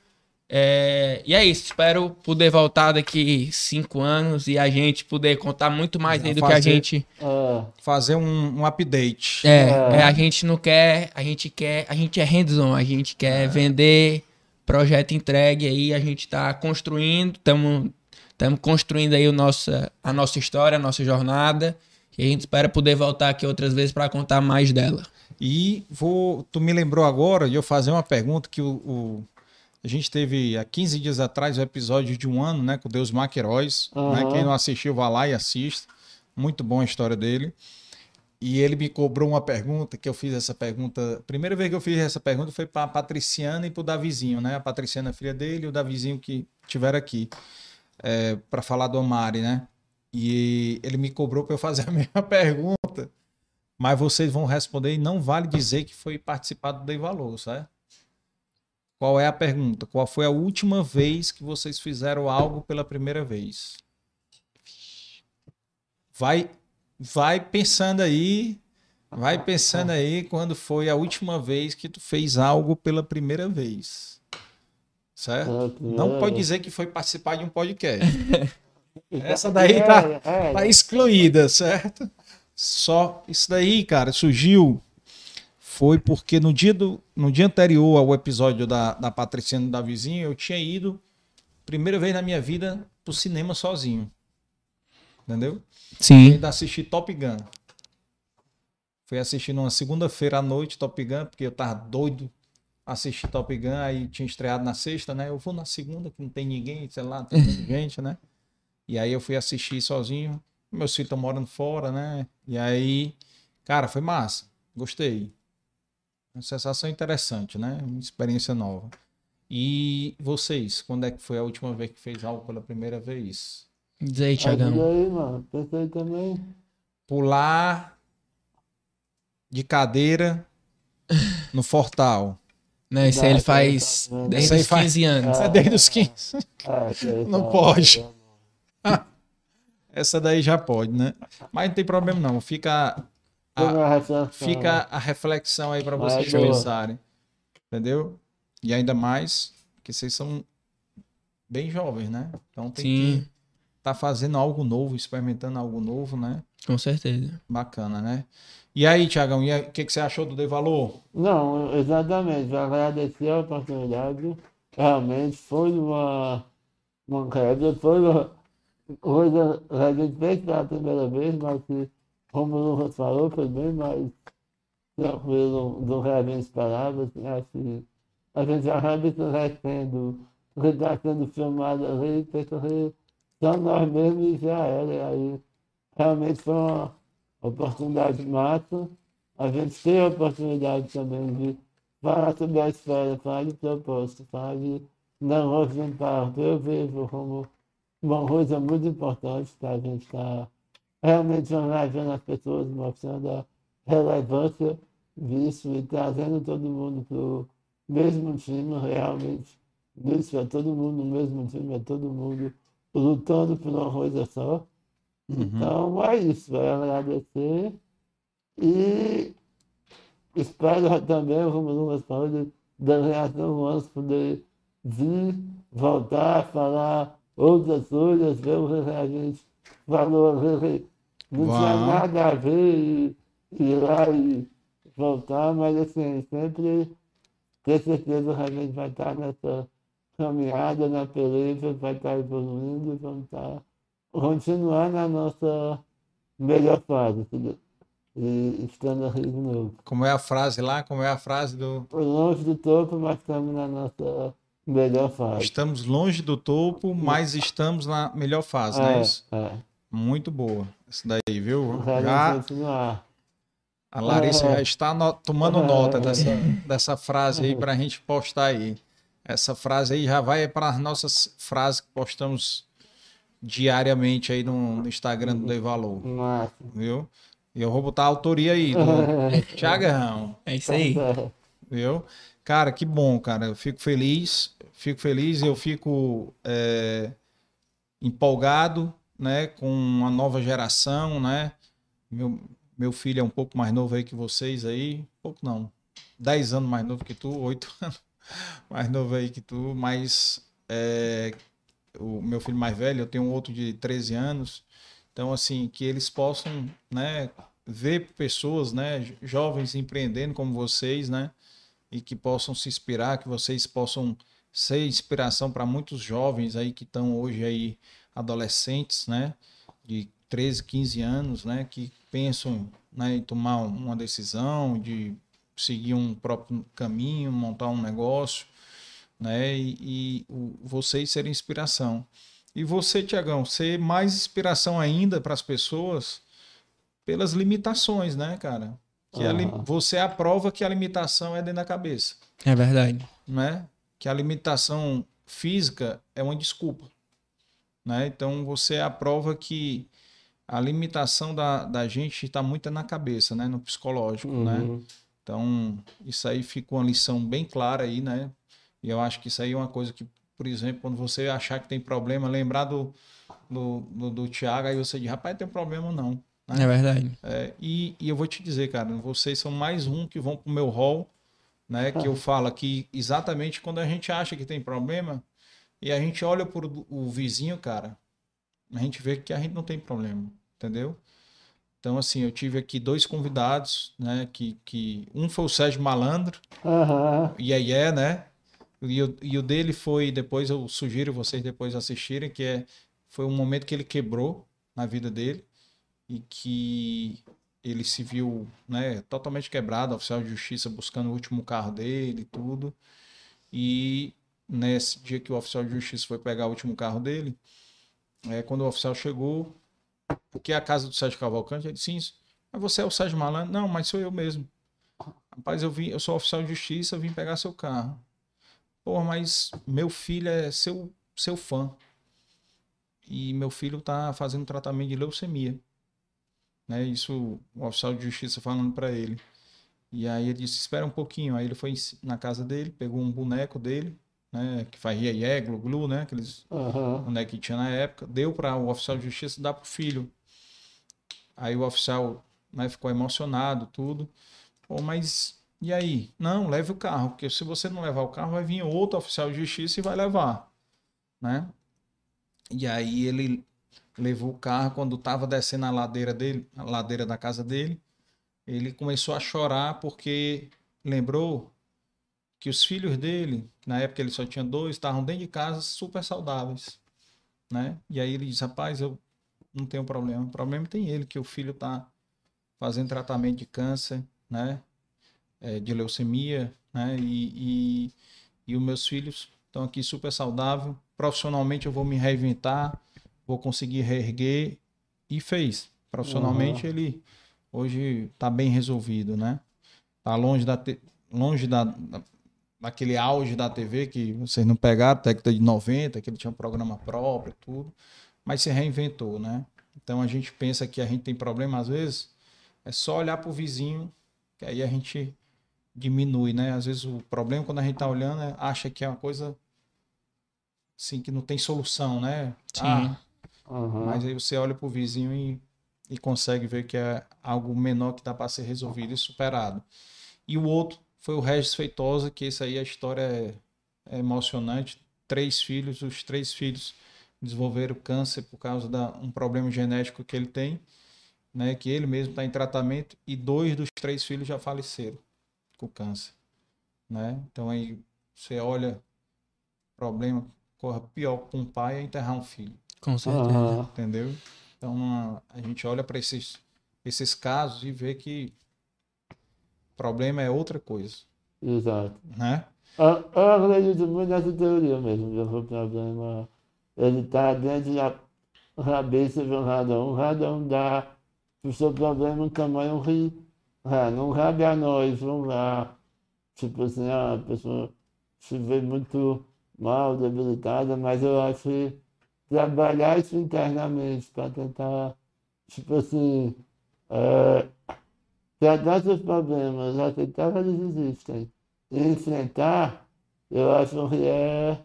É, e é isso, espero poder voltar daqui cinco anos e a gente poder contar muito mais é, do que a gente. Uh, fazer um, um update. É, é, a gente não quer, a gente quer, a gente é hands-on, a gente quer é. vender projeto entregue aí, a gente está construindo, estamos construindo aí o nossa, a nossa história, a nossa jornada. E a gente espera poder voltar aqui outras vezes para contar mais dela. E vou, tu me lembrou agora de eu fazer uma pergunta que o, o a gente teve há 15 dias atrás o episódio de um ano, né, com Deus Maqueróis. Uhum. Né? Quem não assistiu, vá lá e assista. Muito bom a história dele. E ele me cobrou uma pergunta, que eu fiz essa pergunta. Primeira vez que eu fiz essa pergunta foi para a Patriciana e para o Davizinho, né? A Patriciana, filha dele, e o Davizinho que tiver aqui, é, para falar do Amari, né? E ele me cobrou para eu fazer a mesma pergunta. Mas vocês vão responder e não vale dizer que foi participado do Dei Valor, certo? Qual é a pergunta? Qual foi a última vez que vocês fizeram algo pela primeira vez? Vai, vai pensando aí, vai pensando aí quando foi a última vez que tu fez algo pela primeira vez. Certo? Não pode dizer que foi participar de um podcast. Essa daí tá, tá excluída, certo? Só isso daí, cara, surgiu foi porque no dia, do, no dia anterior ao episódio da, da Patriciana da Vizinha, eu tinha ido, primeira vez na minha vida, pro cinema sozinho. Entendeu? Sim. Fui assistir Top Gun. Fui assistir numa segunda-feira à noite Top Gun, porque eu tava doido assistir Top Gun, aí tinha estreado na sexta, né? Eu vou na segunda, que não tem ninguém, sei lá, tem gente, né? E aí eu fui assistir sozinho. Meus filhos estão morando fora, né? E aí, cara, foi massa. Gostei. Uma sensação interessante, né? Uma experiência nova. E vocês, quando é que foi a última vez que fez algo pela primeira vez? Diz aí, E Tiagão. aí, mano? Pensei também. Pular de cadeira no Fortal. Né, isso aí ele faz desde os faz- 15 anos. Isso é desde os 15. Ah, Não pode. Essa daí já pode, né? Mas não tem problema não. Fica A, fica a reflexão aí para Ah, vocês boa. pensarem. Entendeu? E ainda mais que vocês são bem jovens, né? Então tem Sim, que tá fazendo algo novo, experimentando algo novo, né? com certeza. Bacana, né? E aí, Tiagão, e o que, que você achou do De Valor? Não, exatamente. Eu agradeci a oportunidade. Realmente foi uma, uma foi uma coisa que a gente fez pela primeira vez, mas que, como falou, foi bem mais tranquilo do que a gente esperava. Assim, que a gente acaba esquecendo o que está sendo filmado ali, pensa que só nós mesmos já era. E aí realmente foi uma oportunidade massa. A gente tem a oportunidade também de falar sobre a esfera, falar de propósito, falar de negócio de impacto. Eu vejo como uma coisa muito importante para a gente estar realmente engajando as pessoas, mostrando a relevância disso e trazendo todo mundo para o mesmo time, realmente. Isso é todo mundo no mesmo time, é todo mundo lutando por uma coisa só. Então é isso, é agradecer e espero também, como Lucas falou, de- da reação humanos poder vir, voltar, falar outras coisas, ver o que a gente falou, não tinha Vamos. nada a ver e ir lá e voltar, mas assim, sempre ter certeza que a gente vai estar nessa caminhada, na peleja, vai estar evoluindo e vamos estar continuar na nossa melhor fase. E estando aqui de novo. Como é a frase lá? Como é a frase do Longe do topo, mas estamos na nossa melhor fase. Estamos longe do topo, mas estamos na melhor fase, não é isso? é. Muito boa. Isso daí, viu? Já continuar. a Larissa É. já está no- tomando nota dessa, dessa frase aí para a gente postar aí. Essa frase aí já vai para as nossas frases que postamos diariamente aí no, Instagram do Dei Valor, viu? E eu vou botar a autoria aí do Thiagão, É isso aí. viu? Cara, que bom, cara. Eu fico feliz, fico feliz, eu fico é, empolgado, né, com a nova geração, né? Meu, meu filho é um pouco mais novo aí que vocês aí, pouco não, 10 anos mais novo que tu, 8 anos mais novo aí que tu, mas é, o meu filho mais velho, eu tenho outro de 13 anos, então assim, que eles possam, né, ver pessoas, né, jo- jovens empreendendo como vocês, né, e que possam se inspirar, que vocês possam ser inspiração para muitos jovens aí que estão hoje aí adolescentes, né, de 13, 15 anos, né, que pensam né, em tomar uma decisão, de seguir um próprio caminho, montar um negócio, né, e, e o- vocês serem inspiração. E você, Tiagão, ser mais inspiração ainda para as pessoas pelas limitações, né, cara? Que a você é a prova que a limitação é dentro da cabeça É verdade. né? Que a limitação física é uma desculpa, né? Então você é a prova que a limitação da, da gente está muito na cabeça, né? No psicológico, né? Uhum. Então isso aí fica uma lição bem clara aí, né? E eu acho que isso aí é uma coisa que, por exemplo, quando você achar que tem problema, lembrar do, do, do, do Thiago, aí você diz, rapaz, tem problema não. né? É verdade. É, e, e eu vou te dizer, cara, vocês são mais um que vão pro meu hall, né? Que eu falo aqui exatamente quando a gente acha que tem problema e a gente olha pro o vizinho, cara, a gente vê que a gente não tem problema, entendeu? Então, assim, eu tive aqui dois convidados, né? Que, que um foi o Sérgio Malandro, Aham. e aí é, né? E o, e o dele foi, depois eu sugiro vocês depois assistirem, que é, foi um momento que ele quebrou na vida dele e que ele se viu né, totalmente quebrado, oficial de justiça buscando o último carro dele e tudo. E nesse dia que o oficial de justiça foi pegar o último carro dele, é, quando o oficial chegou, que é a casa do Sérgio Cavalcante, ele disse, mas você é o Sérgio Malandro? Não, mas sou eu mesmo. Rapaz, eu vim, eu sou oficial de justiça, vim pegar seu carro. Pô, mas meu filho é seu, seu fã. E meu filho tá fazendo tratamento de leucemia. Né? Isso o oficial de justiça falando para ele. E aí ele disse: Espera um pouquinho. Aí ele foi na casa dele, pegou um boneco dele, né? Que fazia ié, glu, glu, né? Aqueles uhum. bonecos que tinha na época. Deu para o oficial de justiça dar pro filho. Aí o oficial né, ficou emocionado, tudo. Pô, mas e aí? Não, leve o carro, porque se você não levar o carro, vai vir outro oficial de justiça e vai levar, né? E aí ele levou o carro quando estava descendo a ladeira dele, a ladeira da casa dele, ele começou a chorar porque lembrou que os filhos dele, na época ele só tinha dois, estavam dentro de casa super saudáveis, né? E aí ele disse, rapaz, eu não tenho problema, o problema tem ele, que o filho está fazendo tratamento de câncer, né? É, de leucemia, né? E, e, e os meus filhos estão aqui super saudáveis. Profissionalmente eu vou me reinventar, vou conseguir reerguer. E fez. Profissionalmente uhum. ele hoje está bem resolvido, né? Tá longe da te... longe da, da daquele auge da TV que vocês não pegaram, década de 90, que ele tinha um programa próprio, tudo, mas se reinventou, né? Então a gente pensa que a gente tem problema às vezes, é só olhar para o vizinho, que aí a gente diminui, né? Às vezes o problema quando a gente tá olhando é, acha que é uma coisa assim que não tem solução, né? Sim. Ah, uhum. Mas aí você olha para o vizinho e, e consegue ver que é algo menor que dá para ser resolvido e superado. E o outro foi o Regis Feitosa, que esse aí a história é, é emocionante. Três filhos, os três filhos desenvolveram câncer por causa de um problema genético que ele tem né, que ele mesmo está em tratamento e dois dos três filhos já faleceram com câncer, né? Então aí você olha problema corra pior com um pai é enterrar um filho. Com certeza. Entendeu? Então a gente olha para esses esses casos e vê que problema é outra coisa. Exato. Né? Eu, eu acredito muito nessa teoria mesmo, que o problema ele está dentro da cabeça de um radão. Um radão dá o seu problema também não ri. É, não cabe a nós, vamos lá. Tipo assim, a pessoa se vê muito mal, debilitada, mas eu acho que trabalhar isso internamente para tentar, tipo assim, é, tratar seus problemas, aceitar que eles existem e enfrentar, eu acho que é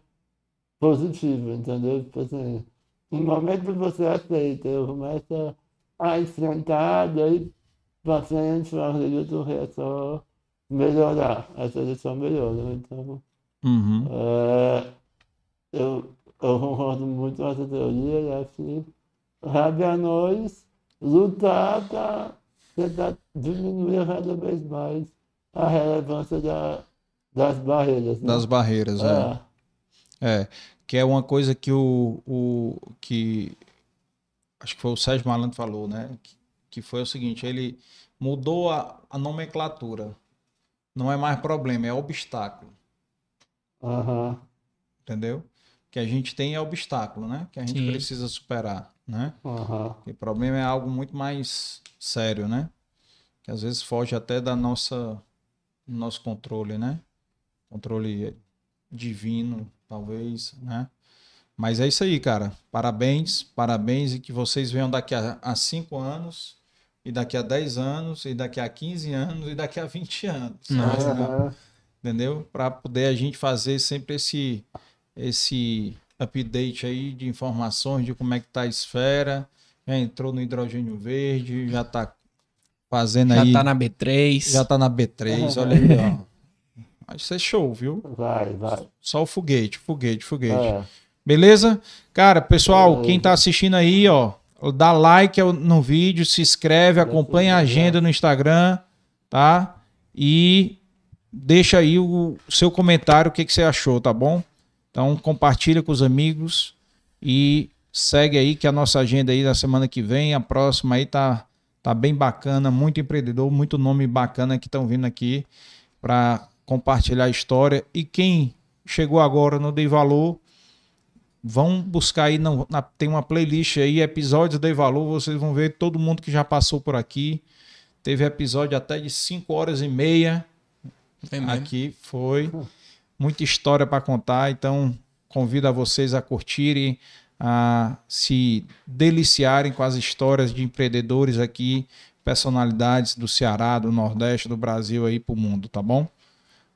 positivo, entendeu? Tipo assim, no momento que você aceita, eu começo a enfrentar, daí para frente, eu acredito que é só melhorar, a seleção melhora. Então, uhum. é, eu, eu concordo muito com essa teoria e acho que cabe a nós lutar para tentar diminuir cada vez mais a relevância da, das barreiras. Né? Das barreiras, é. é. É, que é uma coisa que o, o que acho que foi o Sérgio Malandro falou, né? Que, que foi o seguinte, ele mudou a, a, nomenclatura. Não é mais problema, é obstáculo. Uhum. Entendeu? Que a gente tem é obstáculo, né? Que a gente Sim. precisa superar, né? Uhum. o problema é algo muito mais sério, né? Que às vezes foge até da nossa nosso controle, né? Controle divino, talvez, né? Mas é isso aí, cara. Parabéns, parabéns e que vocês venham daqui a, a cinco anos, e daqui a 10 anos, e daqui a 15 anos, e daqui a 20 anos. Nossa. Entendeu? Para poder a gente fazer sempre esse, esse update aí de informações de como é que tá a esfera. Já entrou no hidrogênio verde, já tá fazendo já aí. Já tá na B3. Já tá na B3, olha aí, ó. Vai ser show, viu? Vai, vai. Só o foguete, foguete, foguete. É. Beleza? Cara, pessoal, quem tá assistindo aí, ó, dá like no vídeo, se inscreve, acompanha a agenda no Instagram, tá? E deixa aí o seu comentário, o que, que você achou, tá bom? Então compartilha com os amigos e segue aí que a nossa agenda aí da semana que vem, a próxima aí tá, tá bem bacana, muito empreendedor, muito nome bacana que estão vindo aqui para compartilhar a história. E quem chegou agora no Dei Valor, Vão buscar aí, não, na, tem uma playlist aí, episódios de valor, vocês vão ver todo mundo que já passou por aqui. Teve episódio até de 5 horas e meia, aqui foi muita história para contar, então convido a vocês a curtirem, a se deliciarem com as histórias de empreendedores aqui, personalidades do Ceará, do Nordeste, do Brasil aí para o mundo, tá bom?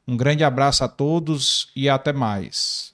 Um grande abraço a todos e até mais.